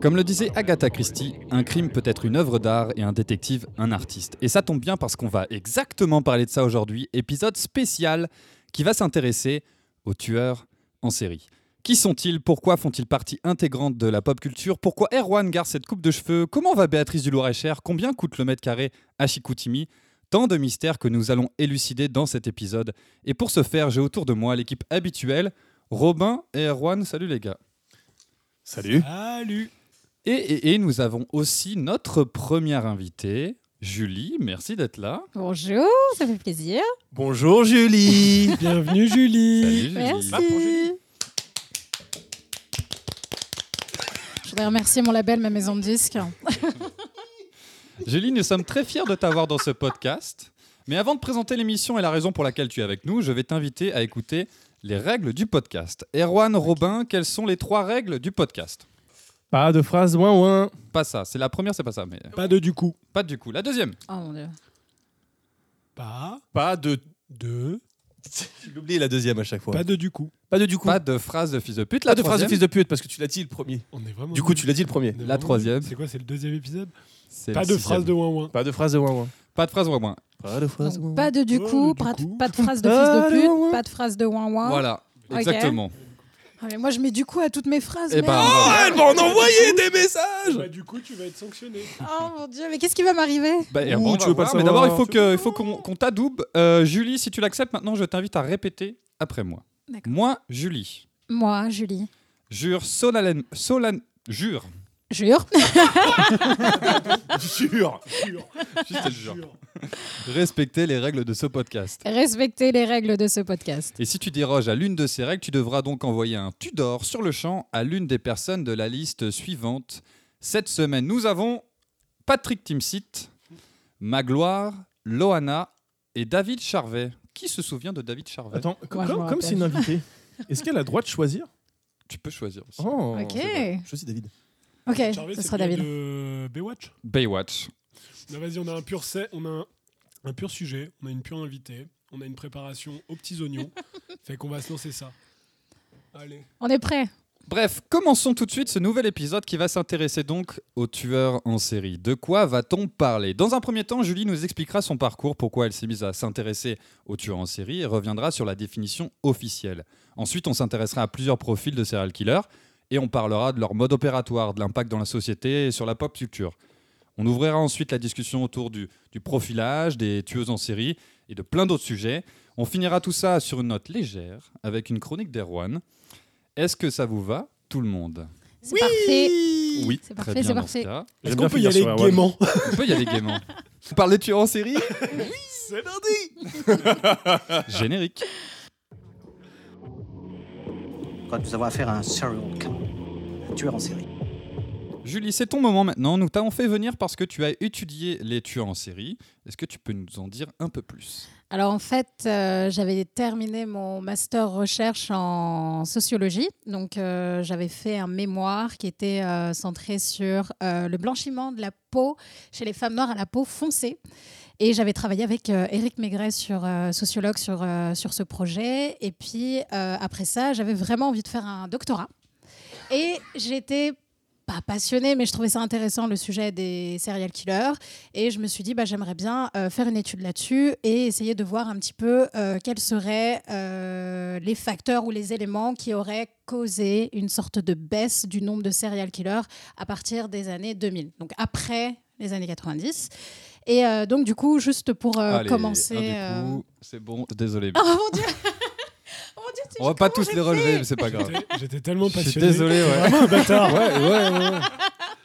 Comme le disait Agatha Christie, un crime peut être une œuvre d'art et un détective un artiste. Et ça tombe bien parce qu'on va exactement parler de ça aujourd'hui, épisode spécial qui va s'intéresser aux tueurs en série. Qui sont-ils? Pourquoi font-ils partie intégrante de la pop culture? Pourquoi Erwan garde cette coupe de cheveux? Comment va Béatrice du Loir-et-Cher? Combien coûte le mètre carré à Chicoutimi? Tant de mystères que nous allons élucider dans cet épisode. Et pour ce faire, j'ai autour de moi l'équipe habituelle, Robin et Erwan. Salut les gars. Salut. Salut Et, et- et nous avons aussi notre première invitée, Julie. Merci d'être là. Bonjour, ça fait plaisir. Bonjour Julie. Bienvenue Julie Salut Julie. Merci. Ah, Julie. Je voudrais remercier mon label, ma maison de disques. Julie, nous sommes très fiers de t'avoir dans ce podcast. Mais avant de présenter l'émission et la raison pour laquelle tu es avec nous, je vais t'inviter à écouter les règles du podcast. Erwan, Robin, quelles sont les trois règles du podcast? Pas de phrase ouin ouin. Pas ça. C'est la première, c'est pas ça. Mais Pas de du coup. pas du coup. La deuxième. Oh mon dieu. Pas Pas de. de. J'ai oublié la deuxième à chaque fois. Pas de du coup. Pas de du coup. Pas de phrase de fils de pute. Pas La de phrase de troisième. fils de pute parce que tu l'as dit le premier. On est vraiment. Du coup, tu l'as dit le premier. on est La vraiment- troisième. C'est quoi C'est le deuxième épisode? Pas de sixième. phrase de ouin ouin. Pas de phrase de ouin ouin. Pas de phrase ou moins. Pas de phrase pas de du Oh, coup, du pas, coup. pas de phrase de Ah, fils de pute, ouin. pas de phrase de ouin ouin. Voilà. Exactement. Ah, mais moi, je mets du coup à toutes mes phrases. Et merde. ben, Oh, elle va en envoyer des messages Bah, du coup, tu vas être sanctionné. Oh mon dieu, mais qu'est-ce qui va m'arriver? Bah, et Ouh, on tu veux pas voir, le mais d'abord, il faut que- il faut qu'on qu'on t'adoube. Euh, Julie, si tu l'acceptes maintenant, je t'invite à répéter après moi. D'accord. Moi, Julie, Moi, Julie. jure solennellement, solen, jure, Jure. Juste le jure, respecter les règles de ce podcast. Respecter les règles de ce podcast. Et si tu déroges à l'une de ces règles, tu devras donc envoyer un Tudor sur le champ à l'une des personnes de la liste suivante. Cette semaine, nous avons Patrick Timsit, Magloire, Loana et David Charvet. Qui se souvient de David Charvet? Attends, Moi, comme, c'est une invitée, est-ce qu'elle a le droit de choisir? Tu peux choisir aussi. Oh, Ok. Choisis David. Ok, Charvet, ce sera David. de Baywatch. Baywatch. Non, vas-y, on a un pur set, on a un, un pur sujet, on a une pure invitée, on a une préparation aux petits oignons. fait qu'on va se lancer ça. Allez. On est prêt. Bref, commençons tout de suite ce nouvel épisode qui va s'intéresser donc aux tueurs en série. De quoi va-t-on parler? Dans un premier temps, Julie nous expliquera son parcours, pourquoi elle s'est mise à s'intéresser aux tueurs en série et reviendra sur la définition officielle. Ensuite, on s'intéressera à plusieurs profils de serial killers et on parlera de leur mode opératoire, de l'impact dans la société et sur la pop culture. On ouvrira ensuite la discussion autour du, du profilage, des tueuses en série et de plein d'autres sujets. On finira tout ça sur une note légère avec une chronique d'Erwan. Est-ce que ça vous va, tout le monde? C'est parfait. Oui, C'est parfait, c'est parfait. ce. Est-ce qu'on peut y aller gaiement? On peut y aller gaiement. On parle des tueurs en série? C'est lundi Générique. Quand nous avons affaire à un serial killer, un tueur en série. Julie, c'est ton moment maintenant. Nous t'avons fait venir parce que tu as étudié les tueurs en série. Est-ce que tu peux nous en dire un peu plus? Alors en fait, euh, j'avais terminé mon master recherche en sociologie. Donc euh, j'avais fait un mémoire qui était euh, centré sur euh, le blanchiment de la peau chez les femmes noires à la peau foncée. Et j'avais travaillé avec euh, Éric Maigret, sur, euh, sociologue, sur, euh, sur ce projet. Et puis euh, après ça, j'avais vraiment envie de faire un doctorat. Et j'étais pas passionnée, mais je trouvais ça intéressant le sujet des serial killers. Et je me suis dit, bah, j'aimerais bien euh, faire une étude là-dessus et essayer de voir un petit peu euh, quels seraient euh, les facteurs ou les éléments qui auraient causé une sorte de baisse du nombre de serial killers à partir des années 2000, donc après les années 90. Et donc, du coup, juste pour Allez, commencer. C'est bon, désolé. Oh mon dieu! Mon dieu, tu On va pas tous les relever, mais c'est pas grave. J'étais- tellement Je suis passionné. désolé, ouais. Vraiment un bâtard. Ouais, ouais, ouais. ouais.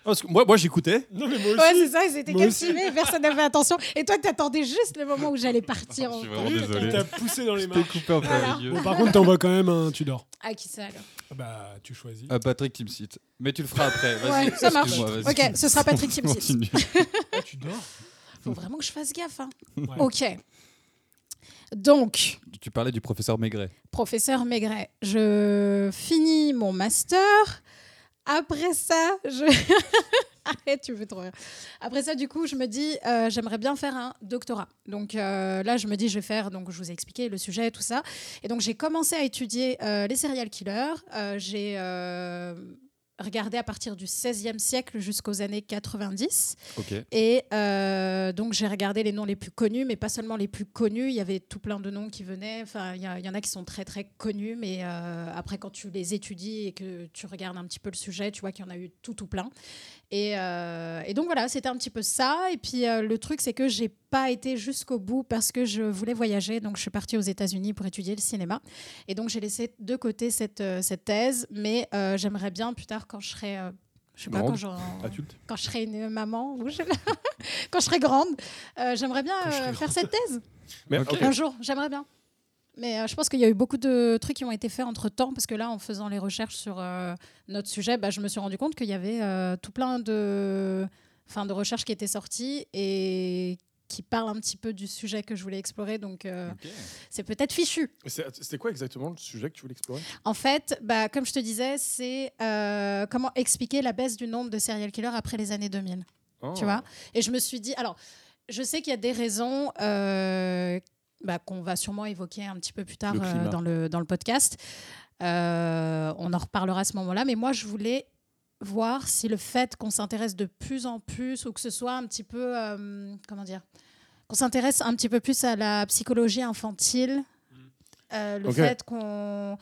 Parce que moi, moi j'écoutais. Non, mais moi aussi. Ouais, c'est ça, ils étaient Moi captivés, personne n'avait attention. Et toi, t'attendais juste le moment où j'allais partir. Je suis en vraiment désolé. Il t'a poussé dans les Je mains. t'ai coupé en plein Voilà. milieu. Bon, par contre, t'envoies quand même un Tudor. Ah, qui ça alors Ah Bah, tu choisis. Ah, Patrick Timsit. Mais tu le feras après. Vas-y, Ouais, ça marche. Ok, ce sera Patrick Timsit. Continue. Ah, tu dors Faut vraiment que je fasse gaffe. hein. Ouais. Ok. Donc, Tu parlais du professeur Maigret. professeur Maigret, je finis mon master. Après ça, je. Arrête, tu trop rire. Après ça, du coup, je me dis, euh, j'aimerais bien faire un doctorat. Donc euh, là, je me dis, je vais faire, donc je vous ai expliqué le sujet, tout ça. Et donc, j'ai commencé à étudier euh, les serial killers. J'ai regardé à partir du XVIe siècle jusqu'aux années 90. Ok. Et euh, donc, j'ai regardé les noms les plus connus, mais pas seulement les plus connus. Il y avait tout plein de noms qui venaient. Enfin, il y, a- il y en a qui sont très, très connus, mais euh, après, quand tu les étudies et que tu regardes un petit peu le sujet, tu vois qu'il y en a eu tout, tout plein. Et, euh, et donc, voilà, c'était un petit peu ça. Et puis, euh, le truc, c'est que j'ai pas été jusqu'au bout parce que je voulais voyager. Donc, je suis partie aux États-Unis pour étudier le cinéma. Et donc, j'ai laissé de côté cette, euh, cette thèse, mais j'aimerais bien plus tard, quand je serai. je sais pas, Grande. quand je serai une maman ou je- quand je serai grande, euh, j'aimerais bien euh, faire cette thèse Mais Ok. ok. un jour. J'aimerais bien. Mais euh, je pense qu'il y a eu beaucoup de trucs qui ont été faits entre temps parce que là, en faisant les recherches sur euh, notre sujet, bah, je me suis rendu compte qu'il y avait euh, tout plein de, enfin, de recherches qui étaient sorties et qui parlent un petit peu du sujet que je voulais explorer. Donc, c'est peut-être fichu. C'était quoi exactement le sujet que tu voulais explorer? En fait, bah, comme je te disais, c'est comment expliquer la baisse du nombre de serial killers après les années 2000. Ah. tu vois? Et je me suis dit, alors, je sais qu'il y a des raisons euh, bah, qu'on va sûrement évoquer un petit peu plus tard Le euh, dans, le, dans le podcast. Euh, on en reparlera à ce moment-là. Mais moi, je voulais voir si le fait qu'on s'intéresse de plus en plus, ou que ce soit un petit peu, euh, comment dire, qu'on s'intéresse un petit peu plus à la psychologie infantile, le fait qu'on...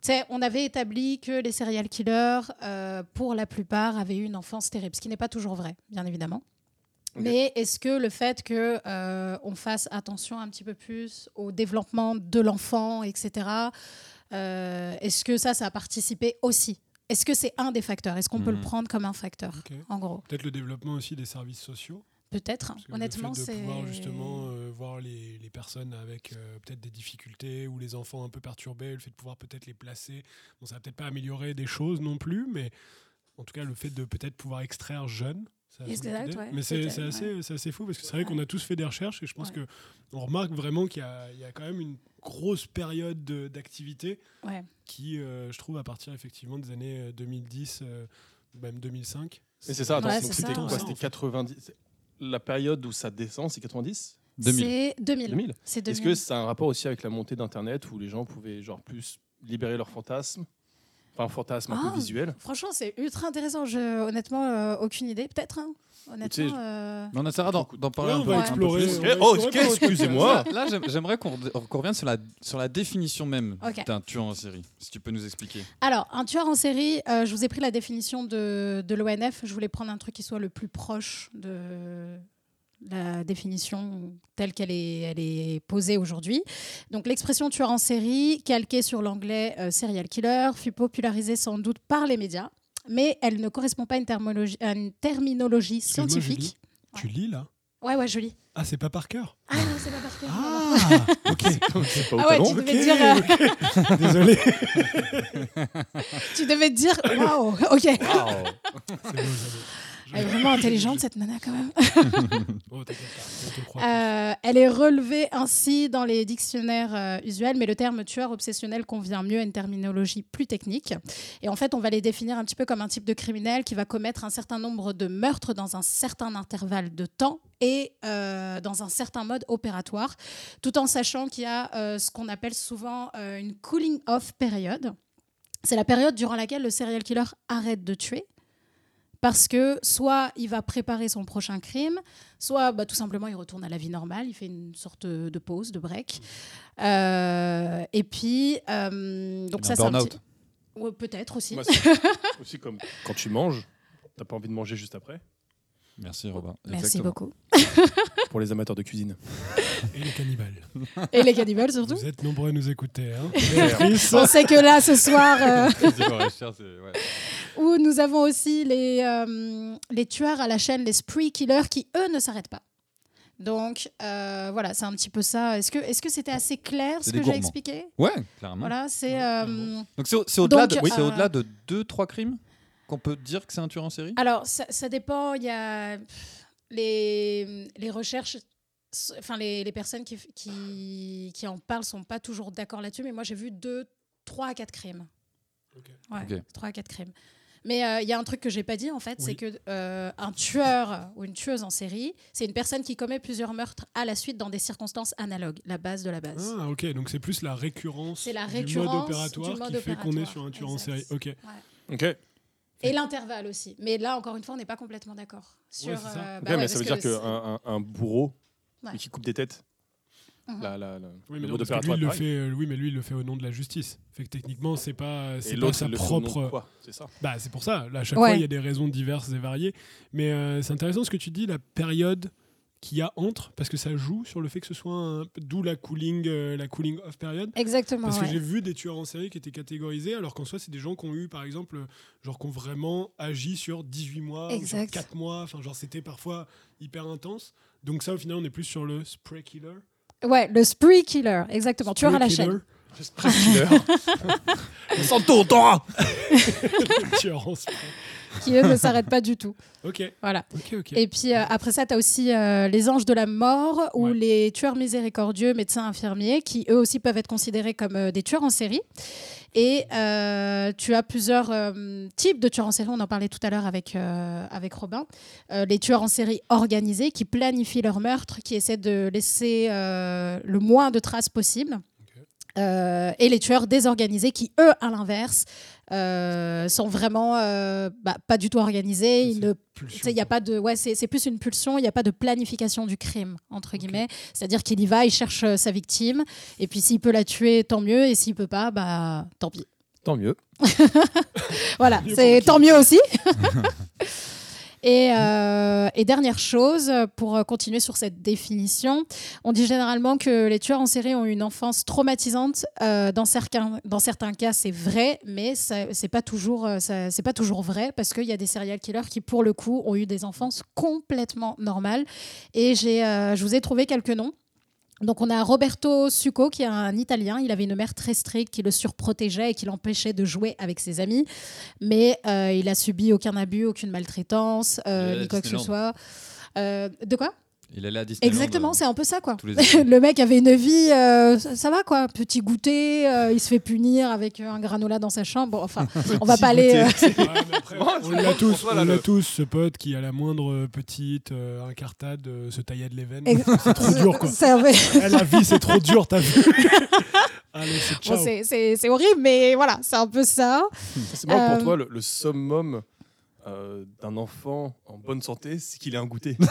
tu sais, on avait établi que les serial killers, euh, pour la plupart, avaient eu une enfance terrible, ce qui n'est pas toujours vrai, bien évidemment. Mais est-ce que le fait que euh, on fasse attention un petit peu plus au développement de l'enfant, etc. euh, est-ce que ça, ça a participé aussi? Est-ce que c'est un des facteurs? Est-ce qu'on peut le Mhm. prendre comme un facteur. En gros, Peut-être le développement aussi des services sociaux. peut-être. Honnêtement, de c'est pouvoir justement euh, voir les, les personnes avec euh, peut-être des difficultés ou les enfants un peu perturbés, le fait de pouvoir peut-être les placer. Bon, ça va peut-être pas améliorer des choses non plus, mais en tout cas, le fait de peut-être pouvoir extraire jeunes. Exact, ouais, mais c'est assez, fou parce que c'est vrai qu'on a tous fait des recherches et je pense Ouais. que on remarque vraiment qu'il y, a- il y a quand même une grosse période de- d'activité Ouais. qui, euh, je trouve, à partir effectivement des années euh, 2010, euh, même 2005. Mais c'est ça, c'était ça, quoi? C'était 90. c'est- La période où ça descend, c'est 90 2000. C'est 2000. 2000 C'est Est-ce 2000. que ça a un rapport aussi avec la montée d'Internet où les gens pouvaient genre plus libérer leurs fantasmes? Enfin, un fantasme un Ah. peu visuel Franchement, c'est ultra intéressant. Je, honnêtement, euh, aucune idée. Peut-être. hein. Honnêtement. Euh, Mais on essaiera d'en d'en parler Ouais, un on peu, va un peu plus. Oh, excusez-moi. Là, là, j'aime- j'aimerais qu'on qu'on revienne sur la, sur la définition même d'un tueur en série. Si tu peux nous expliquer. Alors, un tueur en série, euh, je vous ai pris la définition de, de l'ONF. Je voulais prendre un truc qui soit le plus proche de la définition telle qu'elle est, elle est posée aujourd'hui. Donc, l'expression tueur en série, calquée sur l'anglais euh, serial killer, fut popularisée sans doute par les médias, mais elle ne correspond pas à une, terminologie- à une terminologie Excuse-moi, scientifique. Tu lis là? Ouais, ouais, je lis. Ah, c'est pas par cœur? Ah non, c'est pas parfait. Ah Ok. Pas Ah ouais, tu devais dire, euh, Désolé. tu devais dire, waouh, ok. Beau. Elle est vraiment intelligente cette nana quand même. Oh, pas. Euh, elle est relevée ainsi dans les dictionnaires euh, usuels, mais le terme tueur obsessionnel convient mieux à une terminologie plus technique. Et en fait, on va les définir un petit peu comme un type de criminel qui va commettre un certain nombre de meurtres dans un certain intervalle de temps et euh, dans un certain mode opératoire, tout en sachant qu'il y a ce qu'on appelle souvent une cooling off période. C'est la période durant laquelle le serial killer arrête de tuer. Parce que soit il va préparer son prochain crime, soit bah, tout simplement il retourne à la vie normale, il fait une sorte de pause, de break. Euh, et puis, euh, donc ça c'est un petit- Ouais, Peut-être aussi. Moi, c'est aussi comme quand tu manges, t'as pas envie de manger juste après. Merci Robin. Merci Exactement. beaucoup. Pour les amateurs de cuisine. Et les cannibales. Et les cannibales surtout. Vous êtes nombreux à nous écouter. Hein. On sait que là, ce soir, euh, Excusez-moi, cher, c'est- ouais. Où nous avons aussi les, euh, les tueurs à la chaîne, les spree killers, qui eux ne s'arrêtent pas. Donc euh, voilà, c'est un petit peu ça. Est-ce que est-ce que c'était assez clair ce que j'ai expliqué? Ouais, clairement. Voilà, c'est euh. Donc c'est au- au-delà de, oui, c'est euh, au-delà de 2-3 crimes qu'on peut dire que c'est un tueur en série? Alors, ça, ça dépend. Il y a les, les recherches. Enfin, les, les personnes qui, qui, qui en parlent sont pas toujours d'accord là-dessus, mais moi j'ai vu deux, trois à quatre crimes. Ok. Ouais, trois à quatre crimes. Mais euh, il y a un truc que j'ai pas dit en fait, Oui. c'est que euh, un tueur ou une tueuse en série, c'est une personne qui commet plusieurs meurtres à la suite dans des circonstances analogues, la base de la base. Ah, ok, donc c'est plus la récurrence, la du récurrence mode opératoire du mode qui fait qu'on est sur un tueur en série. Ok. Ok. Et l'intervalle aussi. Mais là, encore une fois, on n'est pas complètement d'accord. Sur, Ouais, ça. euh, Ok, bah ouais, mais ça veut dire qu'un c'est- un, un bourreau Ouais. qui coupe des têtes. La, la, la- Oui, mais, le non, mode parce que lui, il le fait, euh, oui, mais lui, il le fait au nom de la justice. Fait que techniquement, c'est pas, c'est pas sa propre. C'est ça. Bah, c'est pour ça. Là, à chaque Ouais. fois, il y a des raisons diverses et variées. Mais euh, c'est intéressant ce que tu dis, la période qu'il y a entre, parce que ça joue sur le fait que ce soit un... d'où la cooling, euh, la cooling off période. Exactement. Parce que ouais. j'ai vu des tueurs en série qui étaient catégorisés, alors qu'en soi, c'est des gens qui ont eu, par exemple, genre qui ont vraiment agi sur 18 mois, ou sur Exact. 4 mois. Enfin, genre, c'était parfois hyper intense. Donc, ça, au final, on est plus sur le spray killer. Ouais, le spree killer, exactement. Tueur à la chaîne. Stress killer. Santo, Dora tueur en spray. qui eux ne s'arrêtent pas du tout. Ok, Voilà. ok, ok. Et puis euh, après ça, tu as aussi euh, les anges de la mort ou Ouais. les tueurs miséricordieux, médecins infirmiers, qui eux aussi peuvent être considérés comme euh, des tueurs en série. Et euh, tu as plusieurs euh, types de tueurs en série, on en parlait tout à l'heure avec, euh, avec Robin. Les tueurs en série organisés qui planifient leurs meurtres, qui essaient de laisser le moins de traces possible. Euh, et les tueurs désorganisés qui, eux, à l'inverse, euh, sont vraiment euh, bah, pas du tout organisés. Il y a pas de, ouais, c'est c'est plus une pulsion. Il n'y a pas de planification du crime entre guillemets. C'est-à-dire qu'il y va, il cherche euh, sa victime, et puis s'il peut la tuer, tant mieux, et s'il peut pas, bah tant pis. Tant mieux. Voilà, c'est tant mieux aussi. Et, euh, et dernière chose, pour continuer sur cette définition, on dit généralement que les tueurs en série ont une enfance traumatisante. Euh, dans, certains, dans certains cas, c'est vrai, mais c'est pas euh, pas toujours vrai parce qu'il y a des serial killers qui, pour le coup, ont eu des enfances complètement normales. Et j'ai, euh, je vous ai trouvé quelques noms. Donc on a Roberto Succo qui est un Italien. Il avait une mère très stricte qui le surprotégeait et qui l'empêchait de jouer avec ses amis. Mais euh, il a subi aucun abus, aucune maltraitance, euh, ni quoi que ce soit. Euh, de quoi? Il allait à Disneyland. Exactement, euh, c'est un peu ça quoi. le mec avait une vie, euh, ça, ça va quoi, petit goûter, euh, il se fait punir avec un granola dans sa chambre. Bon, enfin, on va pas aller. euh, Ouais, on l'a tous, on l'a tous, ce pote qui à la moindre petite euh, incartade euh, se taillait de les veines. C'est trop dur quoi. la vie c'est trop dur, t'as vu Allez, c'est Bon, c'est- horrible, mais voilà, c'est un peu ça. C'est marrant Euh, pour toi, le, le summum euh, d'un enfant en bonne santé, c'est qu'il ait un goûter.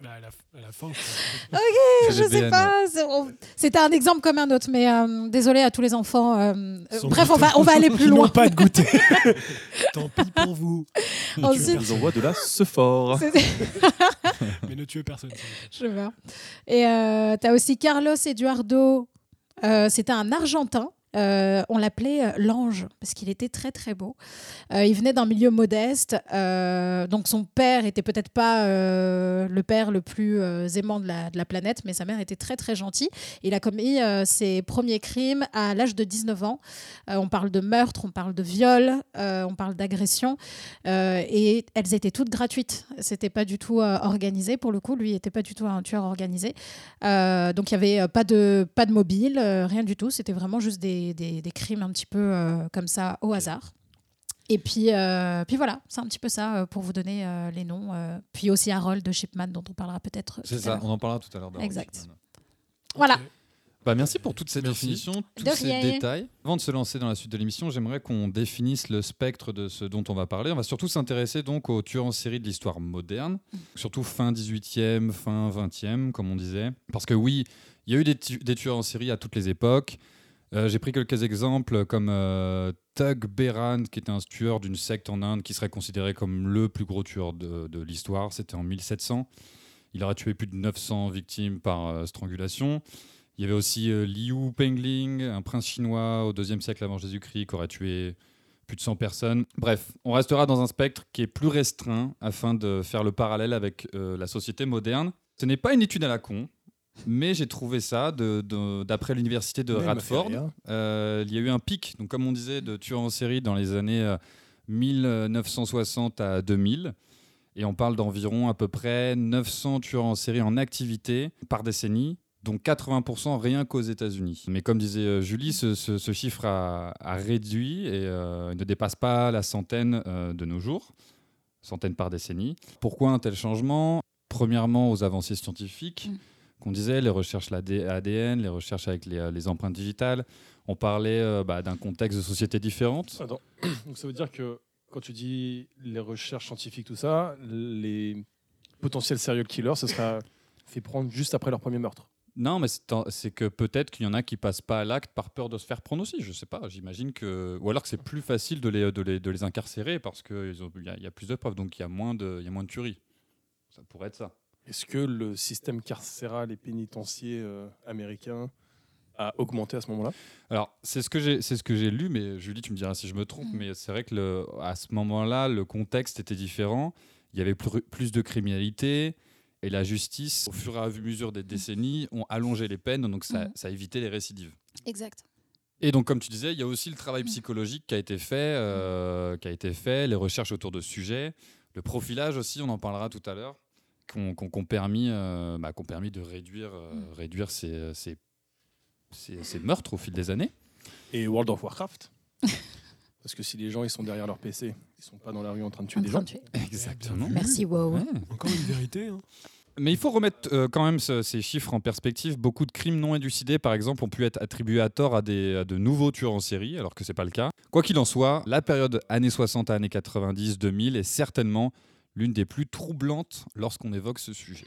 Bah, à, la, à la fin. C'est je sais pas. C'était un exemple comme un autre, mais euh, désolé à tous les enfants. euh, euh, Sans bref, on va, on va aller plus Ils n'ont loin. pas de goûter. Tant pis pour vous. Ensuite- Ils envoient de la ce fort. C'est- Mais ne tuez personne. s'il vous plaît. Je vois. Et euh, tu as aussi Carlos Eduardo. Euh, C'était un Argentin. Euh, on l'appelait euh, l'ange parce qu'il était très très beau. Euh, il venait d'un milieu modeste, donc son père était peut-être pas le père le plus aimant de la, planète, mais sa mère était très très gentille. Il a commis ses premiers crimes à l'âge de 19 ans. On parle de meurtre, on parle de viol, on parle d'agression, et elles étaient toutes gratuites. C'était pas du tout organisé pour le coup. Lui était pas du tout un tueur organisé. Donc il y avait pas de pas de mobile, rien du tout. C'était vraiment juste des, des- des crimes un petit peu euh, comme ça au hasard. Et puis, euh, puis voilà, c'est un petit peu ça euh, pour vous donner euh, les noms. euh. Puis aussi Harold Shipman, dont on parlera peut-être. C'est ça, on en parlera tout à l'heure. Exact. Shipman. Voilà. Bah, merci pour toutes ces Merci. définitions, tous De ces rien. détails. Avant de se lancer dans la suite de l'émission, j'aimerais qu'on définisse le spectre de ce dont on va parler. On va surtout s'intéresser donc aux tueurs en série de l'histoire moderne, surtout fin 18e, fin 20e, comme on disait. Parce que oui, il y a eu des, tu- des tueurs en série à toutes les époques. Euh, J'ai pris quelques exemples comme euh, Tug Beran, qui était un tueur d'une secte en Inde qui serait considéré comme le plus gros tueur de, l'histoire. C'était en 1700. Il aurait tué plus de 900 victimes par euh, strangulation. Il y avait aussi euh, Liu Pengling, un prince chinois au deuxième siècle avant Jésus-Christ, qui aurait tué plus de 100 personnes. Bref, on restera dans un spectre qui est plus restreint afin de faire le parallèle avec la société moderne. Ce n'est pas une étude à la con, mais j'ai trouvé ça de- de- d'après l'université de Radford. Euh, il y a eu un pic, donc comme on disait, de tueurs en série dans les années euh, 1960 à 2000. Et on parle d'environ à peu près 900 tueurs en série en activité par décennie, donc 80% rien qu'aux États-Unis. Mais comme disait euh, Julie, ce, ce- ce chiffre a, a réduit et euh, ne dépasse pas la centaine euh, de nos jours, centaine par décennie. Pourquoi un tel changement? Premièrement, aux avancées scientifiques, Mm. Qu'on disait, les recherches ADN, les recherches avec les, euh, les empreintes digitales. On parlait euh, bah, d'un contexte de société différente. Attends. Donc ça veut dire que quand tu dis les recherches scientifiques, tout ça, les potentiels serial killers, ce sera fait prendre juste après leur premier meurtre. Non, mais c'est que peut-être qu'il y en a qui passent pas à l'acte par peur de se faire prendre aussi. Je sais pas. J'imagine que, ou alors que c'est plus facile de les, de les, de les incarcérer parce qu'il y, a- il y a plus de preuves, donc il y a moins de, il y a moins de tueries. Ça pourrait être ça. Est-ce que le système carcéral et pénitentiaire euh, américain a augmenté à ce moment-là? Alors c'est ce que j'ai, c'est ce que j'ai lu, mais Julie, tu me diras si je me trompe, Mhm. mais c'est vrai que le, à ce moment-là, le contexte était différent. Il y avait plus, plus de criminalité. Et la justice, au fur et à mesure des décennies, ont allongé les peines, donc ça, Mhm. ça a évité les récidives. Exact. Et donc, comme tu disais, il y a aussi le travail Mm. psychologique qui a été fait, euh, qui a été fait, les recherches autour de ce sujet, le profilage aussi, on en parlera tout à l'heure, qui ont permis, euh, bah, qu'ont permis de réduire, euh, Mm. réduire ces, ces- ces- ces meurtres au fil des années. Et World of Warcraft Parce que si les gens ils sont derrière leur PC, ils sont pas dans la rue en train de tuer En des train gens. de tuer. Exactement. Merci, wow. Ouais. Encore une vérité. hein. Mais il faut remettre euh, quand même ce- ces chiffres en perspective. Beaucoup de crimes non élucidés, par exemple, ont pu être attribués à tort à, des, à de nouveaux tueurs en série, alors que c'est pas le cas. Quoi qu'il en soit, la période années 60 à années 90, 2000 est certainement l'une des plus troublantes lorsqu'on évoque ce sujet.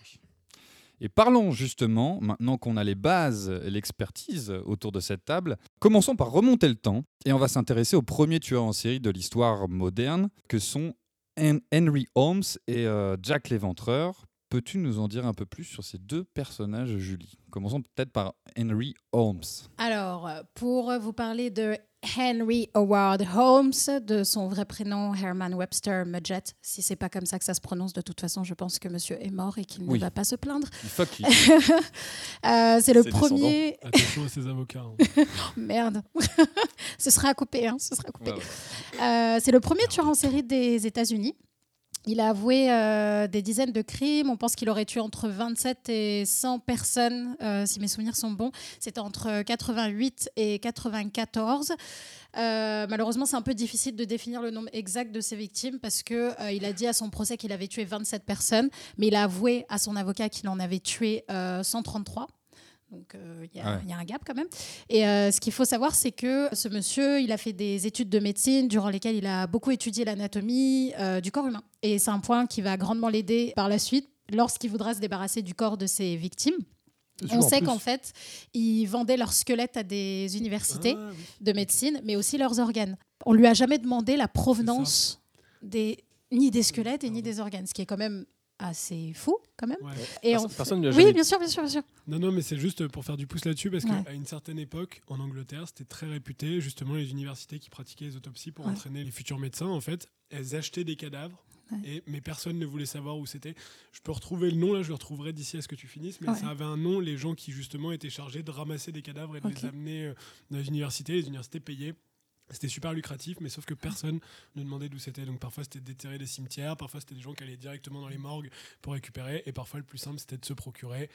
Et parlons justement, maintenant qu'on a les bases et l'expertise autour de cette table, commençons par remonter le temps et on va s'intéresser aux premiers tueurs en série de l'histoire moderne, que sont Hen- Henry Holmes et euh, Jack l'Éventreur. Peux-tu nous en dire un peu plus sur ces deux personnages, Julie? Commençons peut-être par Henry Holmes. Alors, pour vous parler de Henry Howard Holmes, de son vrai prénom Herman Webster Mudgett, si c'est pas comme ça que ça se prononce, de toute façon, je pense que monsieur est mort et qu'il Oui. ne va pas se plaindre. Euh, c'est le premier. Attention à ses avocats. hein. Merde, ce sera à couper, hein, ce sera coupé. Ouais, ouais. Euh, c'est le premier tueur en série des États-Unis. Il a avoué euh, des dizaines de crimes. On pense qu'il aurait tué entre 27 et 100 personnes, euh, si mes souvenirs sont bons. C'était entre 88 et 94. Euh, malheureusement, c'est un peu difficile de définir le nombre exact de ses victimes parce que il a dit à son procès qu'il avait tué 27 personnes, mais il a avoué à son avocat qu'il en avait tué euh, 133. Donc euh, il y, a- Ah ouais. il y a un gap quand même. Et euh, ce qu'il faut savoir, c'est que ce monsieur, il a fait des études de médecine durant lesquelles il a beaucoup étudié l'anatomie euh, du corps humain. Et c'est un point qui va grandement l'aider par la suite lorsqu'il voudra se débarrasser du corps de ses victimes. On sait qu'en fait, ils vendaient leurs squelettes à des universités Ah, oui. de médecine, mais aussi leurs organes. On lui a jamais demandé la provenance des ni des squelettes et ni des organes, ce qui est quand même assez fou, quand même. Ouais. Et Personne- en- personne ne Oui, bien sûr, bien sûr, bien sûr. Non, non, mais c'est juste pour faire du pouce là-dessus, parce Ouais. qu'à une certaine époque, en Angleterre, c'était très réputé, justement, les universités qui pratiquaient les autopsies pour Ouais. entraîner les futurs médecins, en fait, elles achetaient des cadavres. Ouais. Et, mais personne ne voulait savoir où c'était. Je peux retrouver le nom, là, je le retrouverai d'ici à ce que tu finisses, mais Ouais. ça avait un nom, les gens qui justement étaient chargés de ramasser des cadavres et de les amener euh, dans les universités. Les universités payaient. C'était super lucratif, mais sauf que personne ne demandait d'où c'était. Donc parfois c'était déterré des cimetières, parfois c'était des gens qui allaient directement dans les morgues pour récupérer, et parfois le plus simple c'était de se procurer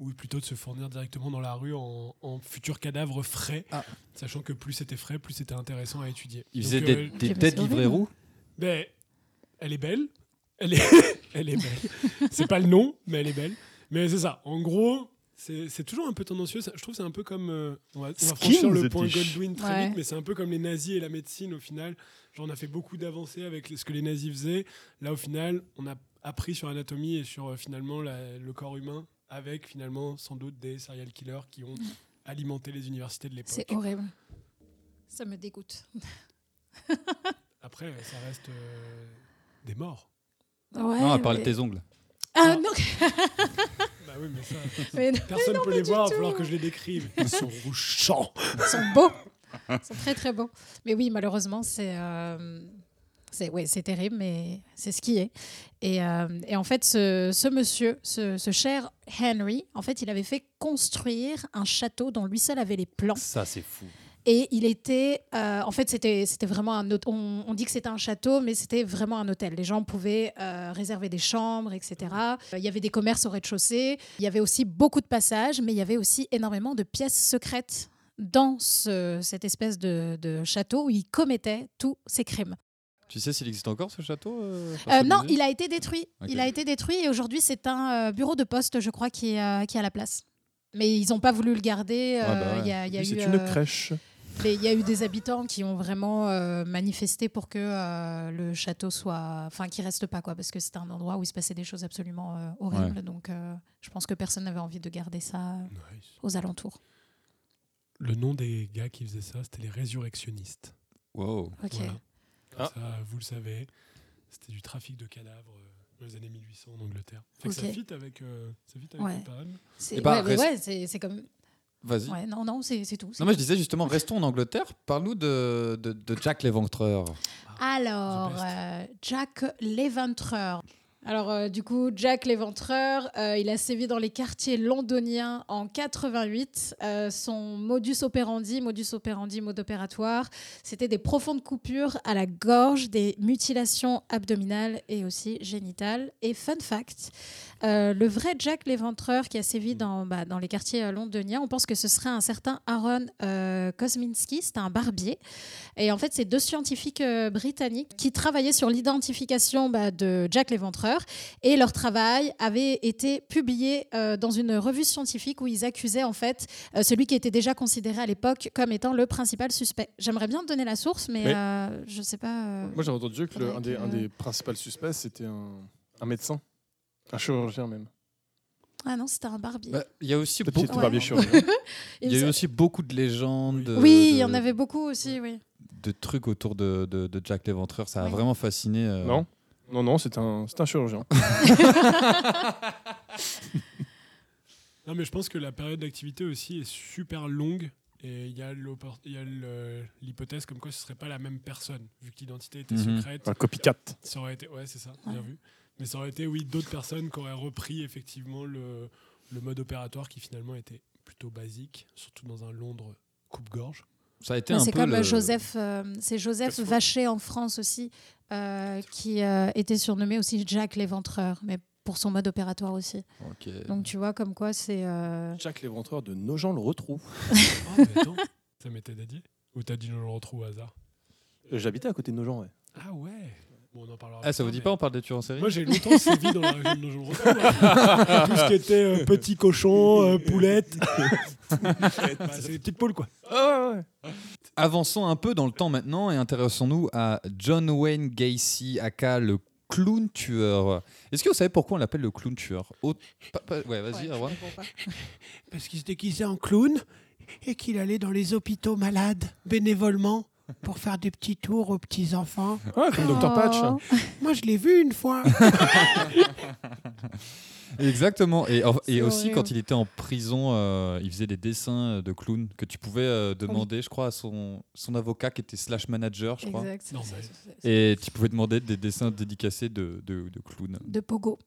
ou plutôt de se fournir directement dans la rue en, en futurs cadavres frais, Ah. sachant que plus c'était frais, plus c'était intéressant à étudier. Il Donc, faisait euh, des, têtes livrées horrible. roux? Ben, elle est belle, elle est, elle est belle. C'est pas le nom, mais elle est belle. Mais c'est ça. En gros, c'est c'est toujours un peu tendancieux. Je trouve que c'est un peu comme. euh, on va, on va franchir le point. Goldwyn très Ouais. vite, mais c'est un peu comme les nazis et la médecine au final. Genre, on a fait beaucoup d'avancées avec ce que les nazis faisaient. Là, au final, on a appris sur l'anatomie et sur euh, finalement la- le corps humain avec finalement sans doute des serial killers qui ont alimenté les universités de l'époque. C'est horrible. Ça me dégoûte. Après, ça reste euh, des morts. Ouais, Non, à part mais- tes ongles. Ah non, Bah oui, mais ça, mais non, personne ne peut les voir, il va falloir que je les décrive. Ils sont rouchants. ils sont beaux. Ils sont très très beaux. Mais oui, malheureusement, c'est euh, c'est ouais, terrible, mais c'est ce qui est. Et, euh, et en fait, ce, ce monsieur, ce, ce cher Henry, en fait, il avait fait construire un château dont lui seul avait les plans. Ça, c'est fou. Et il était, euh, en fait, c'était vraiment un on, on dit que c'était un château, mais c'était vraiment un hôtel. Les gens pouvaient euh, réserver des chambres, etc. Euh, Il y avait des commerces au rez-de-chaussée. Il y avait aussi beaucoup de passages, mais il y avait aussi énormément de pièces secrètes dans ce- cette espèce de, de château où il commettait tous ses crimes. Tu sais s'il existe encore ce château euh, Euh, non, il a été détruit. Il a été détruit et aujourd'hui c'est un euh, bureau de poste, je crois, qui est, qui est à la place. Mais ils n'ont pas voulu le garder. Ouais, bah ouais. C'est une crèche. Mais il y a eu des habitants qui ont vraiment euh, manifesté pour que euh, le château soit, enfin, qu'il reste pas quoi, parce que c'était un endroit où il se passait des choses absolument euh, horribles. Donc, euh, je pense que personne n'avait envie de garder ça aux alentours. Le nom des gars qui faisaient ça, c'était les résurrectionnistes. Wow. Ok. Voilà. Ah. Ça, vous le savez, c'était du trafic de cadavres dans les années 1800 en Angleterre. Fait que Ok. ça fit avec, euh, ça fit avec Ouais. C'est ouais, ouais, c'est c'est comme. Vas-y. Ouais, non, non, c'est tout. Non, mais je disais justement, restons en Angleterre. Parle-nous de, de, de Jack l'Éventreur. Alors, euh, Jack l'Éventreur. Alors, euh, du coup, Jack l'Éventreur, euh, il a sévi dans les quartiers londoniens en 88. Euh, son modus operandi, modus operandi, mode opératoire, c'était des profondes coupures à la gorge, des mutilations abdominales et aussi génitales. Et fun fact, le vrai Jack l'Éventreur qui a sévi dans, bah, dans les quartiers londoniens, on pense que ce serait un certain Aaron Kosminski, c'était un barbier. Et en fait, c'est deux scientifiques britanniques qui travaillaient sur l'identification bah, de Jack l'Éventreur. Et leur travail avait été publié euh, dans une revue scientifique où ils accusaient en fait euh, celui qui était déjà considéré à l'époque comme étant le principal suspect. J'aimerais bien te donner la source, mais Mais- euh, je sais pas. euh, Moi, j'ai entendu que le- un, des, que- un des principaux suspects, c'était un, un médecin. Un chirurgien même. Ah non, c'était un barbier. Bah, Il y a aussi beaucoup, Ouais. barbier chirurgien. il y a eu aussi beaucoup de légendes. de- oui, il y en avait beaucoup aussi, oui. De trucs autour de, de, de Jack l'Éventreur. Ça a Oui. vraiment fasciné. euh, Non Non, non, c'est un, c'est un chirurgien. Non, mais je pense que la période d'activité aussi est super longue. Et il y a l'oppor- il y a le- l'hypothèse comme quoi ce serait pas la même personne, vu que l'identité était Mhm. secrète. Un copycat. Ça aurait été, ouais, c'est ça, bien Ouais. vu. Mais ça aurait été, oui, d'autres personnes qui auraient repris effectivement le, le mode opératoire qui finalement était plutôt basique, surtout dans un Londres coupe-gorge. Ça a été Mais un C'est peu comme le- Joseph, euh, c'est Joseph. Vacher en France aussi, euh, qui euh, était surnommé aussi Jack l'Éventreur, mais pour son mode opératoire aussi. Donc tu vois comme quoi c'est. euh, Jack l'éventreur de Nogent le retrou. Oh, mais attends, ça m'était dédié Ou t'as dit je le retrouve au hasard? Euh, J'habitais à côté de Nogent, ouais. Ah ouais Bon, on en parlera. Ah, ça vous dit pas, on parle des tueurs en série Moi j'ai longtemps sévi dans la région de nos Tout ce qui était euh, petit cochon, euh, poulette. Bah, c'est des petites poules quoi. Ah ouais. Avançons un peu dans le temps maintenant et intéressons-nous à John Wayne Gacy, aka le clown tueur. Est-ce que vous savez pourquoi on l'appelle le clown tueur Au- pa- pa- Ouais, vas-y, ouais, parce qu'il se déguisait en clown et qu'il allait dans les hôpitaux malades bénévolement pour faire des petits tours aux petits enfants. Ah, comme Dr Patch. Oh. Moi, je l'ai vu une fois. Exactement. Et, aussi, horrible. quand il était en prison, euh, il faisait des dessins de clown que tu pouvais euh, demander, je crois, à son, son avocat qui était slash manager, je crois. Exact. Non, mais- Et tu pouvais demander des dessins dédicacés de, de, de clown. De Pogo.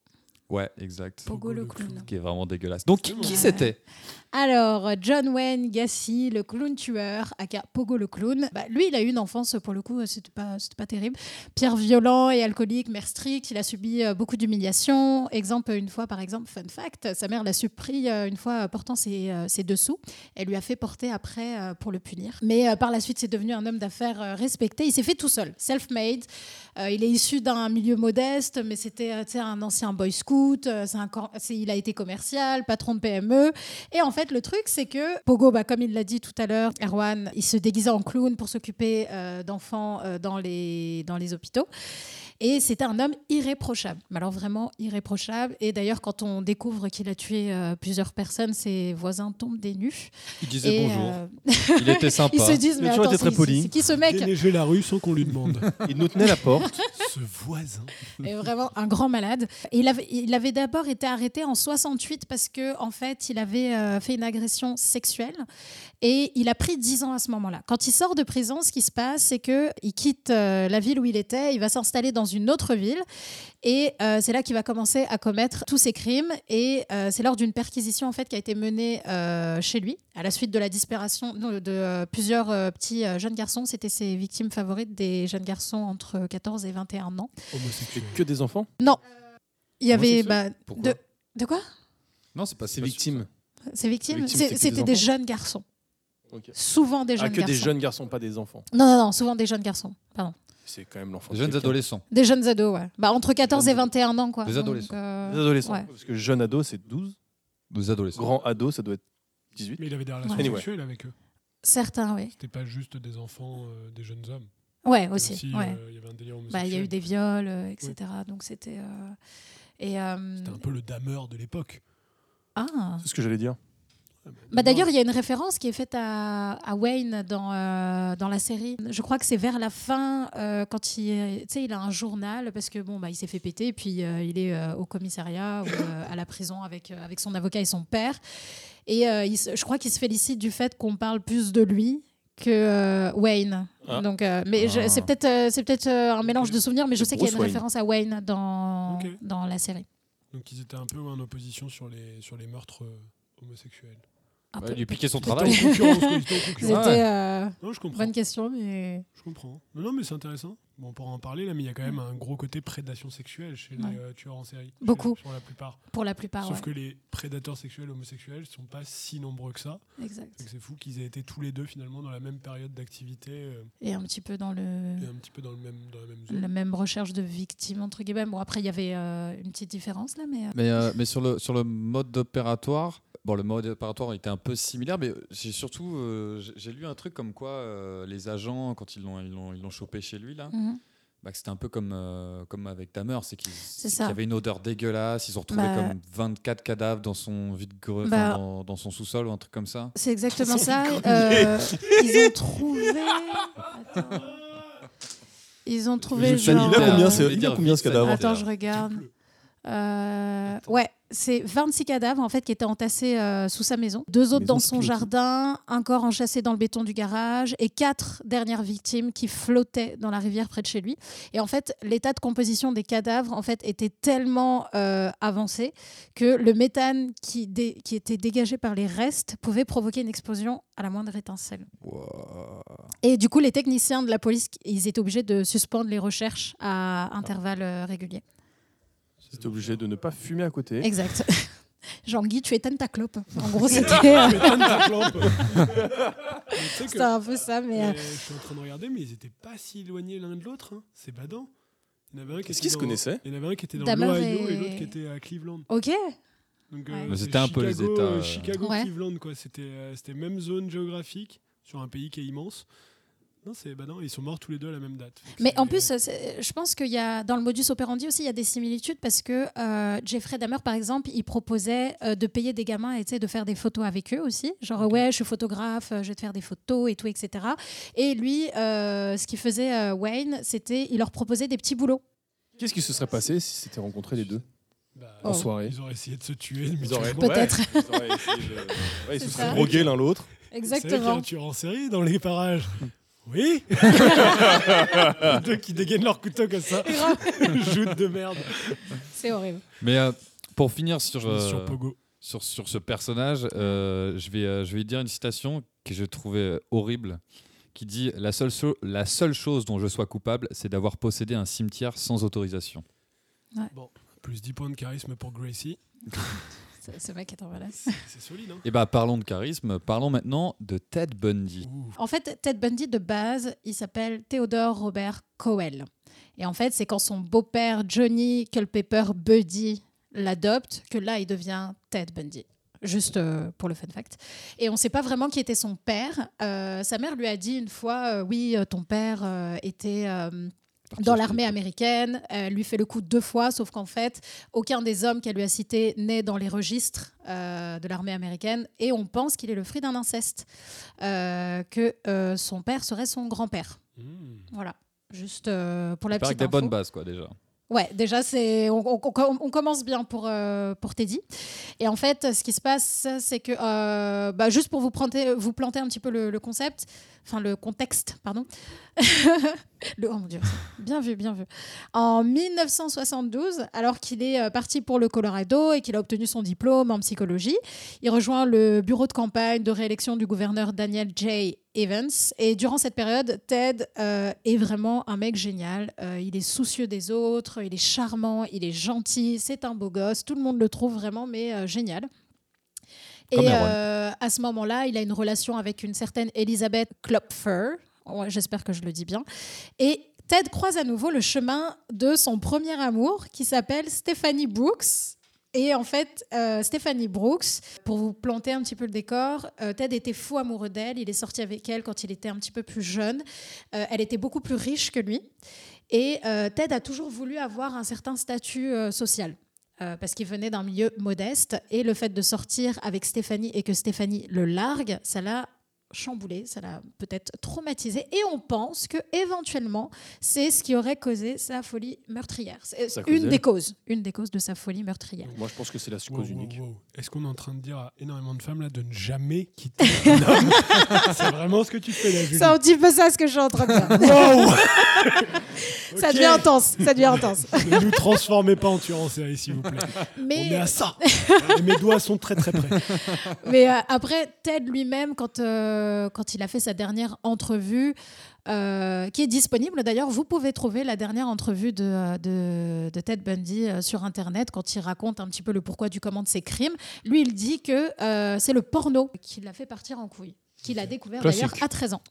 Ouais, exact. Pogo le clown. Qui est vraiment dégueulasse. Donc, qui, c'était? Alors, John Wayne Gacy, le clown tueur, aka Pogo le clown. Bah, lui, il a eu une enfance, pour le coup, c'était pas, c'était pas terrible. Pierre violent et alcoolique, mère stricte, il a subi euh, beaucoup d'humiliations. Exemple, une fois, par exemple, fun fact, sa mère l'a surpris euh, une fois euh, portant ses, ses dessous. Elle lui a fait porter après pour le punir. Mais par la suite, c'est devenu un homme d'affaires respecté. Il s'est fait tout seul, self-made. Euh, il est issu d'un milieu modeste, mais c'était euh, un ancien boy scout. euh, un il a été commercial, patron de PME. Et en fait, le truc, c'est que Pogo, bah, comme il l'a dit tout à l'heure, Erwan, il se déguisait en clown pour s'occuper d'enfants dans, les, dans les hôpitaux. Et c'était un homme irréprochable. Mais alors vraiment irréprochable. Et d'ailleurs, quand on découvre qu'il a tué euh, plusieurs personnes, ses voisins tombent des nues. Il disait Et, bonjour. euh, Il était sympa. ils se disent, mais attends, c'est- qui ce mec Déneiger la rue sans qu'on lui demande. Il nous tenait la porte. Ce voisin. est vraiment un grand malade. Et il avait, il avait d'abord été arrêté en 68 parce que en fait, il avait euh, fait une agression sexuelle et il a pris 10 ans à ce moment-là. Quand il sort de prison, ce qui se passe, c'est que il quitte euh, la ville où il était, il va s'installer dans une autre ville Et euh, c'est là qu'il va commencer à commettre tous ces crimes. Et euh, c'est lors d'une perquisition en fait qui a été menée euh, chez lui à la suite de la disparition de, de, euh, plusieurs euh, petits euh, jeunes garçons. C'était ses victimes favorites, des jeunes garçons entre 14 et 21 ans. C'est que des enfants? Il y avait bah, de, de quoi? Non, c'est pas pas victimes. Ces victimes, c'était c'était des jeunes garçons. Souvent des Ah, jeunes que garçons. des jeunes garçons, pas des enfants. Non, non, non, souvent des jeunes garçons. Pardon. C'est quand même l'enfant. Des de jeunes adolescents. Des jeunes ados, ouais. Bah, entre 14 et Jeunes 21 ans, quoi. Des Donc, adolescents. euh, Des adolescents. ouais. Parce que jeune ado, c'est 12. Des adolescents. Grand ado, ça doit être 18. Mais il avait des relations Anyway. sexuelles avec eux. Certains, oui. C'était pas juste des enfants, euh, des jeunes hommes. Ouais, aussi. Ouais. euh, il y avait un délire Bah, il y a eu homosexuel. des viols, euh, etc. Donc c'était. euh, Et, euh, C'était un peu le dameur de l'époque. Ah. C'est ce que j'allais dire. Bah, D'ailleurs, il y a une référence qui est faite à, à Wayne dans, euh, dans la série. Je crois que c'est vers la fin, euh, quand il, est- tu sais, il a un journal, parce que bon, bah, il s'est fait péter, puis euh, il est euh, au commissariat ou euh, à la prison avec, euh, avec son avocat et son père. Et euh, il je crois qu'il se félicite du fait qu'on parle plus de lui que euh, Wayne. Ah. Donc, euh, mais Ah. c'est peut-être euh, c'est peut-être euh, un mélange de souvenirs, mais je sais qu'il y a une Wayne. référence à Wayne dans, dans la série. Donc ils étaient un peu en opposition sur les, sur les meurtres homosexuels. Un Ouais, peu. il lui piquait son travail. C'était euh, Non, je comprends. bonne question, mais Je comprends. Non, non, mais c'est intéressant. Bon, on pourra en parler là, mais il y a quand même un gros côté prédation sexuelle chez Ouais. les euh, tueurs en série. Beaucoup. Sur la plupart. pour la plupart, Sauf ouais. que les prédateurs sexuels homosexuels sont pas si nombreux que ça. Exact. C'est fou qu'ils aient été tous les deux finalement dans la même période d'activité euh, Et un petit peu dans le. et un petit peu dans, le même, dans la même zone. la même recherche de victimes entre guillemets. Bon après il y avait euh, une petite différence là, mais euh, Mais, euh, mais sur, le, sur le mode opératoire, bon, le mode opératoire était un peu similaire, mais j'ai surtout euh, j'ai- lu un truc comme quoi euh, les agents, quand ils l'ont ils l'ont- ils l'ont chopé chez lui, là, mhm. Bah, c'était un peu comme, euh, comme avec Dahmer, c'est qu'il c'est ça. qu'il y avait une odeur dégueulasse, ils ont retrouvé Bah- comme 24 cadavres dans son vide-grenier, enfin, Bah- dans, dans son sous-sol ou un truc comme ça. c'est exactement Son ça. Euh, ils ont trouvé. Attends. Ils ont trouvé Je- Il genre. a combien, euh, c'est- combien ce cadavre Attends, je regarde. Euh, ouais, c'est 26 cadavres en fait qui étaient entassés euh, sous sa maison, deux autres Maison dans son jardin, un corps enchâssé dans le béton du garage et quatre dernières victimes qui flottaient dans la rivière près de chez lui. Et en fait, l'état de composition des cadavres en fait était tellement euh, avancé que le méthane qui, dé- qui était dégagé par les restes pouvait provoquer une explosion à la moindre étincelle. Wow. Et du coup, les techniciens de la police, ils étaient obligés de suspendre les recherches à intervalles euh, réguliers. C'était obligé de ne pas fumer à côté. Exact. Jean-Guy, tu éteignes ta clope. En gros, c'était euh, c'était un peu ça, mais euh, mais je suis en train de regarder, mais ils étaient pas si éloignés l'un de l'autre. hein. C'est badant. Il y en avait un qui se connaissaient Il y en avait un qui était dans l'Ohio et... et- l'autre qui était à Cleveland. ok. Euh, c'était un peu les Chicago, États, euh, euh, Chicago, Ouais. Cleveland, quoi. C'était euh, c'était même zone géographique sur un pays qui est immense. Non, c'est bah non, ils sont morts tous les deux à la même date. Mais en plus, je pense qu'il y a dans le modus operandi aussi, il y a des similitudes parce que euh, Jeffrey Dahmer, par exemple, il proposait euh, de payer des gamins et tu de faire des photos avec eux aussi. Genre, ouais, je suis photographe, euh, je vais te faire des photos et tout, etc. Et lui, euh, ce qu'il faisait, euh, Wayne, c'était il leur proposait des petits boulots. Qu'est-ce qui se serait passé si s'étaient rencontrés les deux bah, en Oh. soirée Ils auraient essayé de se tuer. Ils auraient-. Peut-être. Ouais, ils de- ouais, ils se seraient drogués l'un l'autre. C'est vrai qu'il y a Exactement. un tueur en série dans les parages. Oui Deux qui dégainent leur couteau comme ça. Joute de merde. C'est horrible. Mais euh, pour finir sur, euh, sur Pogo. sur, sur ce personnage, euh, je, vais, euh, je vais dire une citation que je trouvais euh, horrible, qui dit la seule, la seule chose dont je sois coupable, c'est d'avoir possédé un cimetière sans autorisation. Plus 10 points de charisme pour Gracie. Ce- mec est en malade. C'est solide, hein Et bah parlons de charisme, parlons maintenant de Ted Bundy. Ouh. En fait, Ted Bundy, de base, il s'appelle Theodore Robert Cowell. Et en fait, c'est quand son beau-père Johnny Culpepper Buddy l'adopte que là, il devient Ted Bundy. Juste euh, pour le fun fact. Et on ne sait pas vraiment qui était son père. Euh, sa mère lui a dit une fois, euh, oui, ton père euh, était euh, dans l'armée américaine. Elle lui fait le coup deux fois, sauf qu'en fait, aucun des hommes qu'elle lui a cités n'est dans les registres euh, de l'armée américaine. Et on pense qu'il est le fruit d'un inceste, euh, que euh, son père serait son grand-père. Mmh. Voilà. Juste pour la Avec petite des info. bonnes bases quoi déjà. Ouais, déjà, c'est on, commence bien pour, euh, pour Teddy. Et en fait, ce qui se passe, c'est que, euh, bah, juste pour vous planter, vous planter un petit peu le, le concept, enfin le contexte, pardon. le, oh mon Dieu, bien vu, bien vu. En 1972, alors qu'il est euh, parti pour le Colorado et qu'il a obtenu son diplôme en psychologie, il rejoint le bureau de campagne de réélection du gouverneur Daniel J. Evans. Et durant cette période, Ted euh, est vraiment un mec génial. Euh, il est soucieux des autres, il est charmant, il est gentil, c'est un beau gosse. Tout le monde le trouve vraiment, mais euh, génial. Comme Et à ce moment-là, il a une relation avec une certaine Elizabeth Klopfer. Ouais, J'espère que je le dis bien. Et Ted croise à nouveau le chemin de son premier amour qui s'appelle Stephanie Brooks. Et en fait, euh, Stephanie Brooks, pour vous planter un petit peu le décor, euh, Ted était fou amoureux d'elle. Il est sorti avec elle quand il était un petit peu plus jeune. Euh, elle était beaucoup plus riche que lui. Et Ted a toujours voulu avoir un certain statut social. parce qu'il venait d'un milieu modeste. Et le fait de sortir avec Stéphanie et que Stéphanie le largue, ça l'a chamboulé, ça l'a peut-être traumatisé. Et on pense que éventuellement, c'est ce qui aurait causé sa folie meurtrière. C'est Ça une causait. des causes, une des causes de sa folie meurtrière. Moi, je pense que c'est la Wow, cause wow, unique. wow. Est-ce qu'on est en train de dire à énormément de femmes là de ne jamais quitter un homme C'est vraiment ce que tu fais là, Julie. C'est un petit peu ça ce que je suis en train de. Wow Ça devient intense, ça devient intense. Ne nous transformez pas en tueur en série, s'il vous plaît. On est Mais, à ça. Et mes doigts sont très très près. mais euh, après, Ted lui-même, quand, euh, quand il a fait sa dernière entrevue, euh, qui est disponible d'ailleurs, vous pouvez trouver la dernière entrevue de, euh, Ted Bundy euh, sur Internet quand il raconte un petit peu le pourquoi du comment de ses crimes. Lui, il dit que euh, c'est le porno qui l'a fait partir en couille, qu'il a découvert d'ailleurs à 13 ans.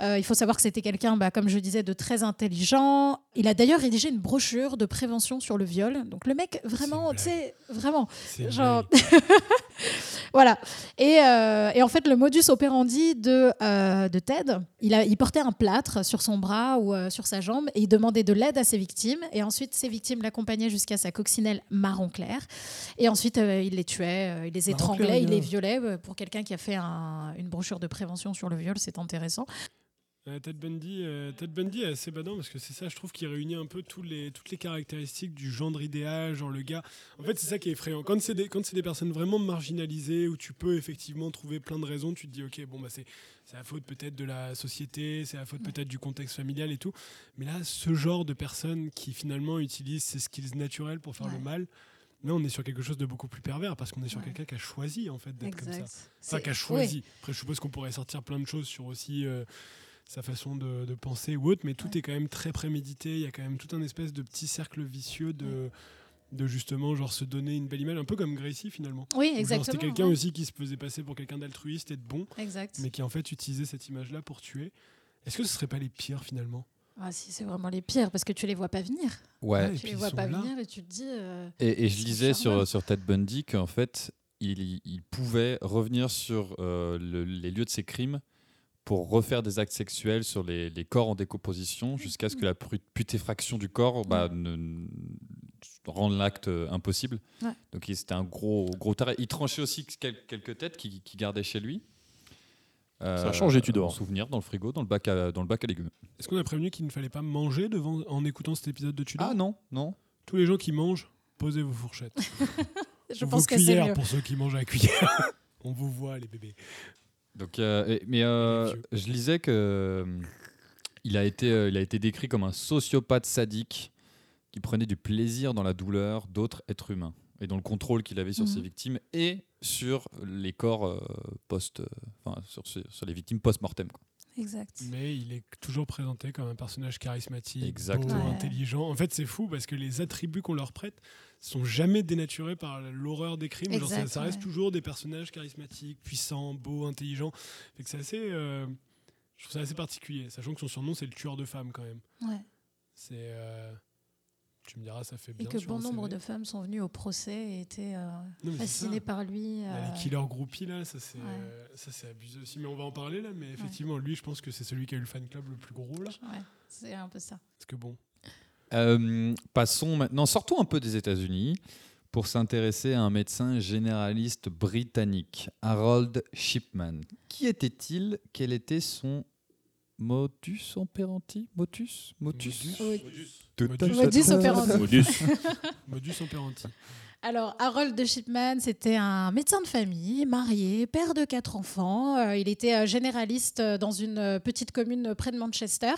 Euh, il faut savoir que c'était quelqu'un, bah, comme je disais, de très intelligent. Il a d'ailleurs rédigé une brochure de prévention sur le viol. Donc le mec, vraiment, tu sais, vraiment, genre. voilà. Et, euh, et en fait, le modus operandi de, euh, de Ted, il, a, il portait un plâtre sur son bras ou sur sa jambe et il demandait de l'aide à ses victimes. Et ensuite, ses victimes l'accompagnaient jusqu'à sa coccinelle marron clair. Et ensuite, il les tuait, il les étranglait, il les violait. Pour quelqu'un qui a fait un- une brochure de prévention sur le viol, c'est intéressant. Euh, Ted Bundy, euh, Ted Bundy est assez badant parce que c'est ça, je trouve, qui réunit un peu tous les, toutes les caractéristiques du gendre idéal, genre le gars. En fait, c'est ça qui est effrayant. Quand c'est des, quand c'est des personnes vraiment marginalisées, où tu peux effectivement trouver plein de raisons, tu te dis, ok, bon, bah, c'est, c'est la faute peut-être de la société, c'est la faute peut-être du contexte familial et tout. Mais là, ce genre de personnes qui finalement utilisent ces skills naturels pour faire Ouais. le mal, là, on est sur quelque chose de beaucoup plus pervers parce qu'on est sur Ouais. quelqu'un qui a choisi, en fait, d'être comme ça. Enfin, qui a oui. choisi. Après, je suppose qu'on pourrait sortir plein de choses sur aussi euh, sa façon de, de penser ou autre, mais tout est quand même très prémédité. Il y a quand même tout un espèce de petit cercle vicieux de, de justement genre se donner une belle image, un peu comme Gracie finalement. Oui, exactement. C'était quelqu'un ouais. aussi qui se faisait passer pour quelqu'un d'altruiste et de bon, Exact. mais qui en fait utilisait cette image-là pour tuer. Est-ce que ce serait pas les pires finalement? Ah, si, c'est vraiment les pires parce que tu les vois pas venir. Ouais. et tu les vois pas là. venir et tu te dis. euh, Et, et je lisais sur, sur Ted Bundy qu'en fait, il, il pouvait revenir sur euh, le- les lieux de ses crimes pour refaire des actes sexuels sur les, les corps en décomposition jusqu'à ce que la putéfraction du corps bah, ne, ne- rende l'acte euh, impossible. Ouais. Donc c'était un gros, gros taré. Il tranchait aussi quel- quelques têtes qu'il qu'il gardait chez lui. Ça a changé, tu dors. Souvenir dans le frigo, dans le bac à, dans le bac à légumes. Est-ce qu'on a prévenu qu'il ne fallait pas manger devant, en écoutant cet épisode de Tudor? Ah non, non. Tous les gens qui mangent, posez vos fourchettes. Je Ou pense vos que c'est cuillères mieux. pour ceux qui mangent à la cuillère. On vous voit les bébés. Donc, euh, mais euh, je lisais que euh, il a été, euh, il a été décrit comme un sociopathe sadique qui prenait du plaisir dans la douleur d'autres êtres humains et dans le contrôle qu'il avait sur Mhm. ses victimes et sur les corps euh, post, euh, enfin sur, les victimes post-mortem. quoi. Exact. Mais il est toujours présenté comme un personnage charismatique, Exactement. beau, Ouais. intelligent. En fait, c'est fou parce que les attributs qu'on leur prête sont jamais dénaturés par l'horreur des crimes. Genre, ça, reste ouais. toujours des personnages charismatiques, puissants, beaux, intelligents. Fait que c'est assez, euh, je trouve ça assez particulier, sachant que son surnom c'est le tueur de femmes quand même. Ouais. C'est, euh, tu me diras, ça fait bien. Et que sur bon un nombre CV. de femmes sont venues au procès et étaient euh, Non, fascinées par lui. Euh, Les killers groupies là, ça c'est, Ouais. euh, ça c'est abusé aussi. Mais on va en parler là. Mais effectivement, lui, je pense que c'est celui qui a eu le fan club le plus gros là. ouais, c'est un peu ça. Parce que bon, Euh, passons maintenant, sortons un peu des États-Unis pour s'intéresser à un médecin généraliste britannique, Harold Shipman. Qui était-il? Quel était son modus operandi? Motus Motus Modus. Modus. fait. Modus operandi. Modus. Modus operandi. Alors, Harold de Shipman, c'était un médecin de famille, marié, père de quatre enfants. Euh, il était euh, généraliste euh, dans une petite commune près de Manchester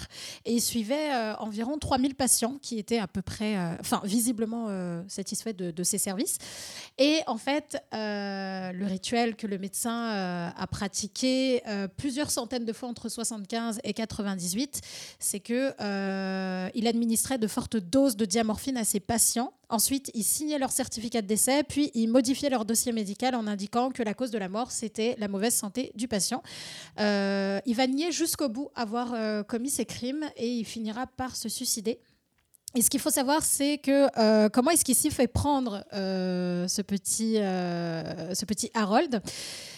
et il suivait environ 3000 patients qui étaient à peu près, enfin, visiblement satisfaits de, ses services. Et en fait, le rituel que le médecin a pratiqué plusieurs centaines de fois entre 75 et 98, c'est que euh, il administrait de fortes doses de diamorphine à ses patients. Ensuite, il signait leur certificat de décès, puis il modifiait leur dossier médical en indiquant que la cause de la mort, c'était la mauvaise santé du patient. Euh, il va nier jusqu'au bout avoir euh, commis ces crimes et il finira par se suicider. Et ce qu'il faut savoir, c'est que euh, comment est-ce qu'il s'y fait prendre ce, petit, ce petit Harold?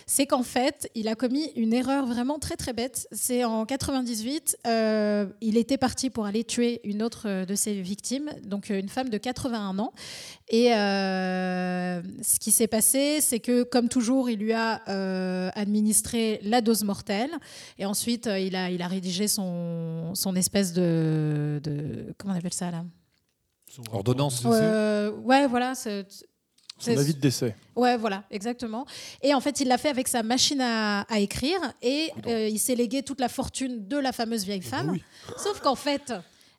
C'est qu'en fait, il a commis une erreur vraiment très très bête. C'est en 98, euh, il était parti pour aller tuer une autre de ses victimes, donc euh, une femme de 81 ans. Et euh, ce qui s'est passé, c'est que comme toujours, il lui a euh, administré la dose mortelle. Et ensuite, euh, il, a, il a rédigé son, son espèce de, de- Comment on appelle ça là? Son Ordonnance. Euh, Ouais, voilà. C'est- Son avis de décès. Ouais, voilà, exactement. Et en fait, il l'a fait avec sa machine à, à écrire et Coudon. euh, il s'est légué toute la fortune de la fameuse vieille femme. Oui. Sauf qu'en fait,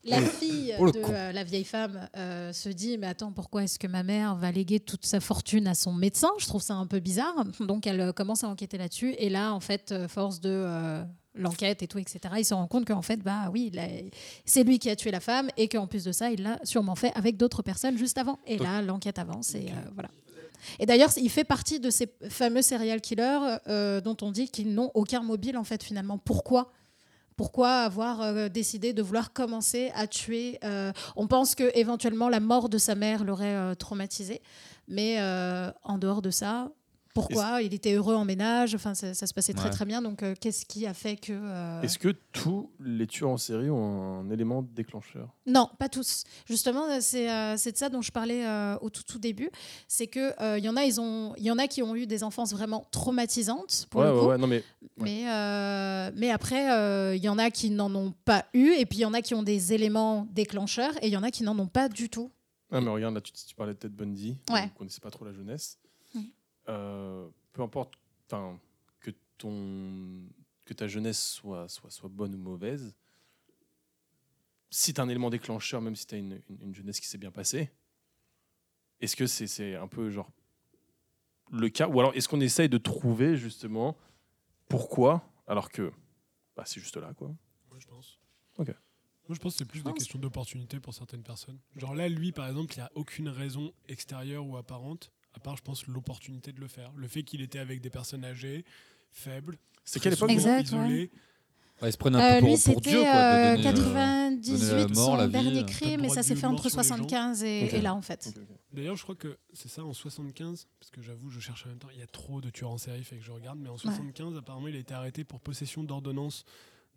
la fille Oh, le de euh, la vieille femme euh, se dit Mais attends, pourquoi est-ce que ma mère va léguer toute sa fortune à son médecin? Je trouve ça un peu bizarre. Donc elle euh, commence à enquêter là-dessus. Et là, en fait, force de. L'enquête et tout, etc. Il se rend compte qu'en fait, bah oui, c'est lui qui a tué la femme et qu'en plus de ça, il l'a sûrement fait avec d'autres personnes juste avant. Et là, l'enquête avance et euh, voilà. Et d'ailleurs, il fait partie de ces fameux serial killers euh, dont on dit qu'ils n'ont aucun mobile en fait finalement. Pourquoi? Pourquoi avoir euh, décidé de vouloir commencer à tuer euh, On pense que éventuellement la mort de sa mère l'aurait traumatisé, mais en dehors de ça, pourquoi Il était heureux en ménage, enfin ça, ça se passait très Ouais. très bien. Donc euh, qu'est-ce qui a fait que euh, Est-ce que tous les tueurs en série ont un élément déclencheur? Non, pas tous. Justement, euh, c'est euh, de ça dont je parlais au tout, tout début. C'est que euh, il y en a, ils ont, il y en a qui ont eu des enfances vraiment traumatisantes pour Ouais, le coup. ouais, non mais Mais, mais après, il y en a qui n'en ont pas eu, et puis il y en a qui ont des éléments déclencheurs, et il y en a qui n'en ont pas du tout. Ah, mais regarde, là, tu, tu parlais de Ted Bundy. Ouais. On ne connaissait pas trop la jeunesse. Euh, peu importe enfin, que, ton, que ta jeunesse soit, soit, soit bonne ou mauvaise, si tu as un élément déclencheur, même si tu as une, une- une jeunesse qui s'est bien passée, est-ce que c'est c'est un peu genre le cas? Ou alors est-ce qu'on essaye de trouver justement pourquoi alors que bah, c'est juste là quoi? Moi, je pense. Ok. Moi, je pense que c'est plus des questions d'opportunité pour certaines personnes. Genre là, lui, par exemple, il n'y a aucune raison extérieure ou apparente, à part, je pense, l'opportunité de le faire. Le fait qu'il était avec des personnes âgées, faibles, C'est quelle époque Exact, isolées. Ouais, ils se prennent un Euh, peu lui, pour, c'était Dieu, quoi. de euh, donner, euh, 98, mort, son dernier crime, droit ça s'est fait entre sur les gens. 75 et, là, en fait. D'ailleurs, je crois que c'est ça en 75, parce que j'avoue, je cherche en même temps. Il y a trop de tueurs en série, fait que je regarde. Mais en 75, apparemment, il a été arrêté pour possession d'ordonnances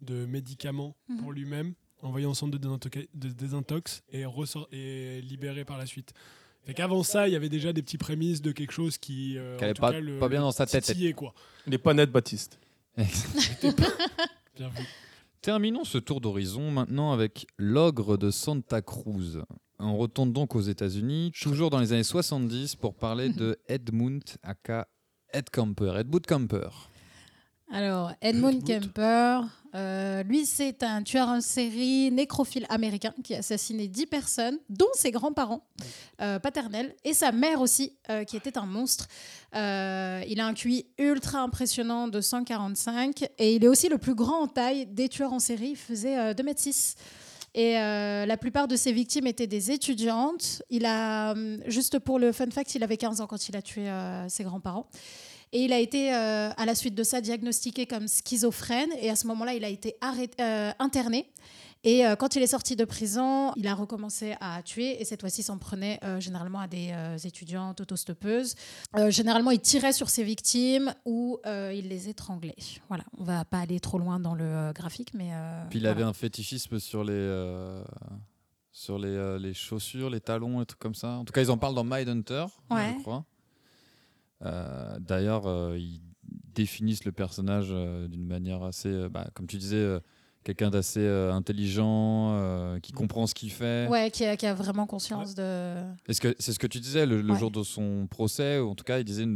de médicaments Mhm. pour lui-même, envoyé en centre de, désintox- de désintox et, ressort- et libéré par la suite. Fait qu'avant ça, il y avait déjà des petits prémices de quelque chose qui, euh, en tout pas- cas, le- pas bien dans sa tête. titillait, quoi. Il n'est pas net Baptiste. Bien vu. Terminons ce tour d'horizon maintenant avec l'ogre de Santa Cruz. On retourne donc aux États-Unis, toujours dans les années 70, pour parler de Edmund aka Ed Camper, Ed Boot Camper. Alors, Edmund. Kemper, euh, lui, c'est un tueur en série nécrophile américain qui a assassiné 10 personnes, dont ses grands-parents euh, paternels et sa mère aussi, euh, qui était un monstre. Il a un QI ultra impressionnant de 145 et il est aussi le plus grand en taille des tueurs en série. Il faisait euh, 2m6. Et la plupart de ses victimes étaient des étudiantes. Il a, hum, juste pour le fun fact, il avait 15 ans quand il a tué ses grands-parents. Et il a été, euh, à la suite de ça, diagnostiqué comme schizophrène. Et à ce moment-là, il a été arrêté- euh, interné. Et euh, quand il est sorti de prison, il a recommencé à tuer. Et cette fois-ci, s'en prenait généralement à des étudiantes autostoppeuses. Généralement, il tirait sur ses victimes ou il les étranglait. Voilà, on va pas aller trop loin dans le graphique, mais. Puis il voilà. avait un fétichisme sur les, sur les, euh, les chaussures, les talons, et trucs comme ça. En tout cas, ils en parlent dans Mindhunter, Ouais. je crois. Euh, D'ailleurs, euh, ils définissent le personnage euh, d'une manière assez, euh, bah, comme tu disais, euh, quelqu'un d'assez euh, intelligent, euh, qui comprend ce qu'il fait. Ouais, qui a, qui a vraiment conscience de. Est-ce que c'est ce que tu disais le, le Ouais. jour de son procès, ou en tout cas, il disait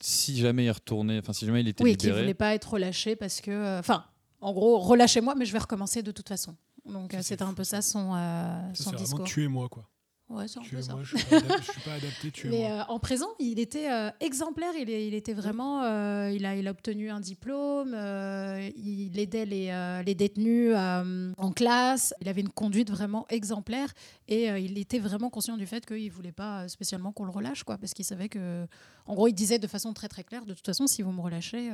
si jamais il retournait, enfin si jamais il était Oui, libéré. voulait pas être relâché parce que. euh, Enfin, en gros, relâchez-moi, mais je vais recommencer de toute façon. Donc, euh, c'était un peu ça son, euh, Ça, son c'est vraiment discours. tuez-moi, quoi. Ouais, c'est un peu ça. Tuez-moi, je suis je suis pas adapté, tuez-moi. Mais euh, en présent, il était euh, exemplaire. Il, était vraiment. euh, il, a, il a obtenu un diplôme. il aidait les, les détenus en classe. Il avait une conduite vraiment exemplaire. Et il était vraiment conscient du fait qu'il ne voulait pas spécialement qu'on le relâche. Quoi, parce qu'il savait que. En gros, il disait de façon très très claire de toute façon, si vous me relâchez.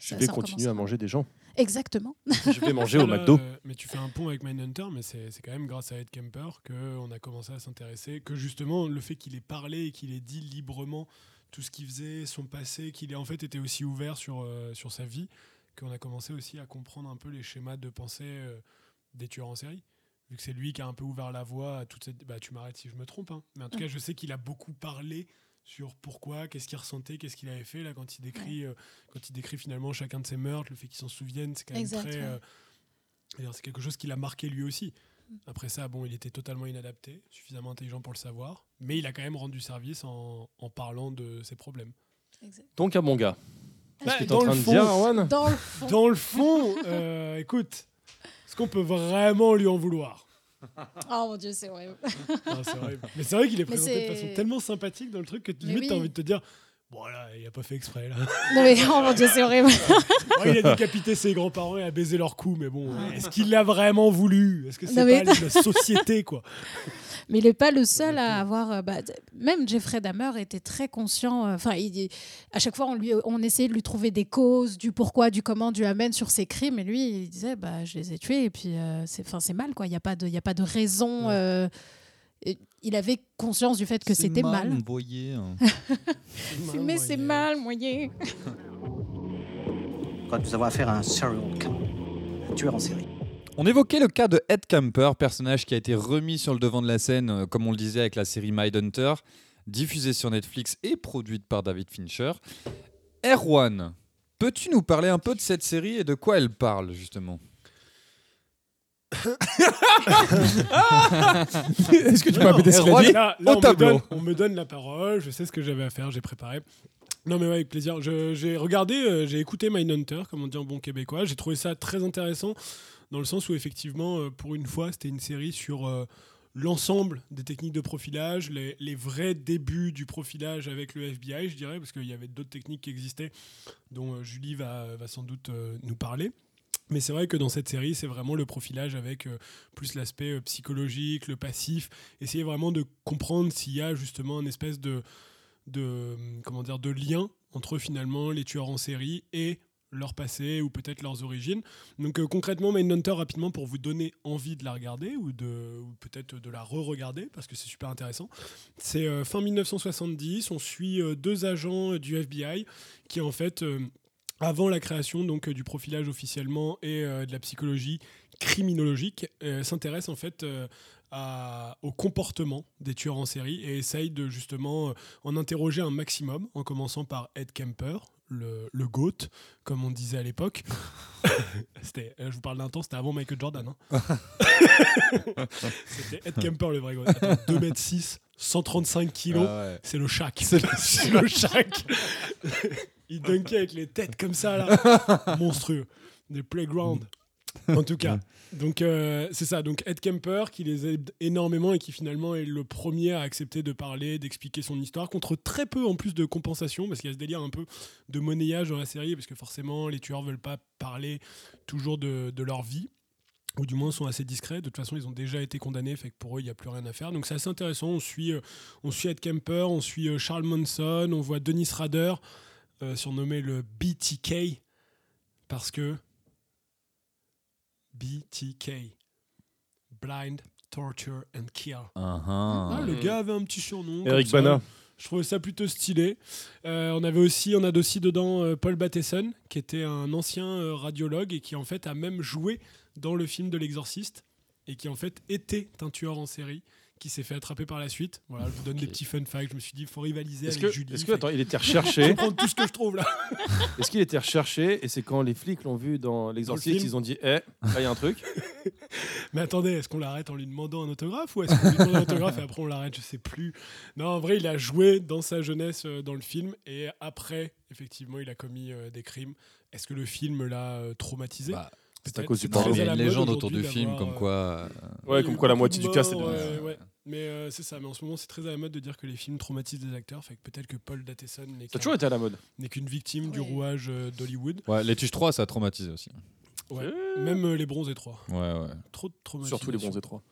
Euh, Je vais continuer à manger des gens. Exactement. Je vais manger au Là, McDo. euh, mais tu fais un pont avec Mindhunter, mais c'est c'est quand même grâce à Ed Kemper qu'on a commencé à s'intéresser, que justement le fait qu'il ait parlé et qu'il ait dit librement tout ce qu'il faisait, son passé, qu'il ait en fait été aussi ouvert sur, euh, sur sa vie, qu'on a commencé aussi à comprendre un peu les schémas de pensée euh, des tueurs en série. Vu que c'est lui qui a un peu ouvert la voie à toute cette... Bah, tu m'arrêtes si je me trompe, hein. mais en tout cas, je sais qu'il a beaucoup parlé sur pourquoi, qu'est-ce qu'il ressentait, qu'est-ce qu'il avait fait là quand il décrit, euh, quand il décrit finalement chacun de ses meurtres, le fait qu'il s'en souvienne, c'est quand même Exact, très. ouais. euh, c'est quelque chose qui l'a marqué lui aussi. Après ça, bon, il était totalement inadapté, suffisamment intelligent pour le savoir, mais il a quand même rendu service en, en parlant de ses problèmes. Donc, à mon gars. Bah, Qu'est-ce que tu es dans en le train de fond- dire, Dans le fond. Dans le fond, euh, écoute, est-ce qu'on peut vraiment lui en vouloir Oh mon Dieu, c'est horrible. Non, c'est horrible. Mais c'est vrai qu'il est présenté de façon tellement sympathique dans le truc que limite oui. t'as envie de te dire bon là il a pas fait exprès là. Non, mais, oh mon Dieu, c'est horrible. Ouais, il a décapité ses grands-parents et a baisé leur cou, mais bon, est-ce qu'il l'a vraiment voulu? Est-ce que c'est mais- pas la société quoi? Mais il n'est pas le seul à avoir. euh, bah, même Jeffrey Dahmer était très conscient. euh, Enfin, à chaque fois, on, lui, on essayait de lui trouver des causes, du pourquoi, du comment, du amen sur ses crimes. Et lui, il disait bah, Je les ai tués. Et puis, euh, c'est c'est mal, quoi. Il n'y a, pas de- il a pas de raison. Ouais. euh, et il avait conscience du fait que c'était mal. hein. Mais c'est mal, moyen. Quoi, nous avons affaire à un serial killer, un tueur en série. On évoquait le cas de Ed Kemper, personnage qui a été remis sur le devant de la scène, euh, comme on le disait avec la série Mindhunter, diffusée sur Netflix et produite par David Fincher. Erwan, peux-tu nous parler un peu de cette série et de quoi elle parle justement? Est-ce que tu peux répéter ce là, là, au on, me tableau. donne, on me donne la parole, je sais ce que j'avais à faire, j'ai préparé. Non mais ouais, avec plaisir. J'ai regardé, euh, j'ai écouté Mindhunter, comme on dit en bon québécois. J'ai trouvé ça très intéressant dans le sens où effectivement, euh, pour une fois, c'était une série sur euh, l'ensemble des techniques de profilage, les, les vrais débuts du profilage avec le FBI, je dirais, parce qu'il y avait d'autres techniques qui existaient, dont Julie va, va sans doute nous parler. Mais c'est vrai que dans cette série, c'est vraiment le profilage avec euh, plus l'aspect euh, psychologique, le passif, essayer vraiment de comprendre s'il y a justement une espèce de, euh, comment dire, de lien entre finalement les tueurs en série et leur passé ou peut-être leurs origines. Donc euh, concrètement, Mindhunter, rapidement, pour vous donner envie de la regarder ou, ou peut-être de la re-regarder, parce que c'est super intéressant. C'est euh, fin 1970, on suit deux agents du FBI qui en fait... avant la création donc euh, du profilage officiellement et euh, de la psychologie criminologique, euh, s'intéresse en fait euh, à- au comportement des tueurs en série et essaye de justement en interroger un maximum, en commençant par Ed Kemper, le, le GOAT, comme on disait à l'époque. C'était- je vous parle d'un temps, c'était avant Michael Jordan. hein. c'était Ed Kemper le vrai GOAT. Attends, 2m6, 135 kilos. Ah ouais. C'est le Shaq. C'est le le Shaq. Il dunkait avec les têtes comme ça, là. Monstrueux. Des playgrounds. En tout cas. Donc, euh, c'est ça. Donc, Ed Kemper, qui les aide énormément et qui finalement est le premier à accepter de parler, d'expliquer son histoire, contre très peu en plus de compensation, parce qu'il y a ce délire un peu de monnayage dans la série, parce que forcément, les tueurs veulent pas parler toujours de, de leur vie ou du moins sont assez discrets. De toute façon, ils ont déjà été condamnés, fait que pour eux, il n'y a plus rien à faire. Donc c'est assez intéressant. On suit, euh, on suit Ed Kemper, on suit euh, Charles Manson, on voit Dennis Rader, euh, surnommé le BTK, parce que BTK, Blind, Torture and Kill. Ah, Ah, ah. le gars avait un petit surnom. Eric. Bana. Je trouvais ça plutôt stylé. Euh, on avait aussi, on a aussi dedans euh, Paul Bateson, qui était un ancien euh, radiologue et qui en fait a même joué dans le film de l'Exorciste et qui en fait était un tueur en série qui s'est fait attraper par la suite. Voilà, je vous donne des petits fun facts. Je me suis dit, il faut rivaliser Est-ce avec que, Julie. est-ce que attends, il était je recherché vais prendre tout ce que je trouve là. Est-ce qu'il était recherché et c'est quand les flics l'ont vu dans l'exorciste film ils ont dit eh là il y a un truc Mais attendez, est-ce qu'on l'arrête en lui demandant un autographe ou est-ce qu'on lui demande un autographe et après on l'arrête? Je sais plus. Non, en vrai, il a joué dans sa jeunesse euh, dans le film et après, effectivement, il a commis euh, des crimes. Est-ce que le film l'a euh, traumatisé? Bah, C'est à cause du porno. Il y a la une légende autour du film comme euh, quoi. euh, Ouais, comme quoi la moitié du cast est des- ouais, ouais. Mais euh, c'est ça, mais en ce moment c'est très à la mode de dire que les films traumatisent des acteurs, fait que peut-être que Paul Dateson n'est toujours été à la mode n'est qu'une victime du rouage euh, d'Hollywood. Ouais, les Tuches 3, ça a traumatisé aussi. Ouais. Même euh, les bronzés 3. Ouais, ouais. Trop de traumatisation. surtout les bronzés 3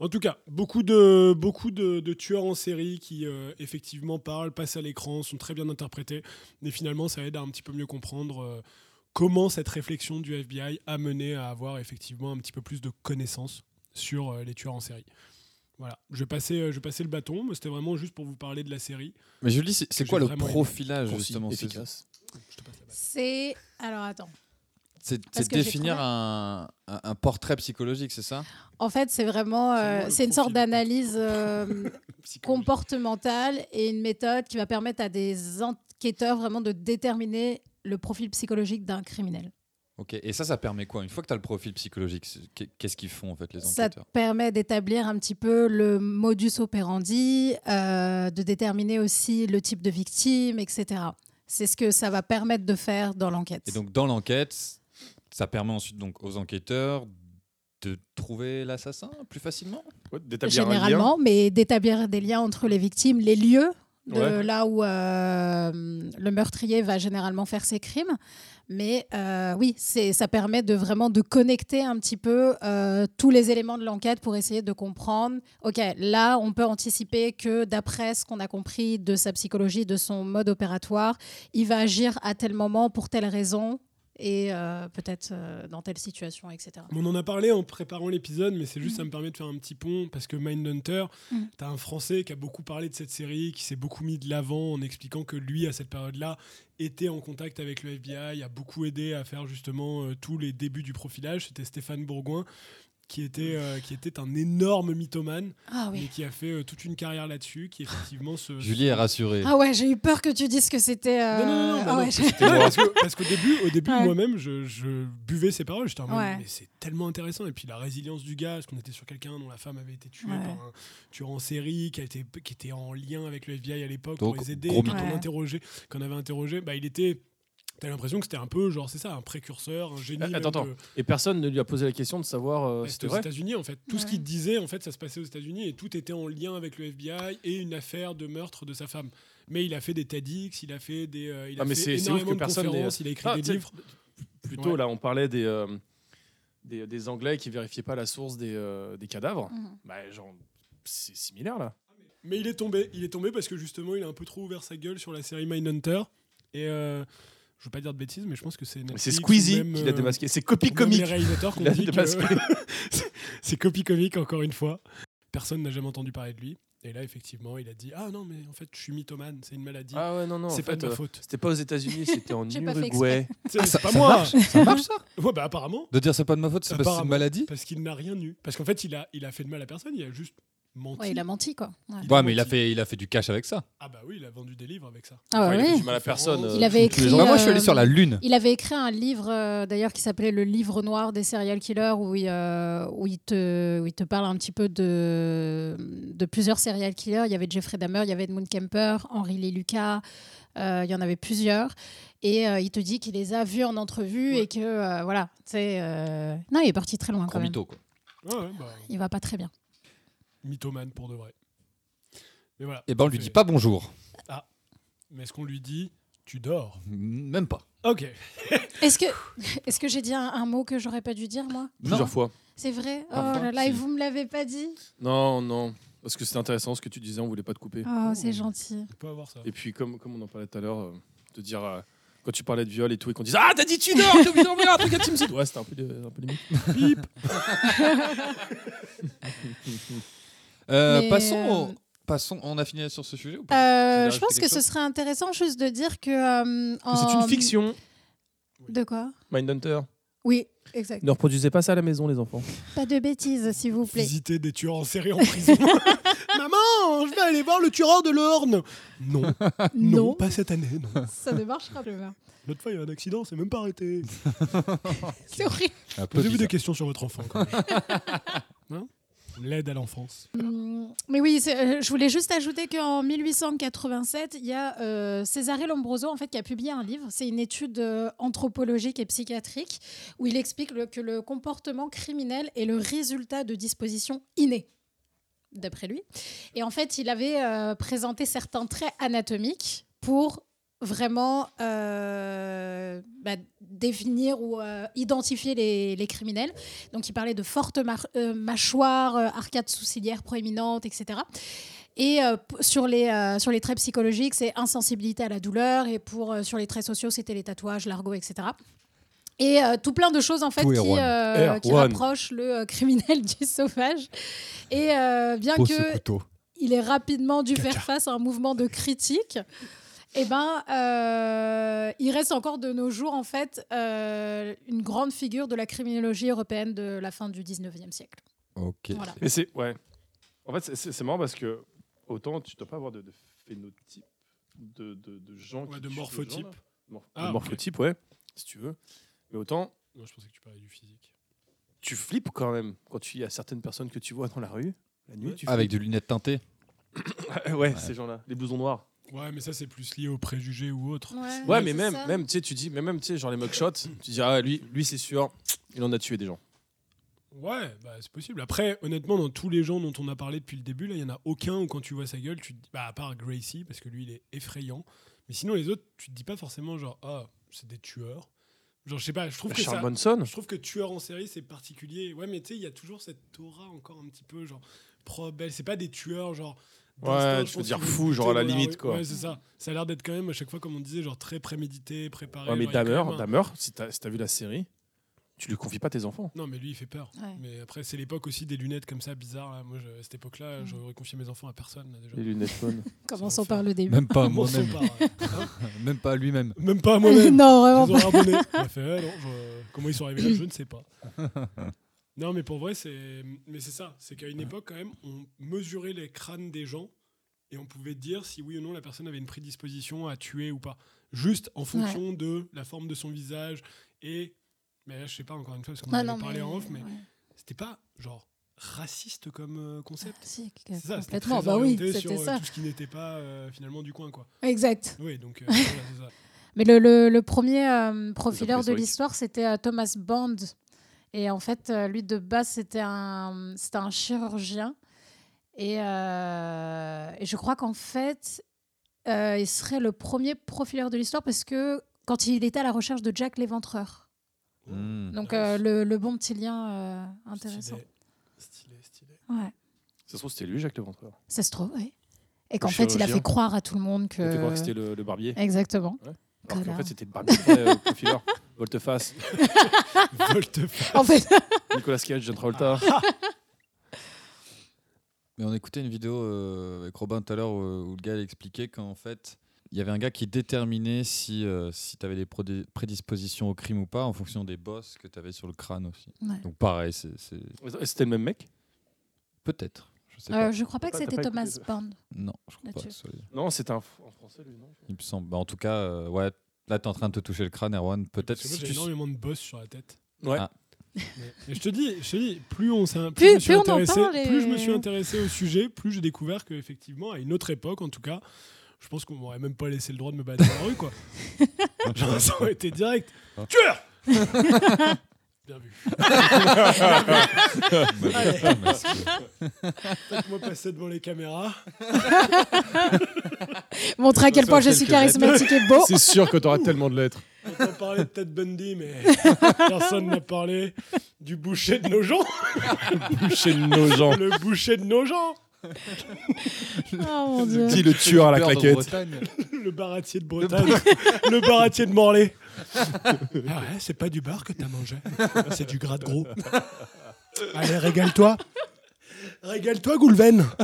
En tout cas, beaucoup de, beaucoup de, de tueurs en série qui euh, effectivement parlent, passent à l'écran, sont très bien interprétés. Mais finalement, ça aide à un petit peu mieux comprendre euh, comment cette réflexion du FBI a mené à avoir effectivement un petit peu plus de connaissances sur euh, les tueurs en série. Voilà, je vais passer, euh, je vais passer le bâton, mais c'était vraiment juste pour vous parler de la série. Mais Julie, c'est quoi le profilage justement c'est- efficace. C'est. Alors attends. C'est définir trouvé- un, un- un portrait psychologique, c'est ça? En fait, c'est vraiment. C'est euh, c'est une sorte d'analyse euh, comportementale et une méthode qui va permettre à des enquêteurs vraiment de déterminer le profil psychologique d'un criminel. Ok, et ça, ça permet quoi? Une fois que tu as le profil psychologique, qu'est-ce qu'ils font en fait les Ça te enquêteurs? permet d'établir un petit peu le modus operandi, euh, de déterminer aussi le type de victime, etc. C'est ce que ça va permettre de faire dans l'enquête. Et donc dans l'enquête, ça permet ensuite donc aux enquêteurs de trouver l'assassin plus facilement? Ouais, d'établir un lien. Généralement, mais d'établir des liens entre les victimes, les lieux de Ouais. là où euh, le meurtrier va généralement faire ses crimes. Mais euh, oui, ça permet de vraiment de connecter un petit peu euh, tous les éléments de l'enquête pour essayer de comprendre. Ok, là, on peut anticiper que d'après ce qu'on a compris de sa psychologie, de son mode opératoire, il va agir à tel moment pour telle raison et euh, peut-être euh, dans telle situation, etc. On en a parlé en préparant l'épisode, mais c'est juste ça me permet de faire un petit pont parce que Mindhunter, Mm. tu as un Français qui a beaucoup parlé de cette série, qui s'est beaucoup mis de l'avant en expliquant que lui, à cette période-là, était en contact avec le FBI, a beaucoup aidé à faire justement euh, tous les débuts du profilage. C'était Stéphane Bourgoin qui était, euh, qui était un énorme mythomane, Ah mais oui. qui a fait euh, toute une carrière là-dessus, qui effectivement se... Julie est rassurée. Ah ouais, j'ai eu peur que tu dises que c'était. euh, Non, non, non, non, ah ouais, parce que- parce qu'au début, au début Ouais. moi-même, je, je buvais ses paroles. J'étais en mode, Ouais. mais c'est tellement intéressant. Et puis la résilience du gars, parce qu'on était sur quelqu'un dont la femme avait été tuée Ouais. par un tueur en série, qui, a été, qui était en lien avec le FBI à l'époque pour les aider. qu'on avait interrogé, bah, il était. T'as l'impression que c'était un peu, genre, c'est ça, un précurseur, un génie. Ah, attends, attends. de- et personne ne lui a posé la question de savoir euh, C'était aux États-Unis en fait. Tout ce qu'il disait en fait, ça se passait aux États-Unis et tout était en lien avec le FBI et une affaire de meurtre de sa femme. Mais il a fait des TEDx, il a fait des, euh, il a Ah, mais fait c'est- c'est ouf énormément que de conférences, il a écrit Ah, des livres. plutôt Ouais. là on parlait des, euh, des, des anglais qui vérifiaient pas la source des, euh, des cadavres Mhm. bah genre c'est similaire là Mais il est tombé, il est tombé parce que justement il a un peu trop ouvert sa gueule sur la série Mindhunter et euh, je veux pas dire de bêtises, mais je pense que c'est c'est même, qui l'a euh, démasqué c'est que démasqué. c'est- copie comique encore une fois. Personne n'a jamais entendu parler de lui. Et là, effectivement, il a dit Ah non, mais en fait, je suis mythomane, c'est une maladie. ah ouais non non c'est pas fait, de ma euh, faute. c'était pas aux États-Unis c'était en Uruguay C'est c'est pas ça moi. marche Ça marche ça Ouais, bah apparemment. De dire c'est pas de ma faute, c'est parce que c'est une maladie Parce qu'il n'a rien eu. Parce qu'en fait, il a, il a fait de mal à personne, il a juste menti. Ouais, il a menti, quoi. Ouais. Il mais il a fait, il a fait du cash avec ça. Ah bah oui, il a vendu des livres avec ça. Ah Enfin, ouais, il a fait du mal à personne Il euh, avait tous les écrit, gens. Bah, moi, je suis allé euh, sur la Lune. Il avait écrit un livre euh, d'ailleurs qui s'appelait Le livre noir des serial killers où il, euh, où il, te, où il te parle un petit peu de, de plusieurs serial killers. Il y avait Jeffrey Dahmer, il y avait Edmund Kemper, Henry Lee Lucas, euh, il y en avait plusieurs. Et euh, il te dit qu'il les a vus en entrevue Ouais. et que euh, voilà. c'est, euh, Non, il est parti très loin quand même. mytho, quoi. Ouais, ouais, bah, Il va pas très bien. Mythomane pour de vrai. Mais voilà. Et ben, on lui Fait- dit pas bonjour. Mais est-ce qu'on lui dit Tu dors? Même pas. Ok. Est-ce que, est-ce que j'ai dit un, un mot que j'aurais pas dû dire moi? Plusieurs Non. fois C'est vrai? Oh Parfois, là là, et vous me l'avez pas dit? Non non parce que c'était intéressant ce que tu disais on voulait pas te couper Oh, c'est gentil. On peut avoir ça. et puis comme comme on en parlait tout à l'heure euh, de dire euh, quand tu parlais de viol et tout et qu'on disait ah t'as dit tu dors t'as oublié d'envoyer un truc à Team ouais c'était un peu de- un peu limite Bip Euh, Mais, passons, euh, au- passons. On a fini sur ce sujet ou pas? Euh, je pense que ce serait intéressant juste de dire que. euh, c'est une fiction De quoi? Mindhunter Oui, exact. ne reproduisez pas ça à la maison les enfants Pas de bêtises, s'il vous plaît. Visiter des tueurs en série en prison. Maman, je vais aller voir le tueur de l'Orne. Non, non, Non. pas cette année. Non. Ça ne marchera plus. hein. L'autre fois, il y a un accident, c'est même pas arrêté. C'est horrible. Posez-vous des questions sur votre enfant. quand même. L'aide à l'enfance. Hum, Mais oui, euh, je voulais juste ajouter qu'en 1887, il y a euh, Cesare Lombroso en fait, qui a publié un livre. C'est une étude euh, anthropologique et psychiatrique où il explique que le comportement criminel est le résultat de dispositions innées, d'après lui. Et en fait, il avait euh, présenté certains traits anatomiques pour vraiment euh, bah, définir ou euh, identifier les, les criminels. Donc, il parlait de fortes euh, mâchoires, euh, arcades sourcilières proéminentes, etc. Et sur, les, sur les traits psychologiques, c'est insensibilité à la douleur. Et pour, sur les traits sociaux, c'était les tatouages, l'argot, etc. Et tout plein de choses en fait Tout qui, rapprochent le criminel du sauvage. Et bien Pose que il ait rapidement dû Caca. faire face à un mouvement de critique. Eh ben, euh, il reste encore de nos jours en fait euh, une grande figure de la criminologie européenne de la fin du 19e siècle. Ok. Voilà. Mais c'est ouais. En fait, c'est- marrant parce que autant tu dois pas avoir de, de phénotype de, de, de gens Ouais, qui de morphotype. gens-là. Mor- Ah, morphotype, ouais, si tu veux. Mais autant Non, je pensais que tu parlais du physique. tu flippes quand même quand tu y a certaines personnes que tu vois dans la rue la nuit. Ouais. Tu Avec des lunettes teintées. ouais, ces gens-là, les blousons noirs. Ouais, mais ça, c'est plus lié aux préjugés ou autres. Ouais, mais même, même, tu sais, tu dis, mais même, tu sais, genre les mugshots, tu dis, ah, lui, lui, c'est sûr, il en a tué des gens. Ouais, bah, c'est possible. Après, honnêtement, dans tous les gens dont on a parlé depuis le début, là, il y en a aucun où quand tu vois sa gueule, tu te dis, bah, à part Gracie, parce que lui, il est effrayant. Mais sinon, les autres, tu te dis pas forcément, genre, ah, c'est des tueurs. Genre, je sais pas, je trouve que Charles ça. Manson, Je trouve que tueur en série, c'est particulier. Ouais, mais tu sais, il y a toujours cette aura encore un petit peu, genre, pro-belle. C'est pas des tueurs, genre. Ouais, je peux dire fou, genre à la limite, quoi. Ouais, c'est ça. Ça a l'air d'être quand même, à chaque fois, comme on disait, genre très prémédité, préparé. ouais, mais un- Dahmer, si t'as si t'as vu la série, tu lui confies pas tes enfants. Non, mais lui, il fait peur. Ouais. Mais après, c'est l'époque aussi des lunettes comme ça, bizarres. là. Moi, je- à cette époque-là, Mm. j'aurais confié mes enfants à personne, là, déjà. Les lunettes jaunes. Commençons par le début. Même pas à moi-même. Hein Même pas à lui-même. Même pas à moi-même. non, Ils vraiment ont pas. rien donné. Il a fait, ah, non, je- comment ils sont arrivés là, je ne sais pas. Non, mais pour vrai, c'est mais c'est ça. C'est qu'à une époque, quand même, on mesurait les crânes des gens et on pouvait dire si oui ou non la personne avait une prédisposition à tuer ou pas. Juste en fonction de la forme de son visage et. Mais là, je sais pas, encore une fois, parce qu'on en non, parlé mais- en off, mais ouais. c'était pas genre raciste comme euh, concept. Ah, si, C'est ça, complètement. très Bah oui, c'était euh, ça. tout ce qui n'était pas euh, finalement du coin, quoi. Exact. Oui, donc euh, voilà, c'est ça. Mais le, le- le premier profileur de l'histoire, c'était Thomas Bond. Et en fait, euh, lui, de base, c'était un, c'était un chirurgien. Et, euh, et je crois qu'en fait, euh, il serait le premier profileur de l'histoire parce que quand il était à la recherche de Jack l'Éventreur. Hmm. Donc, euh, le, le bon petit lien euh, intéressant. Stylé, stylé, stylé. Ouais. Ça se trouve, c'était lui, Jacques Léventreur. Ça se trouve, oui. Et qu'en fait, il a fait croire à tout le monde que. On fait croire que c'était le, le barbier. Exactement. Alors qu'en Connard. fait, c'était le vrai, euh, profileur. Volte-face. Volte-face. En fait, Nicolas Cage, John Travolta. Mais on écoutait une vidéo euh, avec Robin tout à l'heure où, où le gars expliquait qu'en fait, il y avait un gars qui déterminait si, euh, si tu avais des prédispositions au crime ou pas en fonction des bosses que tu avais sur le crâne aussi. Ouais. Donc pareil, c'est C'était le même mec? Peut-être. Je sais euh, pas. je crois pas que c'était Thomas Bond. Non, je crois pas. là-dessus. que ce soit lui. Non, c'était un, en français, lui, non Il me semble. Bah, en tout cas, euh, ouais, là, tu es en train de te toucher le crâne, Erwan. Peut-être si j'ai énormément de boss sur la tête. Ouais. Ah. Mais, je te dis, je te dis, plus on s'in- Plus- je me suis plus on en intéressé, parle et- plus je me suis intéressé au sujet, plus j'ai découvert que effectivement, à une autre époque, en tout cas, je pense qu'on m'aurait même pas laissé le droit de me battre dans la rue, quoi. Genre, ça aurait été direct. Tueur Bien vu. Faites-moi passer devant les caméras. Montrer à quel point je suis charismatique et beau. C'est sûr que t'auras tellement de lettres. On entend parler de Ted Bundy, mais personne n'a parlé du boucher de nos gens. Chez nos gens. Le boucher de nos gens. Oh mon dieu. Qui le tueur à la de claquette. Le baratier de Bretagne. Le baratier de Morlaix. Ah ouais, c'est pas du bar que t'as mangé. C'est du gras de gros. Allez, régale-toi. Régale-toi, Goulven.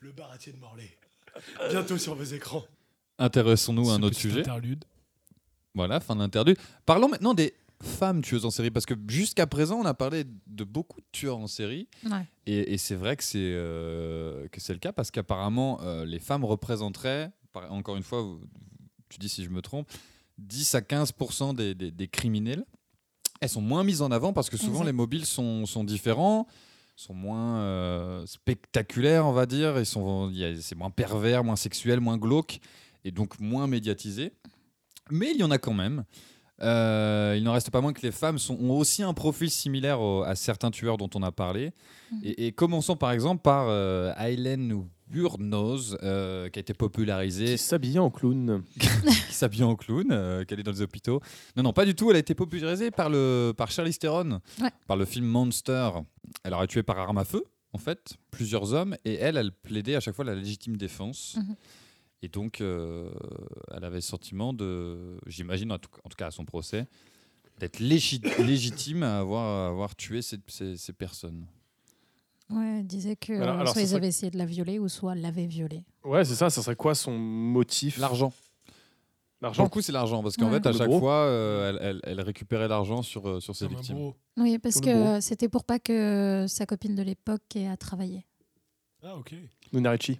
Le baratier de Morlaix. Bientôt sur vos écrans. Intéressons-nous à un autre sujet. Interlude. Voilà, fin d'interlude. Parlons maintenant des femme tueuse en série Parce que jusqu'à présent, on a parlé de beaucoup de tueurs en série. Ouais. Et, et c'est vrai que c'est euh, que c'est le cas parce qu'apparemment, euh, les femmes représenteraient, par- encore une fois, vous- tu dis si je me trompe, 10 à 15 des, des- des criminels. Elles sont moins mises en avant parce que souvent les mobiles sont, sont différents, sont moins euh, spectaculaires, on va dire. C'est moins pervers, moins sexuel, moins glauque et donc moins médiatisé. Mais il y en a quand même. Euh, il n'en reste pas moins que les femmes sont, ont aussi un profil similaire au- à certains tueurs dont on a parlé. Et, et commençons par exemple par euh, Aileen Wuornos, euh, qui a été popularisée, Qui s'habillait en clown. qui s'habille en clown, euh, qu'elle est dans les hôpitaux. Non, non, pas du tout. Elle a été popularisée par, le, par Charlize Theron, Ouais. par le film Monster. Elle aurait tué par arme à feu, en fait, plusieurs hommes. Et elle, elle plaidait à chaque fois la légitime défense. Mhm. Et donc, euh, elle avait le sentiment de, j'imagine, en tout, en tout cas à son procès, d'être légi- légitime à avoir, à avoir tué ces, ces- ces personnes. Ouais, elle disait que Alors- alors, soit ils serait- avaient essayé de la violer ou soit l'avaient violée. Ouais, c'est ça. Ça serait quoi son motif? L'argent. Pour L'argent. le coup, c'est l'argent, parce qu'en Ouais. fait, à chaque fois, euh, elle, elle- elle récupérait l'argent sur, euh, sur ses victimes. Oui, parce Pour que c'était pour pas que sa copine de l'époque ait à travailler. Ah, ok. Nunarichi.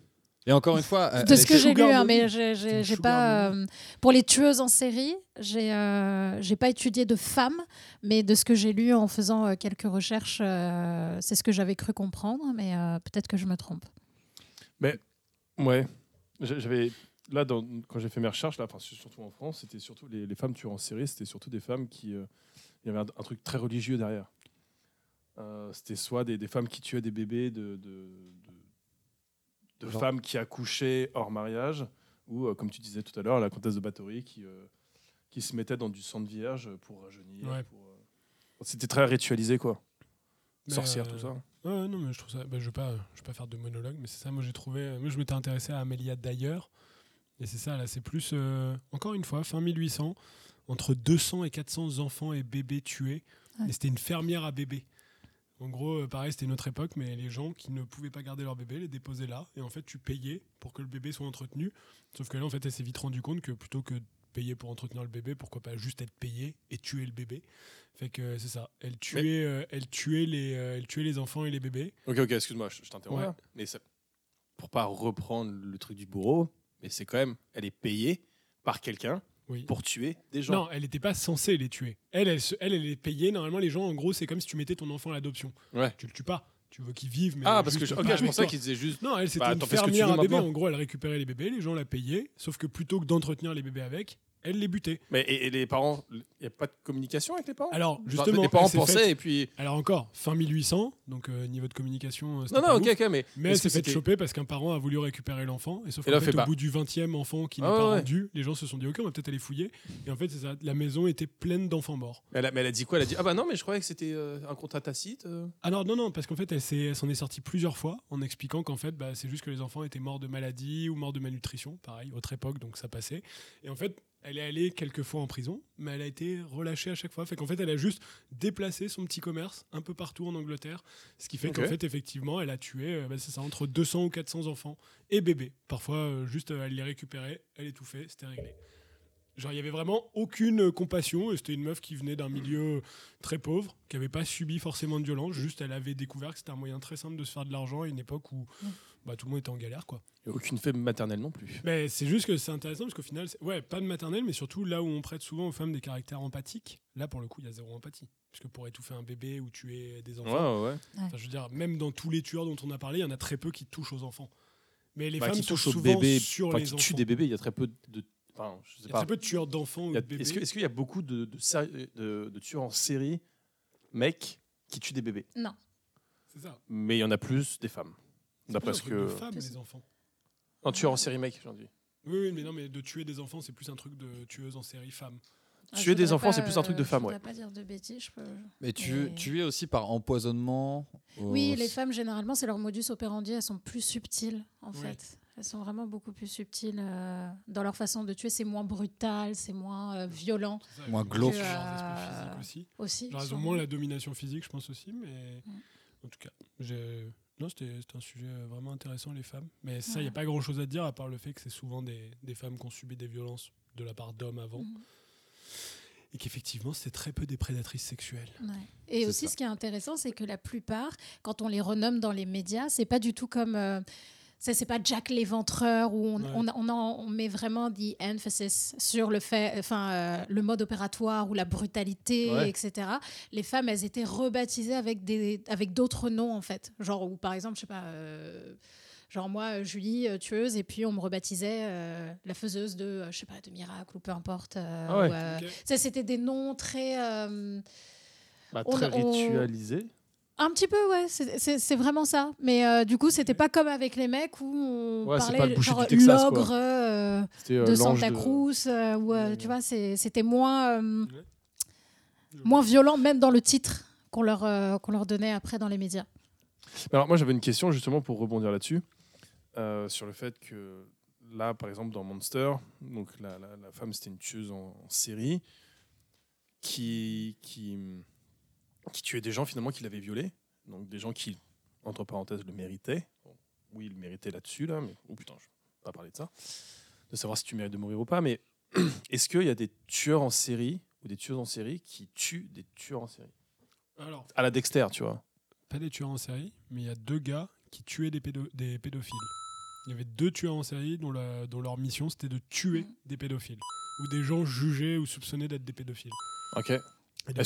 Et encore une fois, elle- de ce que j'ai lu, hein, mais j'ai- pas. euh, pour les tueuses en série, j'ai euh, j'ai pas étudié de femmes, mais de ce que j'ai lu en faisant euh, quelques recherches, euh, c'est ce que j'avais cru comprendre, mais euh, peut-être que je me trompe. Ouais. J'a- J'avais là dans- quand j'ai fait mes recherches là, enfin surtout en France, c'était surtout les, les femmes tueurs en série, c'était surtout des femmes qui euh, il y avait un, un truc très religieux derrière. Euh, c'était soit des, des femmes qui tuaient des bébés de, de, de- de Genre- femmes qui accouchaient hors mariage, ou euh, comme tu disais tout à l'heure, la comtesse de Bathory qui, euh, qui se mettait dans du sang de vierge pour rajeunir. Ouais. pour, euh, C'était très ritualisé quoi. Mais, Sorcière, euh, tout ça. Ouais, non, mais je trouve ça. bah, je vais pas, je vais pas faire de monologue, mais c'est ça. Moi, j'ai trouvé. Moi, je m'étais intéressé à Amélia d'ailleurs, et c'est ça. Là, c'est plus. euh, encore une fois, fin 1800, entre 200 et 400 enfants et bébés tués. Ouais. Et c'était une fermière à bébés. En gros, euh, pareil, c'était une autre époque, mais les gens qui ne pouvaient pas garder leur bébé les déposaient là, et en fait, tu payais pour que le bébé soit entretenu. Sauf que là, en fait, elle s'est vite rendu compte que plutôt que de payer pour entretenir le bébé, pourquoi pas juste être payé et tuer le bébé? Fait que euh, c'est ça. Elle tuait, euh, elle tuait les, euh, elle tuait les enfants et les bébés. Ok, ok, excuse-moi, je, je t'interromps. Ouais. Mais ça- pour pas reprendre le truc du bourreau, mais c'est quand même, elle est payée par quelqu'un Oui. pour tuer des gens. Non, elle n'était pas censée les tuer. Elle, elle, elle, elle est payée. Normalement, les gens, en gros, c'est comme si tu mettais ton enfant à l'adoption. Ouais. Tu le tues pas. Tu veux qu'il vive, mais ah, parce que je, ok, pas je pensais toi. qu'il disait juste. Non, elle, c'était Bah, une fermière à bébés. En gros, elle récupérait les bébés, les gens la payaient. Sauf que plutôt que d'entretenir les bébés avec, elle les butait. Mais et, et les parents, il n'y a pas de communication avec les parents? Alors, justement, les parents pensaient faite- et puis. Alors encore, fin 1800, donc euh, niveau de communication. euh, Non, non, ok, ouf. ok, mais. Mais elle s'est que fait c'était- choper parce qu'un parent a voulu récupérer l'enfant. Et sauf qu'en fait, au pas. bout du 20e enfant qui n'est Ah pas ouais, rendu, les gens se sont dit Ok, on va peut-être aller fouiller. Et en fait, ça. La maison était pleine d'enfants morts. Mais elle, a, mais elle a dit quoi? Elle a dit Ah bah non, mais je croyais que c'était euh, un contrat tacite. euh. Ah non, non, non, parce qu'en fait, elle s'en est sortie plusieurs fois en expliquant qu'en fait, bah, c'est juste que les enfants étaient morts de maladie ou morts de malnutrition, pareil, autre époque, donc ça passait. Et en fait, elle est allée quelques fois en prison, mais elle a été relâchée à chaque fois. Fait qu'en fait, elle a juste déplacé son petit commerce un peu partout en Angleterre, ce qui fait qu'en fait, effectivement, elle a tué, euh, bah, c'est ça, entre 200 ou 400 enfants et bébés. Parfois, euh, juste, euh, elle les récupérait, elle étouffait, c'était réglé. Genre, il y avait vraiment aucune compassion. et C'était une meuf qui venait d'un milieu très pauvre, qui n'avait pas subi forcément de violence. Juste, elle avait découvert que c'était un moyen très simple de se faire de l'argent à une époque où bah, tout le monde était en galère, quoi. Et aucune femme maternelle non plus. Mais c'est juste que c'est intéressant parce qu'au final, ouais, pas de maternelle, mais surtout là où on prête souvent aux femmes des caractères empathiques. Là, pour le coup, il y a zéro empathie. Puisque pour étouffer un bébé ou tuer des enfants, Ouais, ouais. enfin, je veux dire, même dans tous les tueurs dont on a parlé, il y en a très peu qui touchent aux enfants. Mais les Bah, femmes qui sont touchent aux souvent bébés, sur les qui enfants. tuent des bébés, il y a très peu de. Enfin, je sais Il y a pas. très peu de tueurs d'enfants de bébés. Est-ce que- qu'il y a beaucoup de, de, séri- de- de tueurs en série, mecs, qui tuent des bébés? Non. C'est ça. Mais il y en a plus des femmes. C'est D'après plus ce un truc que. de femmes, les enfants. Non, tueurs en série, mec, j'en dis. Oui, oui, mais non, mais de tuer des enfants, c'est plus un truc de tueuse en série femme. Ah, Tuer je des enfants, c'est plus un truc de euh, femme, Je ouais. voudrais pas dire de bêtises. Je peux... Mais tu, Mais- tu es aussi par empoisonnement. Oui, les femmes, généralement, c'est leur modus operandi. Elles sont plus subtiles, en Oui. fait. Elles sont vraiment beaucoup plus subtiles euh, dans leur façon de tuer. C'est moins brutal, c'est moins euh, violent C'est ça, Moins glauque. euh, aussi. aussi. Genre, ils ont moins la domination physique, je pense aussi, mais Mm. en tout cas, j'ai- non, c'était un sujet euh, vraiment intéressant, les femmes. Mais ça, il n'y a pas grand chose à dire à part le fait que c'est souvent des, des femmes qui ont subi des violences de la part d'hommes avant. Mhm. et qu'effectivement, c'était très peu des prédatrices sexuelles. Ouais. Et C'est aussi, ça. ce qui est intéressant, c'est que la plupart, quand on les renomme dans les médias, c'est pas du tout comme. euh, ça, c'est pas Jack l'éventreur où on, Ouais. on, on en- on met vraiment the emphasis sur le fait, enfin, euh, le mode opératoire ou la brutalité, Ouais. etc. Les femmes, elles étaient rebaptisées avec des, avec d'autres noms en fait, genre ou par exemple, je sais pas. euh, Genre moi, euh, Julie, euh, tueuse, et puis on me rebaptisait euh, la faiseuse de, euh, je sais pas, de miracle ou peu importe. euh, Ah ouais. ou, euh, Ok. ça, c'était des noms très, euh, Bah, On- très on- ritualisé. Un petit peu, ouais, c'est- vraiment ça. Mais euh, du coup, c'était pas comme avec les mecs où on Ouais, parlait genre l'ogre euh, euh, de Santa de- Cruz, ou euh, Ouais. tu vois, c'était moins, moins violent, même dans le titre qu'on leur, qu'on leur donnait après dans les médias. Alors moi j'avais une question justement pour rebondir là-dessus, sur le fait que là par exemple dans Monster, donc la, la- la femme c'était une tueuse en, en série qui, qui, qui tuait des gens finalement qui l'avaient violé, donc des gens qui, entre parenthèses, le méritaient. Bon, oui, il le méritait là-dessus, là, mais oh putain, je vais pas parler de ça, de savoir si tu mérites de mourir ou pas, mais est-ce qu'il y a des tueurs en série ou des tueuses en série qui tuent des tueurs en série? Alors, À la Dexter, tu vois. pas des tueurs en série, mais il y a deux gars qui tuaient des, pédo- des pédophiles. Il y avait deux tueurs en série dont, la- dont leur mission c'était de tuer Mm. des pédophiles ou des gens jugés ou soupçonnés d'être des pédophiles. Ok. Et je-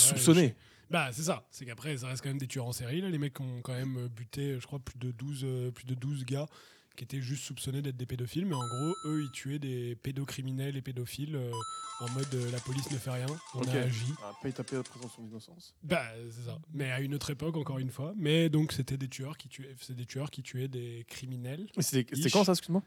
Bah, c'est ça. C'est qu'après, ça reste quand même des tueurs en série. Là. Les mecs ont quand même euh, buté, je crois, plus de 12, euh, plus de 12 gars qui étaient juste soupçonnés d'être des pédophiles. Mais en gros, eux, ils tuaient des pédocriminels et pédophiles euh, en mode euh, la police ne fait rien, on Ok. a agi. Ah, paye ta paix la présomption d'innocence. Bah, c'est ça. Mais à une autre époque, encore une fois. Mais donc, c'était des tueurs qui tuaient, c'est des tueurs qui tuaient des criminels. C'était c'était Ish. quand ça, excuse-moi?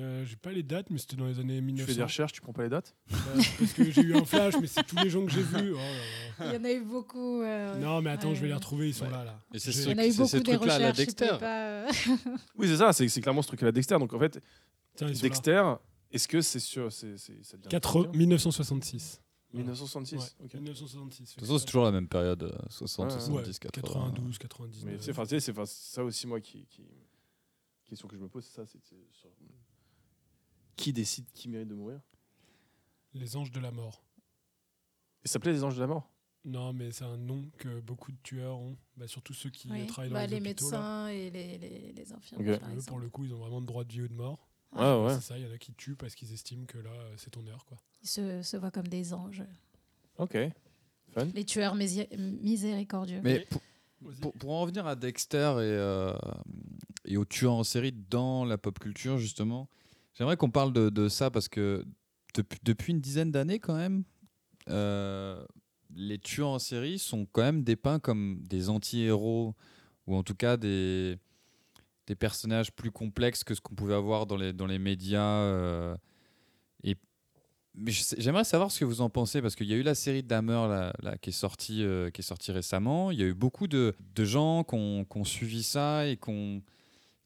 Euh, J'ai pas les dates, mais c'était dans les années Tu 1900. fais des recherches, tu prends pas les dates Bah, parce que j'ai eu un flash, mais c'est tous les gens que j'ai vus. Oh. Il y en a eu beaucoup. euh, Non, mais attends, je vais les retrouver, ils sont Ouais. là, là. Et c'est ce- Il y en a eu C'est beaucoup ce des truc-là à la Dexter. pas, euh, Oui, c'est ça, c'est c'est clairement ce truc à la Dexter. Donc en fait, Tiens. Dexter, est-ce que c'est sûr c'est, c'est, ça devient Quatre- bien 1966. 1966 Ouais, ok. 1966. De toute façon, c'est toujours la même période, euh, 60, Ouais, 70, Ouais, 80. 92, 99. Mais tu sais, enfin, tu sais, c'est ça aussi, moi, qui, qui. Question que je me pose, c'est ça c'est, c'est sur- Qui décide qui mérite de mourir? Les anges de la mort. Et ça s'appelait Les Anges de la Mort? Non, mais c'est un nom que beaucoup de tueurs ont. Bah, surtout ceux qui oui. travaillent dans Bah, les, les hôpitaux. là. médecins et les, les, les infirmiers. Eux, pour le coup, ils ont vraiment le droit de vie ou de mort. Ouais, ouais. C'est ça, il y en a qui tuent parce qu'ils estiment que là, euh, c'est ton heure. Quoi. Ils se, se voient comme des anges. Ok. Fun. Les tueurs miséricordieux. Mais pour- pour en revenir à Dexter et, euh, et aux tueurs en série dans la pop culture, justement, j'aimerais qu'on parle de, ça parce que depuis, une dizaine d'années, quand même, euh, les tueurs en série sont quand même dépeints comme des anti-héros ou en tout cas des, personnages plus complexes que ce qu'on pouvait avoir dans les, dans les médias. euh, et j'aimerais savoir ce que vous en pensez parce qu'il y a eu la série Dahmer là, qui, est sortie, euh, qui est sortie récemment. Il y a eu beaucoup de, de gens qui ont, qui ont suivi ça et qui ont-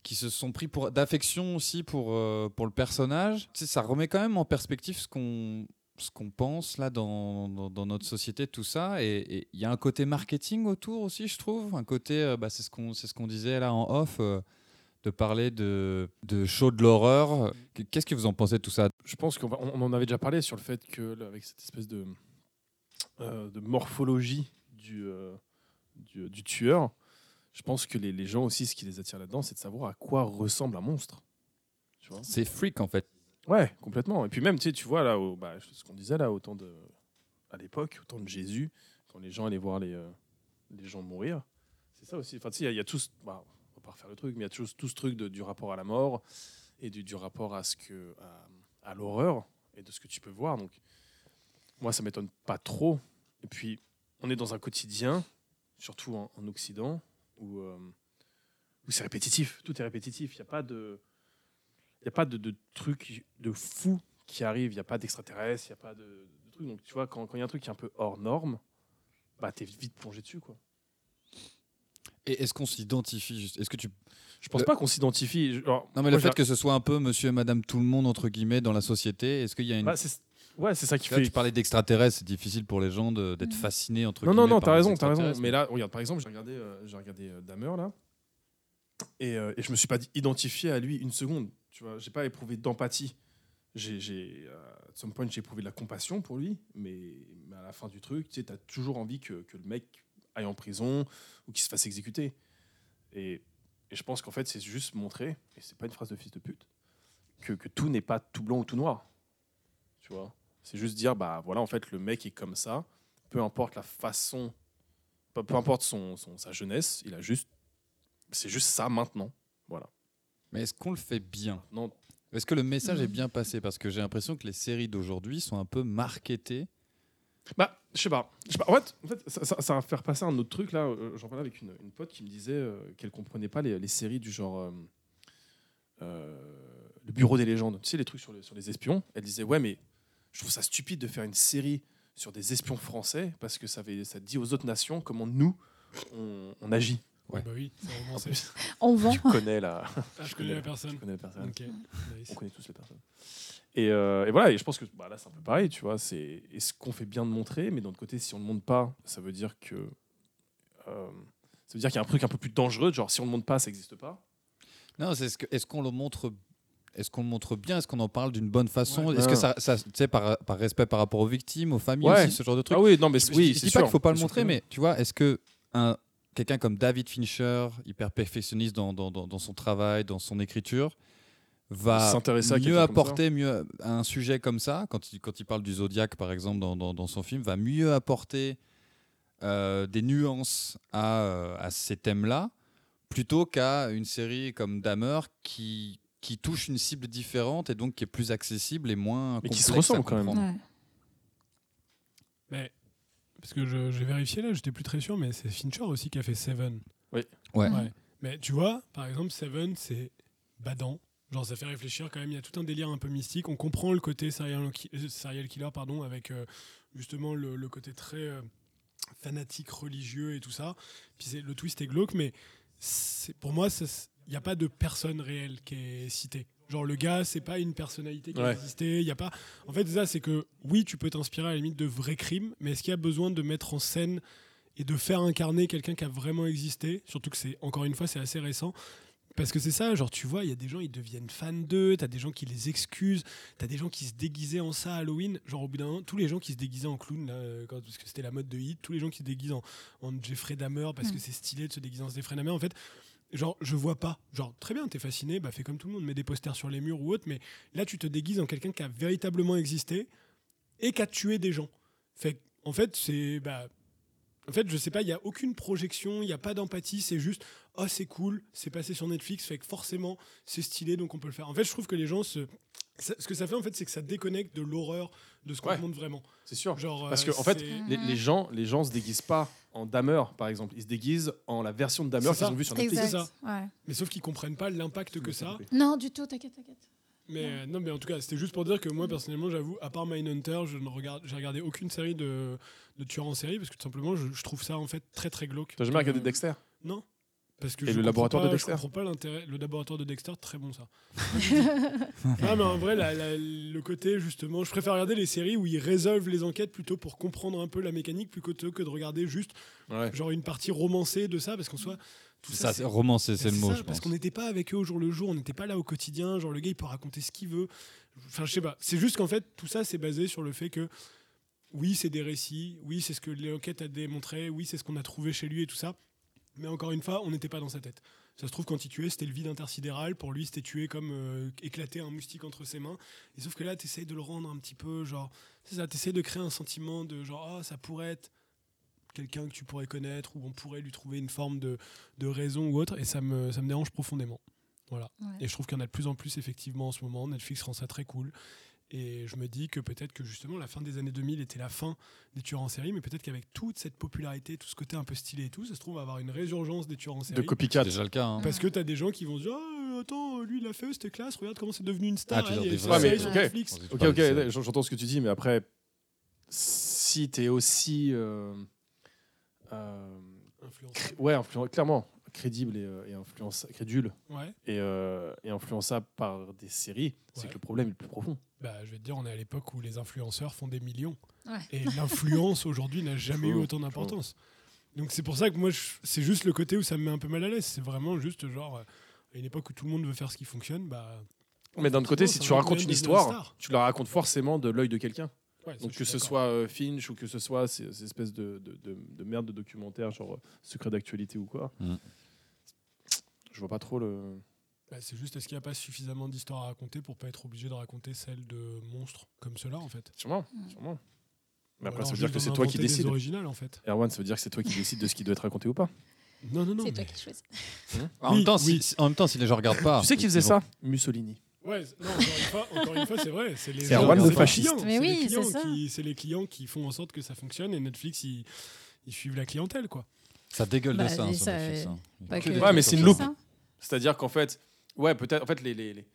qui se sont pris pour d'affection aussi pour, euh, pour le personnage. Ça remet quand même en perspective ce qu'on ce qu'on pense là dans, dans, notre société, tout ça. Et il y a un côté marketing autour aussi, je trouve. Un côté, euh, bah, c'est ce qu'on ce qu'on disait là en off, euh, de parler de, de show de l'horreur. Qu'est-ce que vous en pensez de tout ça? Je pense qu'on en avait déjà parlé sur le fait que, avec cette espèce de, de morphologie du, du tueur, je pense que les, les gens aussi, ce qui les attire là-dedans, c'est de savoir à quoi ressemble un monstre. C'est freak en fait. Ouais, complètement. Et puis même, tu sais, tu vois, là, au- bah, ce qu'on disait là, autant de, à l'époque, autant de Jésus, quand les gens allaient voir les, euh, les gens mourir, c'est ça aussi. Enfin, tu sais, il y y, a tout, ce- bah, on va pas refaire le truc, mais il y a tout, tout ce truc de- du rapport à la mort et du, du rapport à ce que, à, à l'horreur et de ce que tu peux voir. Donc, moi, ça m'étonne pas trop. Et puis, on est dans un quotidien, surtout en, en Occident, où, euh, où c'est répétitif. Tout est répétitif. Il n'y a pas de n'y a pas de, de truc de fou qui arrive, il n'y a pas d'extraterrestre, il n'y a pas de, de truc. Donc, tu vois, quand il y a un truc qui est un peu hors norme, bah, t'es vite plongé dessus, quoi. Et est-ce qu'on s'identifie Est-ce que tu Je pense Le- pas qu'on s'identifie. non mais moi, le fait que ce soit un peu Monsieur et Madame tout le monde entre guillemets dans la société, est-ce qu'il y a une bah, ouais, c'est ça qui Là, fait. tu parlais d'extraterrestres, c'est difficile pour les gens de- d'être Mhm. fascinés entre Non, non, non, t'as raison, t'as raison. Mais là, regarde, par exemple, j'ai regardé, euh, j'ai regardé euh, Dahmer, là, et, euh, et je me suis pas identifié à lui une seconde. Tu vois, j'ai pas éprouvé d'empathie j'ai, j'ai, euh, à some point, j'ai éprouvé de la compassion pour lui, mais, mais à la fin du truc, tu sais, as toujours envie que, que le mec aille en prison ou qu'il se fasse exécuter. Et, et je pense qu'en fait, c'est juste montrer, et c'est pas une phrase de fils de pute, que, que tout n'est pas tout blanc ou tout noir. Tu vois? C'est juste dire, bah voilà, en fait, le mec est comme ça, peu importe la façon, peu, peu importe son, son- sa jeunesse, il a juste. C'est juste ça maintenant. Voilà. Mais est-ce qu'on le fait bien? Non, Est-ce que le message est bien passé? Parce que j'ai l'impression que les séries d'aujourd'hui sont un peu marketées. Bah, je sais pas. En fait, en fait ça, ça- ça va faire passer un autre truc là. Euh, J'en parlais avec une, une pote qui me disait euh, qu'elle comprenait pas les, les séries du genre euh, euh, le Bureau des légendes. Tu sais les trucs sur, le- sur les espions? Elle disait ouais mais je trouve ça stupide de faire une série sur des espions français parce que ça, fait, ça dit aux autres nations comment nous on, on agit. Ouais. Bah oui, vraiment On vend. tu connais la, Ah, je connais la personne. tu connais la personne. Nice. On connaît tous les personnes. Et, euh, et voilà, et je pense que bah, là, c'est un peu pareil, tu vois. C'est est-ce qu'on fait bien de montrer, mais d'un autre côté, si on ne montre pas, ça veut dire que euh, ça veut dire qu'il y a un truc un peu plus dangereux, genre si on ne montre pas, ça n'existe pas. Non, c'est ce que- est-ce qu'on le montre est-ce qu'on le montre bien? Est-ce qu'on en parle d'une bonne façon? Ouais. Est-ce que Ouais. ça, ça- tu sais, par, par respect par rapport aux victimes, aux familles Ouais. aussi, ce genre de truc? Ah oui, non, mais Je- oui, je, dis pas qu'il faut pas le montrer, mais tu vois, est-ce que un quelqu'un comme David Fincher, hyper perfectionniste dans, dans, dans- dans son travail, dans son écriture, va à mieux apporter mieux à un sujet comme ça, quand il, quand il parle du zodiaque par exemple dans, dans- dans son film, va mieux apporter euh, des nuances à, euh, à ces thèmes-là, plutôt qu'à une série comme Dahmer qui, qui touche une cible différente et donc qui est plus accessible et moins Mais qui se ressemble quand même. Ouais. Mais, parce que j'ai vérifié là, j'étais plus très sûr, mais c'est Fincher aussi qui a fait Seven. Ouais. Ouais. Mais tu vois, par exemple, Seven, c'est badant. Genre, ça fait réfléchir quand même. Il y a tout un délire un peu mystique. On comprend le côté serial, euh, serial killer, pardon, avec euh, justement le, le côté très euh, fanatique, religieux et tout ça. Puis c'est- le twist est glauque, mais c'est- pour moi, ça il n'y a pas de personne réelle qui est citée. Genre, le gars, c'est pas une personnalité qui a existé. Il y a pas. En fait, ça, c'est que oui, tu peux t'inspirer à la limite de vrais crimes, mais est-ce qu'il y a besoin de mettre en scène et de faire incarner quelqu'un qui a vraiment existé? Surtout que c'est, encore une fois, c'est assez récent. Parce que c'est ça, genre tu vois, il y a des gens, ils deviennent fans d'eux, t'as des gens qui les excusent, t'as des gens qui se déguisaient en ça à Halloween. Genre au bout d'un moment, tous les gens qui se déguisaient en clown, là, euh, quand- parce que c'était la mode de hit, tous les gens qui se déguisent en, en Jeffrey Dahmer parce que Mm. c'est stylé de se déguiser en Jeffrey Dahmer. En fait, genre je vois pas. Genre très bien, t'es fasciné, bah fais comme tout le monde, mets des posters sur les murs ou autre, mais là tu te déguises en quelqu'un qui a véritablement existé et qui a tué des gens. En fait, c'est. Bah, en fait, je sais pas, il n'y a aucune projection, il n'y a pas d'empathie, c'est juste, oh, c'est cool, c'est passé sur Netflix, fait que forcément, c'est stylé, donc on peut le faire. En fait, je trouve que les gens se. ça- ce que ça fait, en fait, c'est que ça déconnecte de l'horreur de ce qu'on Ouais. te montre vraiment. C'est sûr. Genre, Parce euh, que en fait, les, les gens, les gens se déguisent pas en Dahmer, par exemple. Ils se déguisent en la version de Dahmer qu'ils ça. ont vue sur Netflix. c'est. Ouais. Mais sauf qu'ils comprennent pas l'impact que ça. a. Non, du tout, t'inquiète, t'inquiète. Mais euh, non, mais en tout cas, c'était juste pour dire que moi, personnellement, j'avoue, à part Mindhunter, je ne regarde, j'ai regardé aucune série de, de tueurs en série parce que tout simplement, je, je trouve ça en fait très très glauque. T'as jamais regardé Euh, Dexter? Non. Parce que Et je le comprends laboratoire de pas- Dexter? Je comprends pas l'intérêt. Le laboratoire de Dexter, très bon ça. ah, mais en vrai, la- la- le côté justement, je préfère regarder les séries où ils résolvent les enquêtes plutôt pour comprendre un peu la mécanique plutôt que de regarder juste Ouais. genre une partie romancée de ça parce qu'en soit tout ça, ça, c'est romancé, c'est le mot, ça, je parce qu'on n'était pas avec eux au jour le jour, on n'était pas là au quotidien. Genre, le gars, il peut raconter ce qu'il veut. Enfin, je sais pas. C'est juste qu'en fait, tout ça, c'est basé sur le fait que, oui, c'est des récits. Oui, c'est ce que l'enquête a démontré. Oui, c'est ce qu'on a trouvé chez lui et tout ça. Mais encore une fois, on n'était pas dans sa tête. Ça se trouve, quand il tuait, c'était le vide intersidéral. Pour lui, c'était tuer comme euh, éclater un moustique entre ses mains. Et sauf que là, tu essayes de le rendre un petit peu, genre, c'est ça, tu essayes de créer un sentiment de genre, ah, ça pourrait être quelqu'un que tu pourrais connaître, ou on pourrait lui trouver une forme de, de raison ou autre. Et ça me, ça me dérange profondément. Voilà. Ouais. Et je trouve qu'il y en a de plus en plus, effectivement, en ce moment. Netflix rend ça très cool. Et je me dis que peut-être que justement la fin des années 2000 était la fin des tueurs en série, mais peut-être qu'avec toute cette popularité, tout ce côté un peu stylé et tout, ça se trouve, avoir une résurgence des tueurs en De série. copycat. C'est déjà le cas. hein. Parce que t'as des gens qui vont se dire Ah, Attends, lui il l'a fait, c'était classe, regarde comment c'est devenu une star. Ah, tu hein, a des vrais- mais. Netflix. Ok, ok, de- j'entends ce que tu dis, mais après, si t'es aussi. euh, euh, Influence. cré- ouais, influen- clairement, crédible et, euh, et influence, crédule Ouais, et, euh, et influençable par des séries, c'est que le problème est plus profond. bah, je vais te dire, on est à l'époque où les influenceurs font des millions. Ouais. Et l'influence aujourd'hui n'a jamais eu autant d'importance. Donc c'est pour ça que moi, c'est juste le côté où ça me met un peu mal à l'aise. C'est vraiment juste genre, à une époque où tout le monde veut faire ce qui fonctionne, bah, Mais d'un autre côté, si tu racontes une histoire, tu la racontes forcément de l'œil de quelqu'un. Ouais, Donc que ce soit euh, Finch ou que ce soit ces, ces espèces de, de, de, de merde de documentaire, genre euh, secret d'actualité ou quoi. Mm. Je vois pas trop le. Bah, c'est juste, est-ce qu'il n'y a pas suffisamment d'histoires à raconter pour pas être obligé de raconter celle de monstres comme cela en fait? Sûrement, Mm. sûrement. Mais après, ça veut dire que c'est toi qui décides. originales en fait. Erwan, ça veut dire que c'est toi qui décides de ce qui doit être raconté ou pas? Non, non, non. C'est toi qui choisis. En, même Oui, temps, si, oui. si- en même temps, si les gens regardent pas. tu sais qui faisait ça? Mussolini. Ouais, non, encore une fois, encore une fois, c'est vrai. C'est les gens- les fasciste. clients, Mais c'est oui, les c'est clients ça. qui- C'est les clients qui font en sorte que ça fonctionne et Netflix, ils, ils suivent la clientèle, quoi. Ça dégueule Bah, de ça, hein, ça, Netflix, euh, hein. Pas Que Ouais, mais c'est une loupe. C'est-à-dire qu'en fait, ouais, peut-être, en fait, les, les, les,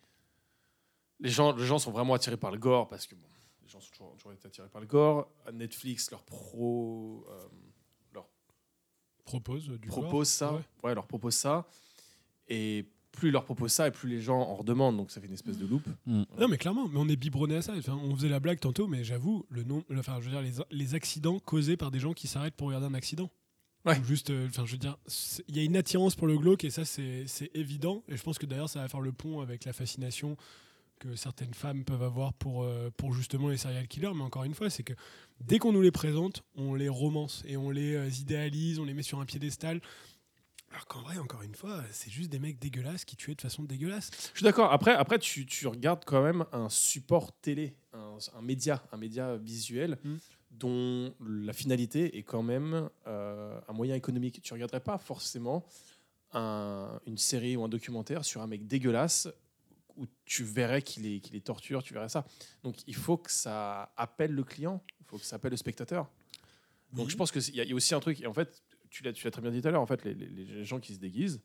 les gens, les gens sont vraiment attirés par le gore parce que bon, les gens sont toujours, toujours été attirés par le gore. Netflix leur pro, euh, leur Propose euh, du propose gore. ça, Ouais. ouais. leur propose ça, et plus ils leur proposent ça, et plus les gens en redemandent. Donc ça fait une espèce de loupe. Non, mais clairement, mais on est biberonné à ça. Enfin, on faisait la blague tantôt, mais j'avoue, le nom, le- enfin, je veux dire, les, les accidents causés par des gens qui s'arrêtent pour regarder un accident. Ouais. Juste, euh, enfin, je veux dire, il y a une attirance pour le glauque et ça, c'est c'est évident. Et je pense que d'ailleurs, ça va faire le pont avec la fascination que certaines femmes peuvent avoir pour, euh, pour justement les serial killers. Mais encore une fois, c'est que dès qu'on nous les présente, on les romance et on les euh, idéalise, on les met sur un piédestal. Alors qu'en vrai, encore une fois, c'est juste des mecs dégueulasses qui tuaient de façon dégueulasse. Je suis d'accord. Après, après tu, tu regardes quand même un support télé, un, un média, un média visuel Mm. dont la finalité est quand même euh, un moyen économique. Tu regarderais pas forcément un- une série ou un documentaire sur un mec dégueulasse où tu verrais qu'il est, qu'il est torture, tu verrais ça. Donc il faut que ça appelle le client, il faut que ça appelle le spectateur. Donc je pense qu'il y, y a aussi un truc, et en fait, tu l'as tu l'as très bien dit tout à l'heure, en fait, les, gens qui se déguisent,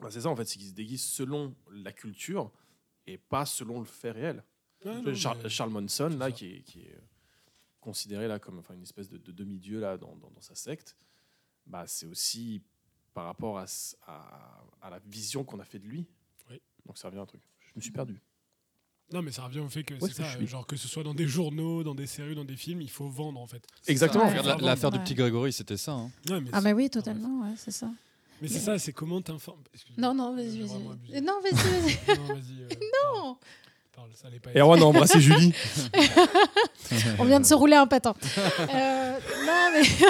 bah, c'est ça en fait, c'est qu'ils se déguisent selon la culture et pas selon le fait réel. Ouais, non, Char- mais- Charles Manson, c'est là, qui est, qui est, euh, considéré là comme enfin, une espèce de, de demi-dieu là dans, dans- dans sa secte, bah, c'est aussi par rapport à, s- à- à la vision qu'on a fait de lui. Oui. Donc ça revient à un truc. Je me suis perdu. Non, mais ça revient au fait que c'est ça, suis genre que ce soit dans des journaux, dans des séries, dans des films, il faut vendre en fait. Exactement. Ouais. L'affaire du petit Grégory, c'était ça. hein. Ouais, mais Ah, mais oui, totalement, ouais, c'est ça. mais c'est ça, c'est comment t'informes. Non, non, vas-y, vas-y. Non, vas-y, vas-y. Non, vas-y. euh, Non. Parle, parle, ça pas. Erwan a embrassé Julie. On vient de se rouler un patin. Euh, non, mais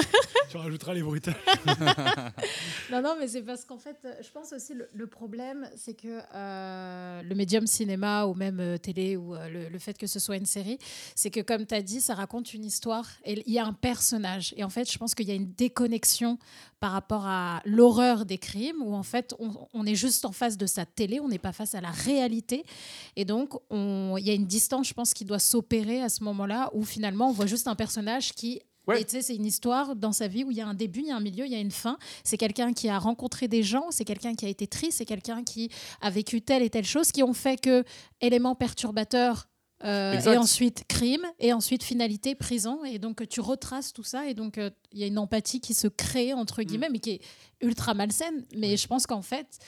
Tu rajouteras les bruitages. Non, non, mais c'est parce qu'en fait, je pense aussi le, le problème, c'est que euh, le médium cinéma ou même euh, télé ou euh, le, le fait que ce soit une série, c'est que comme tu as dit, ça raconte une histoire et il y a un personnage. Et en fait, je pense qu'il y a une déconnexion par rapport à l'horreur des crimes où en fait, on, on est juste en face de sa télé, on n'est pas face à la réalité. Et donc, on- il y a une distance, je pense, qui doit s'opérer à ce moment-là où finalement, on voit juste un personnage qui Ouais. Et tu sais, c'est une histoire dans sa vie où il y a un début, il y a un milieu, il y a une fin. C'est quelqu'un qui a rencontré des gens, c'est quelqu'un qui a été triste, c'est quelqu'un qui a vécu telle et telle chose qui ont fait que éléments perturbateurs euh, et ensuite crime et ensuite finalité prison. Et donc tu retraces tout ça et donc euh, il y a une empathie qui se crée entre guillemets mais qui est ultra malsaine. Mais je pense qu'en fait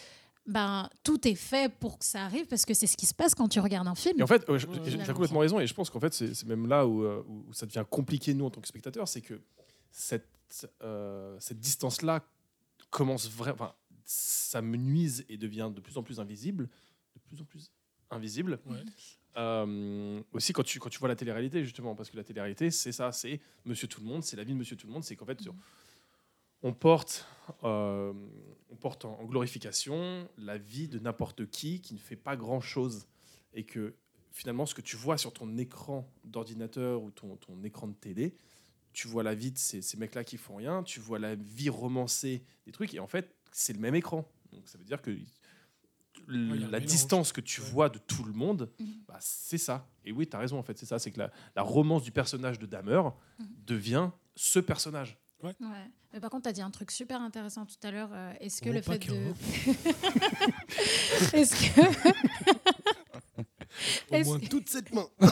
ben tout est fait pour que ça arrive parce que c'est ce qui se passe quand tu regardes un film Et en fait, euh, Ouais, j'ai- ouais, j'ai complètement raison, et je pense qu'en fait, c'est même là où, euh, où- ça devient compliqué, nous, en tant que spectateurs, c'est que cette, euh, cette distance-là commence vraiment. Enfin, ça me nuise et devient de plus en plus invisible. De plus en plus invisible. Ouais. Euh, aussi, quand tu, quand tu vois la télé-réalité, justement, parce que la télé-réalité, c'est ça, c'est Monsieur Tout le Monde, c'est la vie de Monsieur Tout le Monde, c'est qu'en fait, sur- on porte, euh, on porte en, en glorification la vie de n'importe qui qui ne fait pas grand-chose. Et que finalement, ce que tu vois sur ton écran d'ordinateur ou ton, ton écran de télé, tu vois la vie de ces, ces mecs-là qui font rien, tu vois la vie romancée des trucs, et en fait, c'est le même écran. Donc ça veut dire que la mélange. distance que tu Ouais. vois de tout le monde, Mhm. bah, c'est ça. Et oui, tu as raison, en fait, c'est ça. C'est que la, la romance du personnage de Dahmer Mhm. devient ce personnage. Ouais. Mais par contre, tu as dit un truc super intéressant tout à l'heure. euh, Est-ce que Oh, le fait de. Est-ce que. Au Est-ce- moins toute cette main.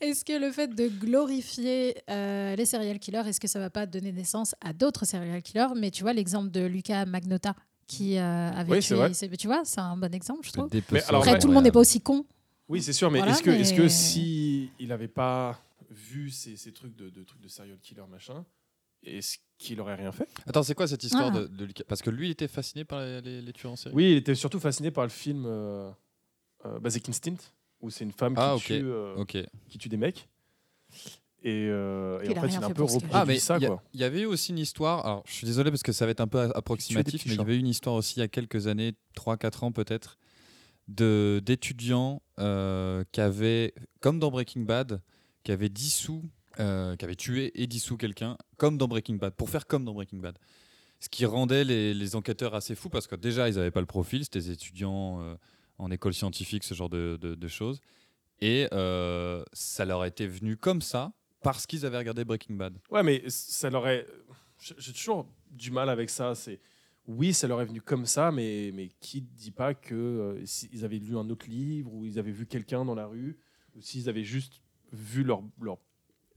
Est-ce que le fait de glorifier euh, les serial killers, est-ce que ça va pas donner naissance à d'autres serial killers? Mais tu vois l'exemple de Lucas Magnota qui euh, avait Oui, tué. Tu vois, c'est un bon exemple, je trouve. Mais alors, Après, ouais. tout le monde n'est pas aussi con. Oui, c'est sûr, mais Voilà, est-ce que, est-ce que mais- si il n'avait pas vu ces, ces trucs de, de trucs de serial killer machin, est-ce qu'il aurait rien fait? Attends, c'est quoi cette histoire Ah. de, Parce que lui, il était fasciné par les, les- les tueurs en série. Oui, il était surtout fasciné par le film euh, euh, Basic Instinct, où c'est une femme Ah, qui, ok. tue, euh, qui tue des mecs. Et, euh, et en a fait, rien il a un fait peu reproduit Ah, mais ça. il y, a- Quoi. il y avait eu aussi une histoire. Alors, je suis désolé parce que ça va être un peu a- approximatif, mais il y avait eu une histoire aussi il y a quelques années, 3-4 ans peut-être, de d'étudiants euh, qui avaient, comme dans Breaking Bad, qui avaient dissous, euh, qui avaient tué et dissous quelqu'un, comme dans Breaking Bad, pour faire comme dans Breaking Bad. Ce qui rendait les, enquêteurs assez fous parce que déjà, ils n'avaient pas le profil, c'était des étudiants euh, en école scientifique, ce genre de, choses. Et euh, ça leur était venu comme ça parce qu'ils avaient regardé Breaking Bad. Ouais, mais ça leur est. J'ai toujours du mal avec ça. C'est oui, ça leur est venu comme ça, mais mais qui dit pas que euh, avaient lu un autre livre ou ils avaient vu quelqu'un dans la rue ou s'ils avaient juste vu leur leur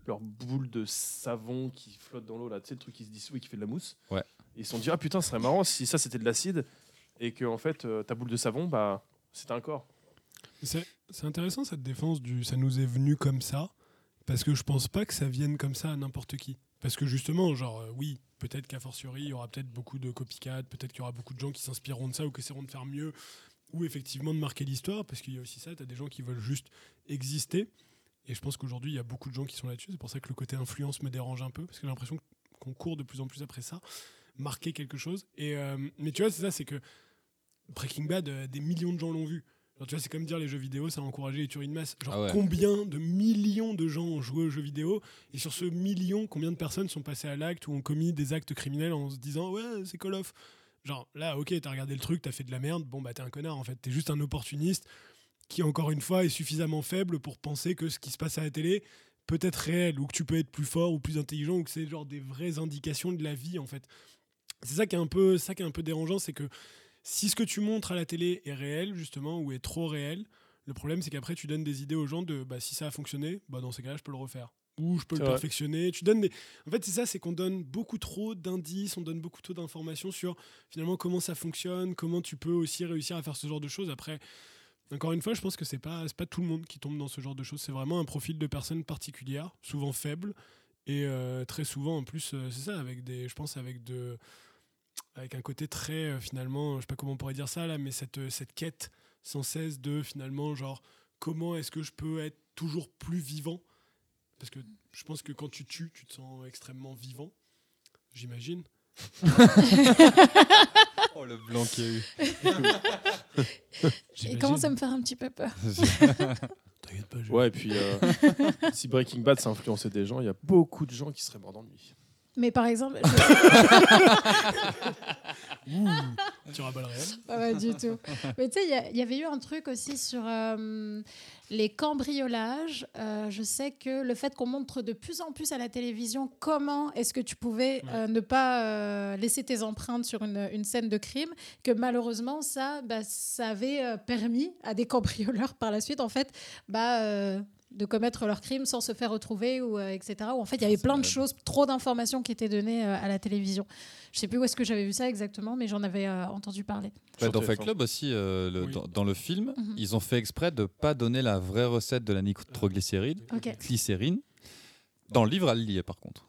leur boule de savon qui flotte dans l'eau là, tu sais le truc qui se dissout et qui fait de la mousse. Ouais. Ils se sont dit ah putain, ce serait marrant si ça c'était de l'acide et que en fait euh, ta boule de savon bah c'était un corps. C'est c'est intéressant cette défense du ça nous est venu comme ça, parce que je pense pas que ça vienne comme ça à n'importe qui. Parce que justement, genre, euh, oui, peut-être qu'à fortiori, il y aura peut-être beaucoup de copycat, peut-être qu'il y aura beaucoup de gens qui s'inspireront de ça ou qui essaieront de faire mieux, ou effectivement de marquer l'histoire, parce qu'il y a aussi ça, tu as des gens qui veulent juste exister. Et je pense qu'aujourd'hui, il y a beaucoup de gens qui sont là-dessus. C'est pour ça que le côté influence me dérange un peu, parce que j'ai l'impression qu'on court de plus en plus après ça, marquer quelque chose. Et, euh, mais tu vois, c'est ça, c'est que Breaking Bad, euh, des millions de gens l'ont vu. Genre, tu vois, c'est comme dire les jeux vidéo, ça a encouragé les tueries de masse. Genre, Ah ouais. combien de millions de gens ont joué aux jeux vidéo? Et sur ce million, combien de personnes sont passées à l'acte ou ont commis des actes criminels en se disant Ouais, c'est Call of? Genre, là, ok, t'as regardé le truc, t'as fait de la merde, bon, bah, t'es un connard en fait. T'es juste un opportuniste qui, encore une fois, est suffisamment faible pour penser que ce qui se passe à la télé peut être réel ou que tu peux être plus fort ou plus intelligent ou que c'est genre des vraies indications de la vie en fait. C'est ça qui est un peu, ça qui est un peu dérangeant, c'est que si ce que tu montres à la télé est réel, justement, ou est trop réel, le problème, c'est qu'après, tu donnes des idées aux gens de bah, si ça a fonctionné, bah, dans ces cas-là, je peux le refaire. Ou je peux le vrai. perfectionner. Tu donnes des... En fait, c'est ça, c'est qu'on donne beaucoup trop d'indices, on donne beaucoup trop d'informations sur finalement comment ça fonctionne, comment tu peux aussi réussir à faire ce genre de choses. Après, encore une fois, je pense que c'est pas, pas tout le monde qui tombe dans ce genre de choses. C'est vraiment un profil de personne particulière, souvent faible, et euh, très souvent, en plus, euh, c'est ça, avec des, je pense, avec de avec un côté très euh, finalement, je sais pas comment on pourrait dire ça là, mais cette, cette quête sans cesse de finalement genre comment est-ce que je peux être toujours plus vivant? Parce que je pense que quand tu tues, tu te sens extrêmement vivant, j'imagine. Oh, le blanc qu'il y a eu. Il commence à me faire un petit peu peur. T'inquiète pas, je- Ouais, et puis euh, si Breaking Bad ça influençait des gens, il y a beaucoup de gens qui seraient morts d'ennui. Mais par exemple, je- tu rabats le réel. pas mal du tout. Mais tu sais, il y avait eu un truc aussi sur euh, les cambriolages. Euh, je sais que le fait qu'on montre de plus en plus à la télévision comment est-ce que tu pouvais euh, ne pas laisser tes empreintes sur une, une scène de crime, que malheureusement, ça, bah, ça avait permis à des cambrioleurs par la suite, en fait, bah, de commettre leurs crimes sans se faire retrouver, ou, euh, etc. Où en fait, il y avait plein de choses, trop d'informations qui étaient données euh, à la télévision. Je sais plus où est-ce que j'avais vu ça exactement, mais j'en avais euh, entendu parler. Bah, dans Fight TF1. Club aussi, euh, le- Oui. dans, dans le film, Mhm. ils ont fait exprès de pas donner la vraie recette de la nitroglycérine, Ok. glycérine. Dans le livre, elle y est par contre.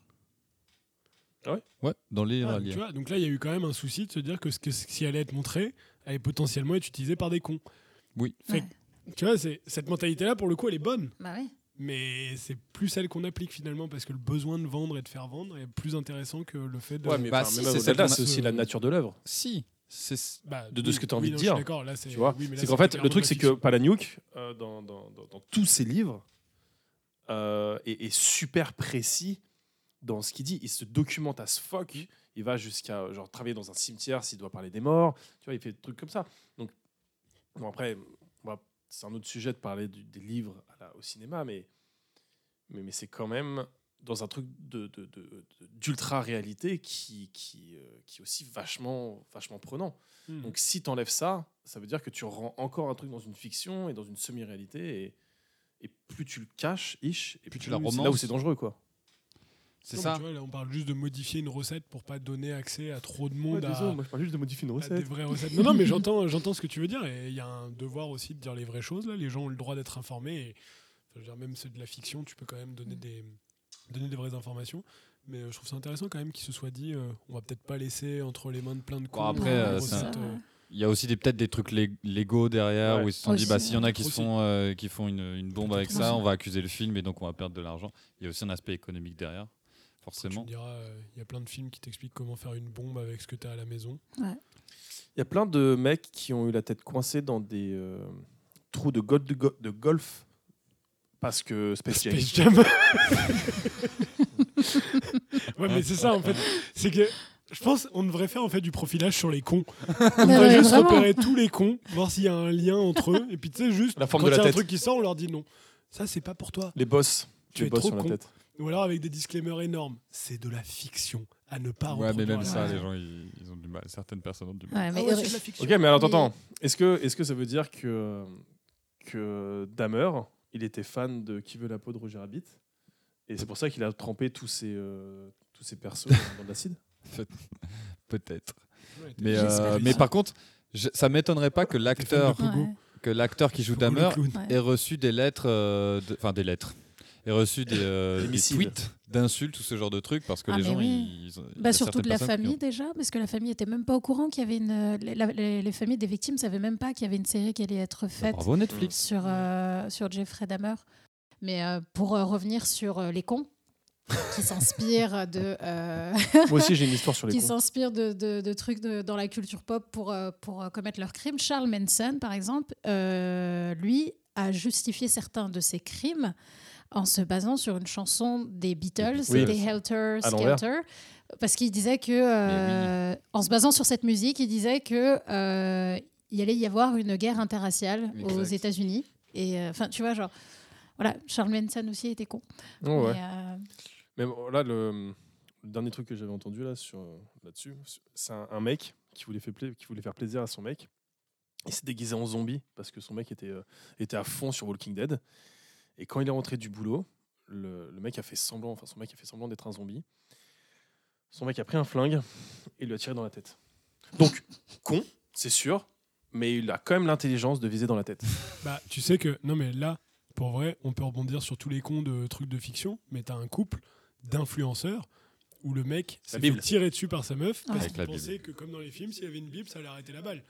Ah ouais Ouais, dans le livre, Ah, tu vois, donc là, il y a eu quand même un souci de se dire que ce, que ce qui allait être montré allait potentiellement être utilisé par des cons. Oui. Fait Ouais. Tu vois, c'est- cette mentalité-là, pour le coup, elle est bonne. Bah oui. Mais c'est plus celle qu'on applique finalement parce que le besoin de vendre et de faire vendre est plus intéressant que le fait de. Ouais, mais Bah, enfin, si, même c'est au-delà celle de là, qu'on a- c'est aussi la nature de l'œuvre. Si, c'est Bah, de- de oui, ce que t'as oui, envie de non, dire. je suis D'accord, là, c'est. Tu vois oui, c'est qu'en fait, le truc, c'est que. Palahniuk, euh, dans, dans, dans, dans tous ses livres, euh, est, est super précis dans ce qu'il dit. Il se documente à ce fuck. Il va jusqu'à genre travailler dans un cimetière s'il doit parler des morts. Tu vois, il fait des trucs comme ça. Donc, bon, après, c'est un autre sujet de parler du- des livres à la- au cinéma, mais, mais, mais c'est quand même dans un truc de, de- de- de- d'ultra-réalité qui, qui, euh, qui est aussi vachement, vachement prenant. Hmm. Donc si tu enlèves ça, ça veut dire que tu rends encore un truc dans une fiction et dans une semi-réalité. Et, et plus tu le caches, ish, et plus tu la c'est là où romances. c'est dangereux. quoi. C'est ça. mais Tu vois, là, on parle juste de modifier une recette pour pas donner accès à trop de monde à, désolé, moi je parle juste de modifier une à des recette. vraies recettes. Non, non, mais j'entends, j'entends ce que tu veux dire et il y a un devoir aussi de dire les vraies choses. Là, les gens ont le droit d'être informés. Et, enfin, je veux dire, même ceux de la fiction, tu peux quand même donner des, donner des vraies informations. Mais euh, je trouve ça intéressant quand même qu'il se soit dit, euh, on va peut-être pas laisser entre les mains de plein de cons. après, euh, euh, recette, Il y a aussi des- peut-être des trucs lég- légaux derrière Ouais. où ils se sont dit bah s'il y en a qui se font euh, qui font une, une bombe avec ça, aussi. on va accuser le film et donc on va perdre de l'argent. Il y a aussi un aspect économique derrière, forcément. euh, il y a plein de films qui t'expliquent comment faire une bombe avec ce que tu as à la maison. Il y a plein de mecs qui ont eu la tête coincée dans des euh, trous de, gol- de, go- de golf parce que Space Jam. Space Jam. ouais, mais c'est ça en fait. C'est que je pense on devrait faire en fait du profilage sur les cons. On devrait ouais, juste vraiment. repérer tous les cons, voir s'il y a un lien entre eux, et puis tu sais juste La forme quand il y a un tête. truc qui sort, on leur dit non. Ça c'est pas pour toi. Les boss. Tu les es boss trop sur la tête. Ou alors avec des disclaimers énormes. C'est de la fiction à ne pas Ouais, mais même ça, les gens ils, ils ont du mal. Certaines personnes ont du mal. Ouais, mais Ah ouais, c'est de la fiction. Ok, mais alors Mais- attends, est-ce que, est que ça veut dire que, que Dahmer, il était fan de Qui veut la peau de Roger Rabbit Et c'est pour ça qu'il a trempé tous ses, euh, tous ses persos dans de l'acide? Peut-être. Ouais, Mais, euh, mais par contre, je- ça m'étonnerait pas que l'acteur que l'acteur qui joue Dahmer ait reçu des lettres, euh, de- enfin des lettres, reçu des, euh, Des tweets d'insultes ou ce genre de trucs parce que Ah, les gens oui. ils, ils Bah, a surtout de la famille ont- déjà, parce que la famille était même pas au courant qu'il y avait une. Les, la- les- les familles des victimes savaient même pas qu'il y avait une série qui allait être faite Netflix. sur, euh, sur Jeffrey Dahmer. Mais euh, pour euh, revenir sur euh, les cons, qui s'inspirent de. euh, Moi aussi, j'ai une histoire sur les qui cons. s'inspirent de, de- de trucs de- dans la culture pop pour, euh, pour commettre leurs crimes. Charles Manson, par exemple, euh, lui a justifié certains de ses crimes en se basant sur une chanson des Beatles, Oui. des Helter. Skelter, parce qu'il disait que, euh, en se basant sur cette musique, il disait que euh, il allait y avoir une guerre interraciale aux. États-Unis. Et euh, enfin, tu vois, genre, voilà, Charles Manson aussi était con. Oh, ouais. Mais, là, le, le dernier truc que j'avais entendu là sur là-dessus, c'est un, un mec qui voulait, qui voulait faire plaisir à son mec. Il s'est déguisé en zombie parce que son mec était, était à fond sur Walking Dead. Et quand il est rentré du boulot, le, le mec a fait semblant, enfin son mec a fait semblant d'être un zombie. Son mec a pris un flingue et lui a tiré dans la tête. Donc con, c'est sûr, mais il a quand même l'intelligence de viser dans la tête. Bah, tu sais que, non mais là, pour vrai, on peut rebondir sur tous les cons de trucs de fiction, mais t'as un couple d'influenceurs où le mec s'est fait tirer dessus par sa meuf parce Avec qu'il pensait que comme dans les films, s'il y avait une Bible, ça allait arrêter la balle.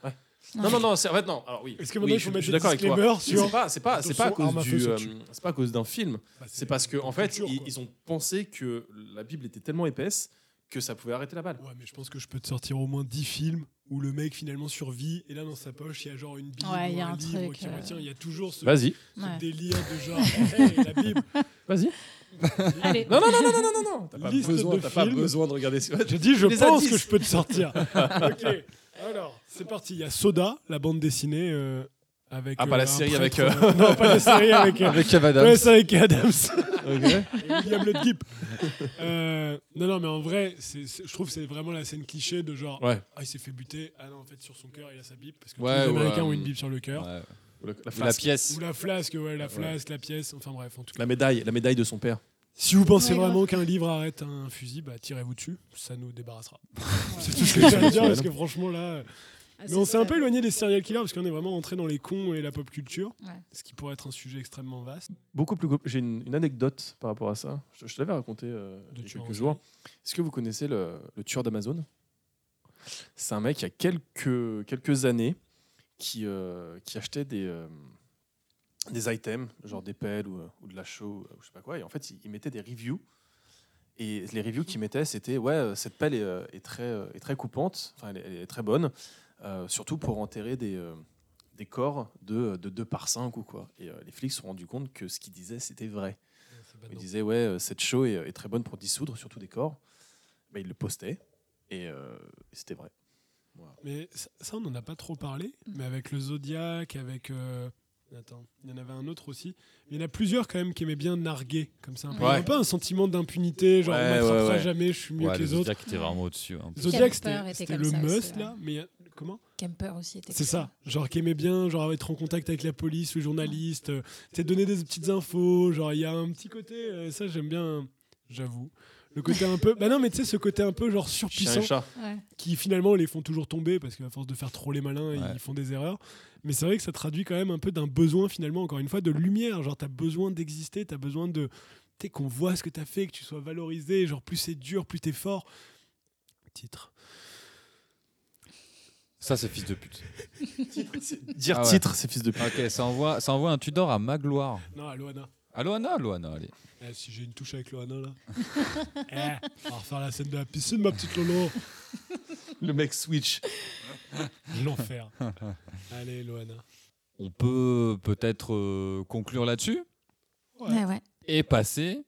Non, non, non, c'est en fait, non. Alors oui. Est-ce que Oui, maintenant il je- faut je mettre suis des d'accord avec toi. sur... C'est pas, c'est pas, c'est pas à cause du, euh, c'est pas à cause d'un film. Bah, C'est parce que en fait, culture, ils, ont pensé que la Bible était tellement épaisse que ça pouvait arrêter la balle. Ouais, mais je pense que je peux te sortir au moins 10 films où le mec finalement survit et là dans sa poche il y a genre une Bible Ouais, il ou y a un, un livre truc, qui euh, retient. Il y a toujours ce, Vas-y. ce Ouais. délire de genre hey, la Bible. Vas-y. Allez. Non, non, non, non, non, non, non. T'as pas, Liste besoin, de t'as pas besoin de regarder Je dis je Les pense indices. que je peux te sortir. ok. Alors c'est parti. Il y a Soda, la bande dessinée euh, avec. Ah, pas la un série prêtre, avec, euh, non, pas la série avec. euh, Avec Kev Adams. Ouais, c'est avec Adams. Ok. Et William Ludgip. Euh, non, non, mais en vrai, c'est- c'est- je trouve que c'est vraiment la scène cliché de genre, Ouais. ah, il s'est fait buter. Ah non, en fait, sur son cœur, il a sa Bible. Parce que Ouais, tous les Américains ont euh, une Bible sur le cœur. Ouais. Ou La, la Ou la flasque. pièce. Ou la flasque, ouais, la flasque, la pièce. Enfin bref, en tout cas. La médaille, la médaille de son père. Si vous pensez Ouais, vraiment qu'un livre arrête un fusil, bah tirez-vous dessus. Ça nous débarrassera. c'est tout ce que j'ai à dire parce que franchement là. Ah, Mais on s'est un peu éloigné des serial killers parce qu'on est vraiment entré dans les cons et la pop culture. Ouais. Ce qui pourrait être un sujet extrêmement vaste. Beaucoup plus. J'ai une, une anecdote par rapport à ça. Je, je te l'avais raconté euh, il y a quelques jours. Est-ce que vous connaissez le, le tueur d'Amazon? C'est un mec il y a quelques, quelques années qui, euh, qui achetait des, euh, des items, genre des pelles ou, euh, ou de la chaux, ou je sais pas quoi. Et en fait, il, il mettait des reviews. Et les reviews qu'il mettait, c'était Ouais, euh, cette pelle est, euh, est très, euh, est très coupante, enfin, elle, est- elle est très bonne, euh, surtout pour enterrer des. euh, des corps de, de 2 par 5 ou quoi. Et euh, les flics se sont rendus compte que ce qu'il disait, c'était vrai. Il disait, ouais, euh, cette show est, est très bonne pour dissoudre, surtout des corps. Bah, il le postait, et, euh, c'était vrai. Voilà. Mais ça, ça, on n'en a pas trop parlé. Mais avec le Zodiac, avec. euh, Attends, il y en avait un autre aussi. Il y en a plusieurs quand même qui aimaient bien narguer comme ça. Un peu. Il y a Ouais. un peu un sentiment d'impunité, genre Ouais, on m'attrapera ouais, ouais. jamais, je suis mieux Ouais, que le les autres. Zodiac était vraiment au-dessus. hein. Zodiac, c'était le must là. Mais il y a- comment? Kemper aussi était C'est ça, genre qui aimait bien genre être en contact avec la police, le journaliste, euh, donner des petites infos, genre il y a un petit côté, euh, ça j'aime bien, j'avoue. Le côté un peu, bah non mais tu sais ce côté un peu genre surpuissant. Ouais. qui finalement les font toujours tomber parce qu'à force de faire trop les malins Ouais. ils font des erreurs. Mais c'est vrai que ça traduit quand même un peu d'un besoin finalement encore une fois de lumière, genre t'as besoin d'exister, t'as besoin de tu sais, qu'on voit ce que tu as fait, que tu sois valorisé. Genre, plus c'est dur, plus t'es fort. Titre. Ça, c'est fils de pute. Dire Ah ouais. titre, c'est fils de pute. Ok, ça envoie, ça envoie un Tudor à Magloire. Non, à Loana. À Loana, Loana, allez. Eh, si j'ai une touche avec Loana, là. eh, on va refaire la scène de la piscine, ma petite Lolo. Le mec switch. L'enfer. Allez, Loana. On peut peut-être euh, conclure là-dessus Ouais, ouais. et passer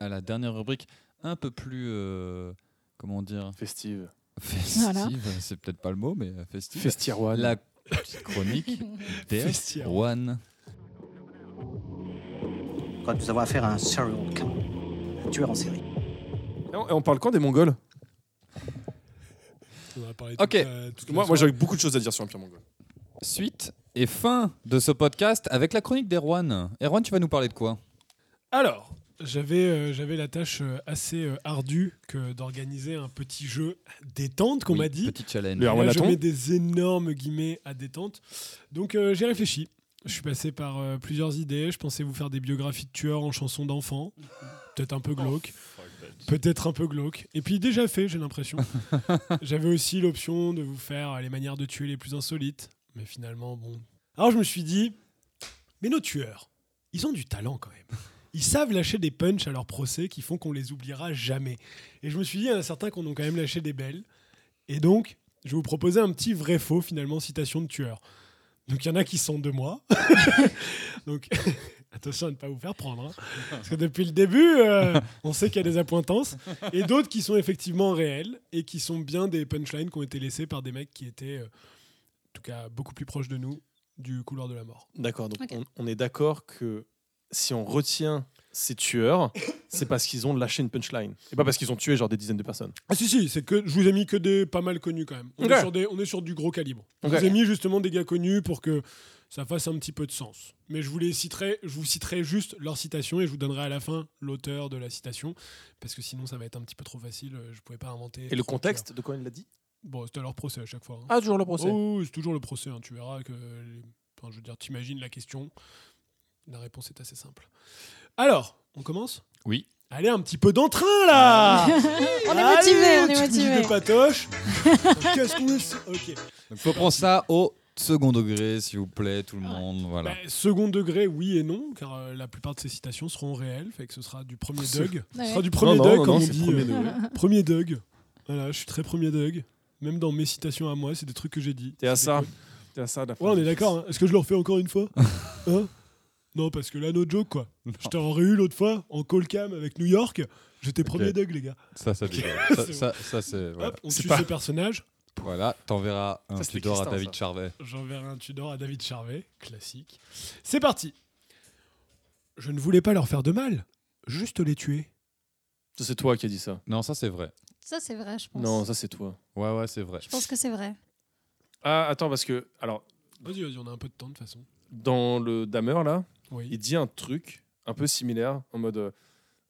à la dernière rubrique un peu plus, euh, comment dire, Festive. festive. Voilà. C'est peut-être pas le mot, mais euh, festive. Festiroine. La petite chronique des. One. Crois que nous avons affaire à un serial killer. Un tueur en série. Et on, et on parle quand des Mongols? On a parlé Ok. toute la- toute la Moi, moi soirée. j'aurais beaucoup de choses à dire sur l'Empire mongol. Suite et fin de ce podcast avec la chronique d'Erwan. Erwan, tu vas nous parler de quoi? Alors, j'avais euh, j'avais la tâche euh, assez euh, ardue que d'organiser un petit jeu détente qu'on Oui, m'a dit. Petit challenge. Le Et là, je mets des énormes guillemets à détente. Donc euh, j'ai réfléchi. Je suis passé par euh, plusieurs idées. Je pensais vous faire des biographies de tueurs en chansons d'enfants. Peut-être un peu glauque. Peut-être un peu glauque. Et puis déjà fait, j'ai l'impression. J'avais aussi l'option de vous faire les manières de tuer les plus insolites. Mais finalement, bon. Alors je me suis dit, mais nos tueurs, ils ont du talent quand même. Ils savent lâcher des punchs à leur procès qui font qu'on les oubliera jamais. Et je me suis dit, il y en a certains qui en ont quand même lâché des belles. Et donc, je vais vous proposer un petit vrai-faux, finalement, citation de tueur. Donc, il y en a qui sont de moi. donc, attention à ne pas vous faire prendre. hein. Parce que depuis le début, euh, on sait qu'il y a des appointances. Et d'autres qui sont effectivement réels et qui sont bien des punchlines qui ont été laissés par des mecs qui étaient, euh, en tout cas, beaucoup plus proches de nous du couloir de la mort. D'accord, donc on est d'accord que si on retient ces tueurs, c'est parce qu'ils ont lâché une punchline. Et pas parce qu'ils ont tué genre des dizaines de personnes. Ah si si, c'est que je vous ai mis que des pas mal connus quand même. On, est, sur des, on est sur du gros calibre. Ok. Je vous ai mis justement des gars connus pour que ça fasse un petit peu de sens. Mais je vous les citerai, je vous citerai juste leur citation et je vous donnerai à la fin l'auteur de la citation parce que sinon ça va être un petit peu trop facile. Je pouvais pas inventer. Et le contexte de quoi il l'a dit? Bon, c'était leur procès à chaque fois. hein. Ah, toujours le procès. Oh, c'est toujours le procès. hein. Tu verras que, les- enfin, je veux dire, t'imagines la question. La réponse est assez simple. Alors, on commence? Oui. Allez, un petit peu d'entrain là On est motivé, on est motivé. de patoche. Qu'est-ce qu'on est Ok. Donc, faut prendre ça au second degré, s'il vous plaît, tout le monde. Voilà. Bah, second degré, oui et non, car euh, la plupart de ces citations seront réelles, fait que ce sera du premier Doug. Ce sera du premier non, Doug, non, comme non, on c'est dit. premier euh, degré. premier Doug. Voilà, je suis très premier Doug. Même dans mes citations à moi, c'est des trucs que j'ai dit. T'es à C'est ça. T'es à ça, la Ouais, on est d'accord. hein. Est-ce que je le refais encore une fois? Hein Non, parce que là, no joke, quoi. Je t'aurais eu l'autre fois en call cam avec New York. J'étais premier Doug, les gars. Ça, ça, dégueule. ça, C'est ça, ça, c'est. Voilà, Hop, on pas- ce personnage. Voilà, t'enverras un Tudor à David ça. Charvet. J'enverrai un Tudor à David Charvet. Classique. C'est parti. Je ne voulais pas leur faire de mal, juste les tuer. Ça, c'est toi qui as dit ça. Non, ça, c'est vrai. Ça, c'est vrai, je pense. Non, ça, c'est toi. Ouais, ouais, c'est vrai. Je pense que c'est vrai. Ah, attends, parce que, alors, Vas-y, vas-y, on a un peu de temps de toute façon. dans le Damer, là, Oui. il dit un truc un peu similaire, en mode euh,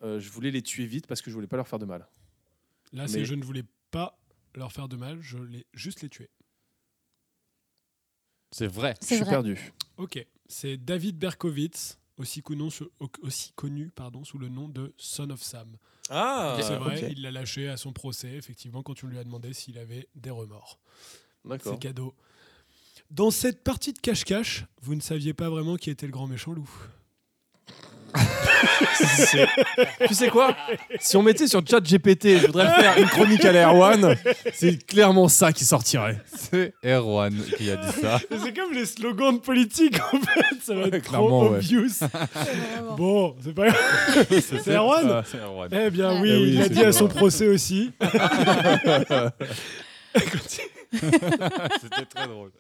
euh, je voulais les tuer vite parce que je voulais pas leur faire de mal. Là, c'est je ne voulais pas leur faire de mal, je voulais juste les tuer. C'est vrai. Je C'est suis vrai. perdu. Ok. C'est David Berkowitz, aussi connu, sous- aussi connu pardon, sous le nom de Son of Sam. Ah, c'est vrai, il l'a lâché à son procès, effectivement, quand on lui a demandé s'il avait des remords. D'accord. C'est cadeau. Dans cette partie de cache-cache, vous ne saviez pas vraiment qui était le grand méchant loup. C'est- tu sais quoi? Si on mettait sur chat GPT, je voudrais faire une chronique à l'Air One, c'est clairement ça qui sortirait. C'est Erwan qui a dit ça. C'est comme les slogans de politique, en fait. Ça va Ouais, être trop clairement, ouais. obvious. Vraiment. Bon, c'est pas grave. C'est Erwan? Ah, C'est Erwan. Eh bien, oui, Eh oui, il l'a c'est dit à son procès aussi. C'était très drôle.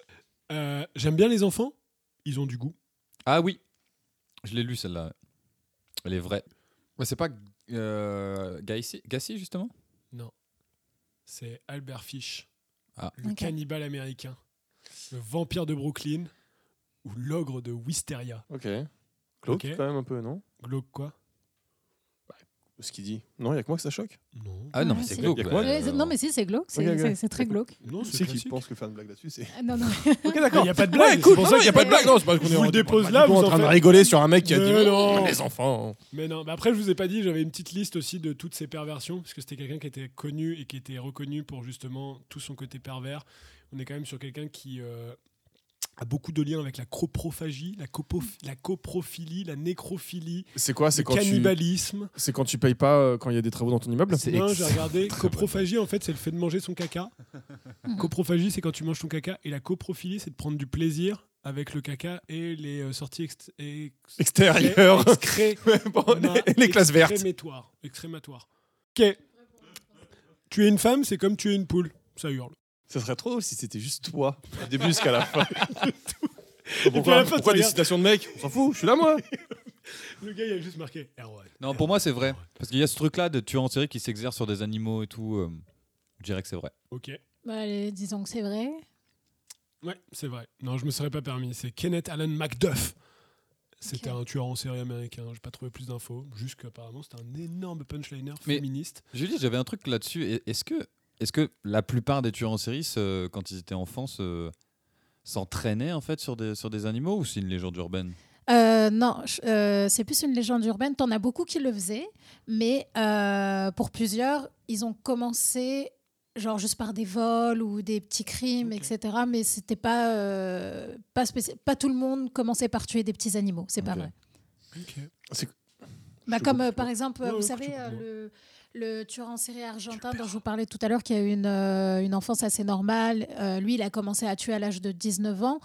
Euh, J'aime bien les enfants. Ils ont du goût. Ah oui, je l'ai lu celle-là. Elle est vraie. Ouais, c'est pas euh, Gacy, Gacy, justement? Non. C'est Albert Fish. Ah. Le cannibale américain. Le vampire de Brooklyn. Ou l'ogre de Wisteria. Ok. Glauque Ok. quand même un peu, non? Glauque quoi? Ce qu'il dit. Non, il y a que moi que ça choque. Non. Ah non, mais c'est glauque. Y a ouais. quoi Ouais, c'est- non, mais si, c'est glauque. C'est Ok, ok. c'est- c'est très glauque. Non, c'est qui classique. pense que faire une blague là-dessus, c'est. Ah, Non, non. Ok, d'accord. Il n'y a pas de blague. Ouais, c'est pour Non, ça non, il n'y a pas de blague. Non, c'est pas qu'on est vous le dépose là, vous en en train de faites- rigoler sur un mec qui a dit Mais non. les enfants. Mais non, mais après, je vous ai pas dit, j'avais une petite liste aussi de toutes ces perversions, parce que c'était quelqu'un qui était connu et qui était reconnu pour justement tout son côté pervers. On est quand même sur quelqu'un qui euh, a beaucoup de liens avec la coprophagie, la, coprophilie, la nécrophilie, C'est quoi C'est le quand tu. cannibalisme. C'est quand tu payes pas euh, quand il y a des travaux dans ton immeuble C'est Non, ex- j'ai regardé. Coprophagie, en fait, c'est le fait de manger son caca. Coprophagie, c'est quand tu manges ton caca. Et la coprophilie, c'est de prendre du plaisir avec le caca et les euh, sorties ext- ex- Extérieur. excré- Bon, les, les classes vertes. Excrématoire. Excrématoire. Ok. Tuer une femme, c'est comme tuer une poule. Ça hurle. Ça serait trop drôle si c'était juste toi, du début jusqu'à la fin. à pourquoi la fin, pourquoi tu des regardes- citations de mecs? On s'en fout, je suis là moi. Le gars, il a juste marqué Erwan. Non, pour moi, c'est vrai. Parce qu'il y a ce truc-là de tueur en série qui s'exerce sur des animaux et tout. euh, je dirais que c'est vrai. Ok. Bah, allez, disons que c'est vrai. Ouais, c'est vrai. Non, je me serais pas permis. C'est Kenneth Allen MacDuff. C'était un tueur en série américain. J'ai pas trouvé plus d'infos. Juste qu'apparemment, c'était un énorme punchliner Mais- féministe. Julie, j'avais un truc là-dessus. Est-ce que, est que la plupart des tueurs en série, se- quand ils étaient enfants, se- s'entraînaient en fait sur des, sur des animaux ou c'est une légende urbaine? Euh, non, euh, c'est plus une légende urbaine. T'en as beaucoup qui le faisaient, mais euh, pour plusieurs, ils ont commencé genre juste par des vols ou des petits crimes, etc. Mais c'était pas euh, pas Pas tout le monde commençait par tuer des petits animaux. C'est pas vrai. Ok. Bah, comme euh, par exemple, vous savez, euh, le, le tueur en série argentin dont je vous parlais tout à l'heure, qui a eu une, euh, une enfance assez normale, euh, lui, il a commencé à tuer à l'âge de 19 ans.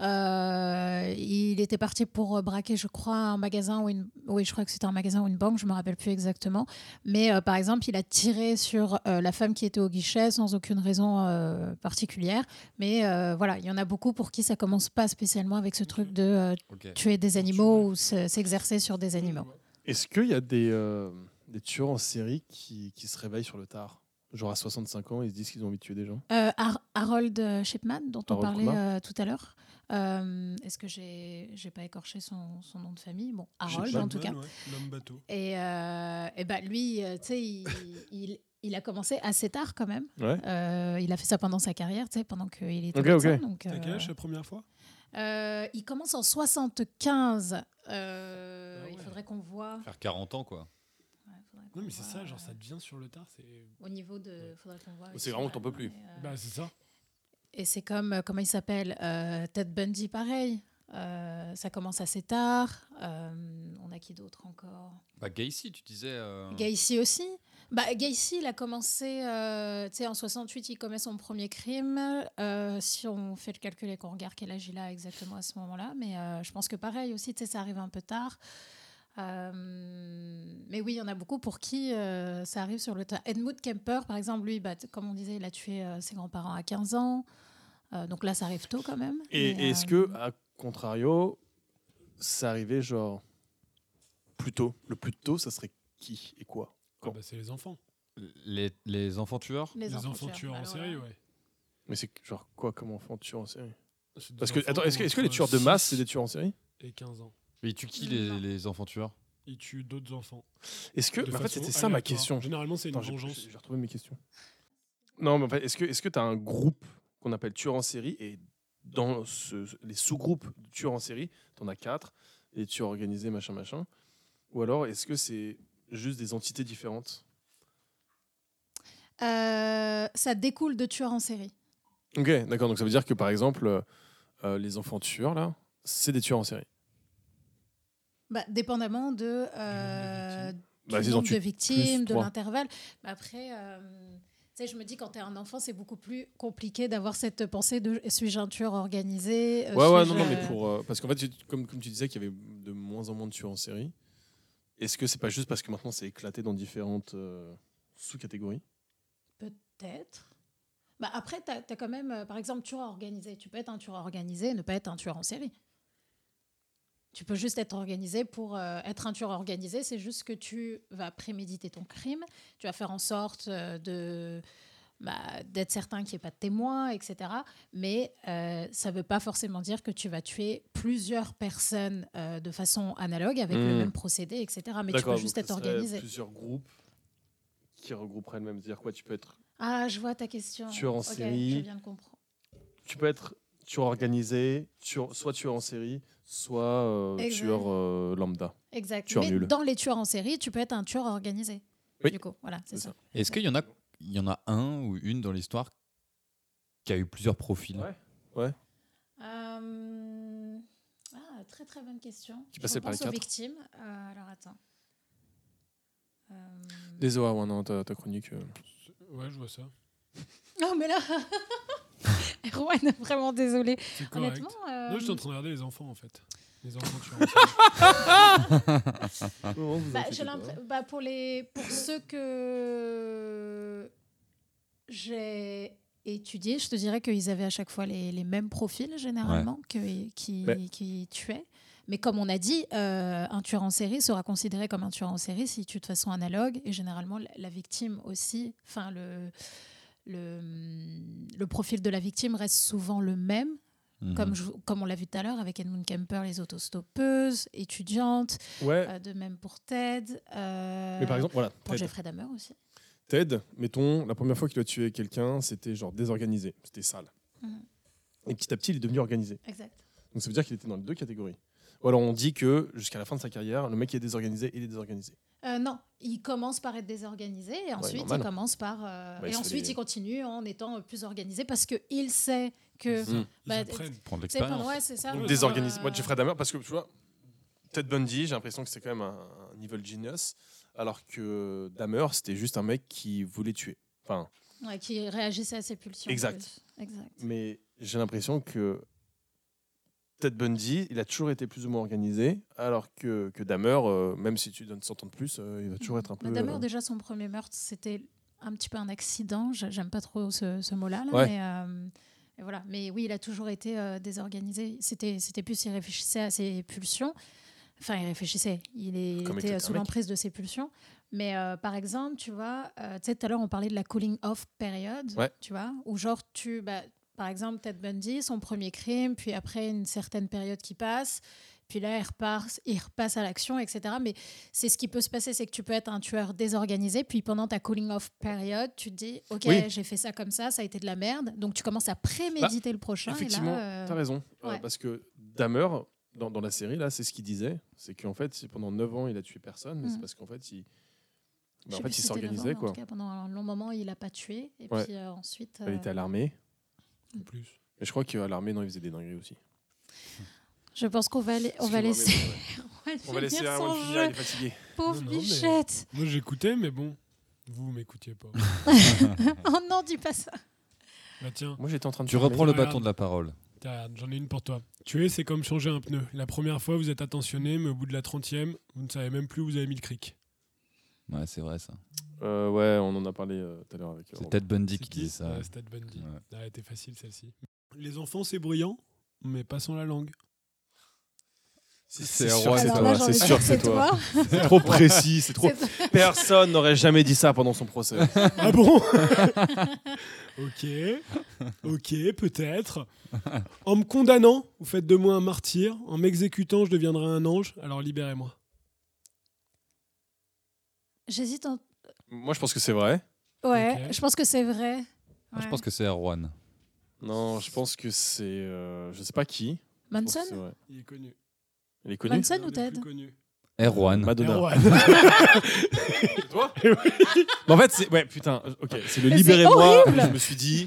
Euh, il était parti pour braquer, je crois, un magasin ou une. Oui, je crois que c'était un magasin ou une banque, je me rappelle plus exactement. Mais euh, par exemple, il a tiré sur euh, la femme qui était au guichet sans aucune raison euh, particulière. Mais euh, voilà, il y en a beaucoup pour qui ça commence pas spécialement avec ce truc de euh, tuer des animaux ou se- s'exercer sur des animaux. Est-ce qu'il y a des, euh, des tueurs en série qui, qui se réveillent sur le tard Genre à 65 ans, ils se disent qu'ils ont envie de tuer des gens Euh, Har- Harold euh, Shipman, dont on parlait euh, tout à l'heure. Euh, Est-ce que j'ai j'ai pas écorché son, son nom de famille? Bon, Harold Shipman, en tout cas. Ouais, L'homme bateau. Et, euh, et ben lui, tu sais, il, il, il a commencé assez tard quand même. Ouais. Euh, il a fait ça pendant sa carrière, tu sais, pendant qu'il était Ok, médecin, ok. donc, T'as quel âge la première fois? euh, Il commence en 75. Euh, Ah Il ouais. faudrait qu'on voit. Faire 40 ans, quoi. Ouais, Non, mais c'est ça, genre ça devient sur le tard. C'est Au niveau de. Faudrait qu'on voit. C'est vraiment que t'en peux ouais, plus. euh, bah, c'est ça. Et c'est comme, euh, comment il s'appelle euh, Ted Bundy, pareil. Euh, ça commence assez tard. Euh, on a qui d'autre encore? Bah, Gacy, tu disais. euh, Gacy aussi. Bah, Gacy, il a commencé, euh, tu sais, en 68, il commet son premier crime. Euh, si on fait le calcul et qu'on regarde quel âge il a exactement à ce moment-là. Mais euh, je pense que pareil aussi, tu sais, ça arrive un peu tard. Euh, mais oui, il y en a beaucoup pour qui euh, ça arrive sur le tas. Edmund Kemper, par exemple, lui, bah, comme on disait, il a tué euh, ses grands-parents à 15 ans. Euh, donc là, ça arrive tôt quand même. Et est-ce euh, que, à contrario, ça arrivait genre plus tôt? Le plus tôt, ça serait qui et quoi? Ah, bah, c'est les enfants. les, les enfants tueurs? Les, Les, enfants, enfants tueurs en Alors série, ouais. Mais c'est genre quoi comme enfant tueur en série? Parce que, enfants attends, est-ce que, est-ce que les tueurs de masse, 6 c'est des tueurs en série? Et 15 ans. Mais ils tuent qui les, les enfants tueurs? Ils tuent d'autres enfants. Est-ce que. mais en fait, c'était ça ma question. Généralement, c'est une Attends, j'ai- vengeance. j'ai retrouvé mes questions. Non, mais en fait, est-ce que est-ce que tu as un groupe qu'on appelle tueurs en série et dans ce- les sous-groupes de tueurs en série, tu en as quatre, les tueurs organisés, machin, machin Ou alors est-ce que c'est juste des entités différentes? Euh, ça découle de tueurs en série. Ok, d'accord. Donc ça veut dire que par exemple, euh, euh, les enfants tueurs, là, c'est des tueurs en série. Bah, dépendamment de, euh, Bah, nombre de victimes, plus, de l'intervalle. Mais après, euh, je me dis, quand tu es un enfant, c'est beaucoup plus compliqué d'avoir cette pensée de suis-je un tueur organisé euh, Ouais, ouais, non, non, mais pour. euh, parce qu'en fait, comme, comme tu disais qu'il y avait de moins en moins de tueurs en série, est-ce que c'est pas juste parce que maintenant c'est éclaté dans différentes euh, sous-catégories? Peut-être. Bah, après, tu as, quand même, euh, par exemple, tueur organisé. Tu peux être un tueur organisé et ne pas être un tueur en série. Tu peux juste être organisé pour euh, être un tueur organisé. C'est juste que tu vas préméditer ton crime. Tu vas faire en sorte euh, de bah, d'être certain qu'il n'y ait pas de témoins, etc. Mais euh, ça ne veut pas forcément dire que tu vas tuer plusieurs personnes de façon analogue avec le Hmm. même procédé, etc. Mais tu peux juste être organisé. Plusieurs groupes qui regrouperaient le même. C'est-à-dire quoi? Tu peux être, Ah, je vois ta question. Tueur en Ok, série. Je viens de comprendre. tu peux être tueur organisé, tueur- soit tueur en série, soit euh, tueur euh, lambda. Exact. Tueur Mais nul. dans les tueurs en série, tu peux être un tueur organisé. Oui. Du coup, voilà, c'est C'est ça. ça. Est-ce qu'il y en a, il y en a un ou une dans l'histoire qui a eu plusieurs profils Ouais. Euh, Ah, très très bonne question. Qui Je passait par les aux quatre. victimes. Euh, alors attends. Euh, Désolé, ouais, non, ta, ta chronique. euh, Ouais, je vois ça. Non, mais là. Erwan, vraiment désolé. Honnêtement. euh, Non, j'étais en train de regarder les enfants en fait. Les enfants vous bah, l'impression- bah, pour, les... pour ceux que j'ai étudiés, je te dirais qu'ils avaient à chaque fois les, les mêmes profils généralement que, qui, Mais- qui tuaient. Mais comme on a dit, euh, un tueur en série sera considéré comme un tueur en série s'il tue de façon analogue. Et généralement, la, la victime aussi, enfin, le, le, le profil de la victime reste souvent le même. Mhm. Comme, je- comme on l'a vu tout à l'heure avec Edmund Kemper, les autostoppeuses, étudiantes, Ouais, euh, de même pour Ted. euh, mais par exemple, voilà, pour Ted. Jeffrey Dahmer aussi. Ted, mettons, la première fois qu'il a tué quelqu'un, c'était genre désorganisé, c'était sale. Mhm. Et petit à petit, il est devenu organisé. Exact. Donc ça veut dire qu'il était dans les deux catégories. Ou alors on dit que jusqu'à la fin de sa carrière, le mec est désorganisé, il est désorganisé. Euh, non, il commence par être désorganisé et ensuite il commence par euh, Bah, et ensuite il continue en étant plus organisé parce que il sait que Bah. Prendre l'expérience. ouais, c'est ça. Donc Ouais, désorganisé. Euh, Moi, Jeffrey Dahmer, parce que tu vois, Ted Bundy, j'ai l'impression que c'est quand même un, un evil genius, alors que Dahmer, c'était juste un mec qui voulait tuer. Enfin, ouais, qui réagissait à ses pulsions. Exact. Exact. mais j'ai l'impression que Ted Bundy, il a toujours été plus ou moins organisé, alors que, que Dahmer, euh, même si tu donnes 100 ans de plus, euh, il va toujours être un peu. Mais Dahmer, euh, déjà son premier meurtre, c'était un petit peu un accident. J'ai- J'aime pas trop ce, ce mot-là, là, Ouais. mais et voilà. Mais oui, il a toujours été désorganisé. C'était plus il réfléchissait à ses pulsions. Enfin, il réfléchissait. Il, est- il Comme était sous l'emprise de ses pulsions. Mais euh, par exemple, tu vois, euh, tu sais, tout à l'heure, on parlait de la cooling off période, Ouais. tu vois, où genre, tu, bah, par exemple, Ted Bundy, son premier crime, puis après une certaine période qui passe, puis là, il repart, il repasse à l'action, etc. Mais c'est ce qui peut se passer, c'est que tu peux être un tueur désorganisé, puis pendant ta cooling off période, tu te dis, ok, Oui. j'ai fait ça comme ça, ça a été de la merde, donc tu commences à préméditer le prochain. Effectivement, euh, t'as raison. Euh, parce que Dahmer, dans, dans la série, là, c'est ce qu'il disait. C'est qu'en fait, pendant 9 ans, il a tué personne, mais c'est Mhm. parce qu'en fait, il, bah, en fait, il s'organisait. En tout cas, pendant un long moment, il n'a pas tué, et Ouais. puis euh, ensuite. Il était à l'armée. En plus. Mais je crois qu'à l'armée, non, il faisait des dingueries aussi. Je pense qu'on va, aller- on va laisser. On va laisser son finir, jeu. il est fatigué. Pauvre Non, non, mais- bichette. Moi j'écoutais, mais bon, vous m'écoutiez pas. oh non, dis pas ça. Bah tiens, Moi, j'étais en train de Tu reprends le Regarde. bâton de la parole. tiens, j'en ai une pour toi. Tuer, c'est comme changer un pneu. La première fois, vous êtes attentionné, mais au bout de la trentième, vous ne savez même plus où vous avez mis le cric. Ouais, c'est vrai ça. Euh, ouais, on en a parlé euh, tout à l'heure avec. C'est Robin. Ted Bundy C'est qui dit ça. Ouais, c'est Ted Bundy. Ouais. Ah, elle était facile celle-ci. Les enfants, c'est bruyant, mais pas sans la langue. C'est C'est sûr c'est toi. C'est sûr c'est toi. C'est trop précis. C'est trop. C'est- Personne n'aurait jamais dit ça pendant son procès. Ah bon Ok, ok, peut-être. En me condamnant, vous faites de moi un martyr. En m'exécutant, je deviendrai un ange. Alors libérez-moi. J'hésite en. Moi, je pense que c'est vrai. Ouais, je pense que c'est vrai. Moi, je pense que c'est Erwan. Non, je pense que c'est. euh, je sais pas qui. Manson. Il est connu. Il est connu. Manson ou Ted. Erwan. Madonna. Erwan. Toi Mais en fait, c'est. Ouais, putain. Ok, c'est le libérez-moi. horrible. Je me suis dit.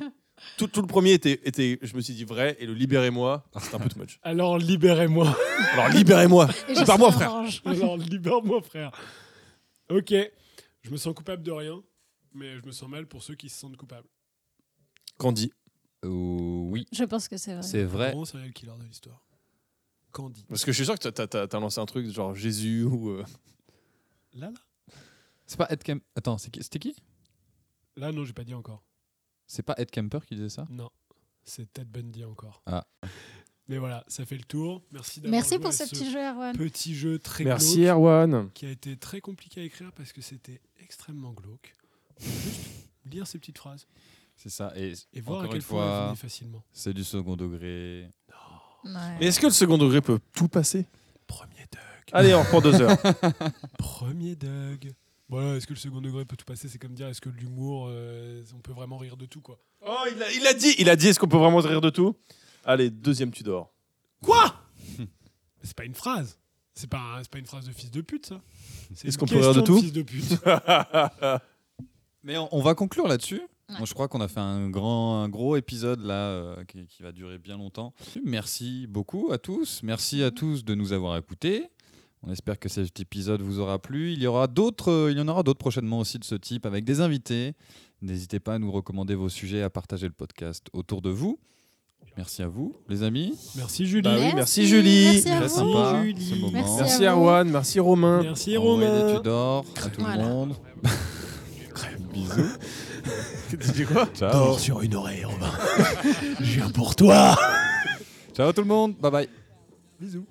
Tout, tout le premier était, était. Je me suis dit vrai. Et le libérez-moi, c'est un peu too much. Alors libérez-moi. Alors, libérez-moi. Libère-moi, frère. Alors libère-moi, frère. Ok, je me sens coupable de rien, mais je me sens mal pour ceux qui se sentent coupables. Candy. Euh, oui, Je pense que c'est vrai. c'est vrai. Grand serial killer de l'histoire. Candy. Parce que je suis sûr que t'as- lancé un truc genre Jésus ou. euh, Là, là C'est pas Ed Kemper. Attends, c'est qui- c'était qui? Là, non, j'ai pas dit encore. C'est pas Ed Kemper qui disait ça? Non, c'est Ted Bundy encore. Ah. Mais voilà, ça fait le tour. Merci d'avoir Merci joué pour ce petit jeu, Erwan. petit jeu très Merci glauque, Erwan. qui a été très compliqué à écrire parce que c'était extrêmement glauque. Juste lire ces petites phrases. C'est ça. Et, Et voir à encore quel une point facilement. c'est du second degré. Ouais. Mais est-ce que le second degré peut tout passer? Premier Doug. Allez, on reprend deux heures. Premier Doug. Voilà, est-ce que le second degré peut tout passer? C'est comme dire, est-ce que l'humour, euh, on peut vraiment rire de tout, quoi? Oh, il a, il a dit, il a dit, est-ce qu'on peut vraiment rire de tout? Allez, deuxième Tudor. Quoi C'est pas une phrase. C'est pas, un- c'est pas une phrase de fils de pute, ça. C'est Est-ce une qu'on peut rire de question tout Fils de pute. Mais on, on va conclure là-dessus. Moi, je crois qu'on a fait un grand, un gros épisode là euh, qui, qui va durer bien longtemps. Merci beaucoup à tous. Merci à tous de nous avoir écoutés. On espère que cet épisode vous aura plu. Il y aura d'autres, euh, il y en aura d'autres prochainement aussi de ce type avec des invités. N'hésitez pas à nous recommander vos sujets, à partager le podcast autour de vous. Merci à vous, les amis. Merci Julie. Bah oui, Merci, merci Julie. merci à Très vous. sympa Julie. ce moment. Merci Merci à merci Romain. Merci Romain. des Tudors à tout Voilà. le monde. Bisous. Tu dis quoi Ciao. Dors sur une oreille, Romain. Je viens pour toi. Ciao tout le monde. Bye bye. Bisous.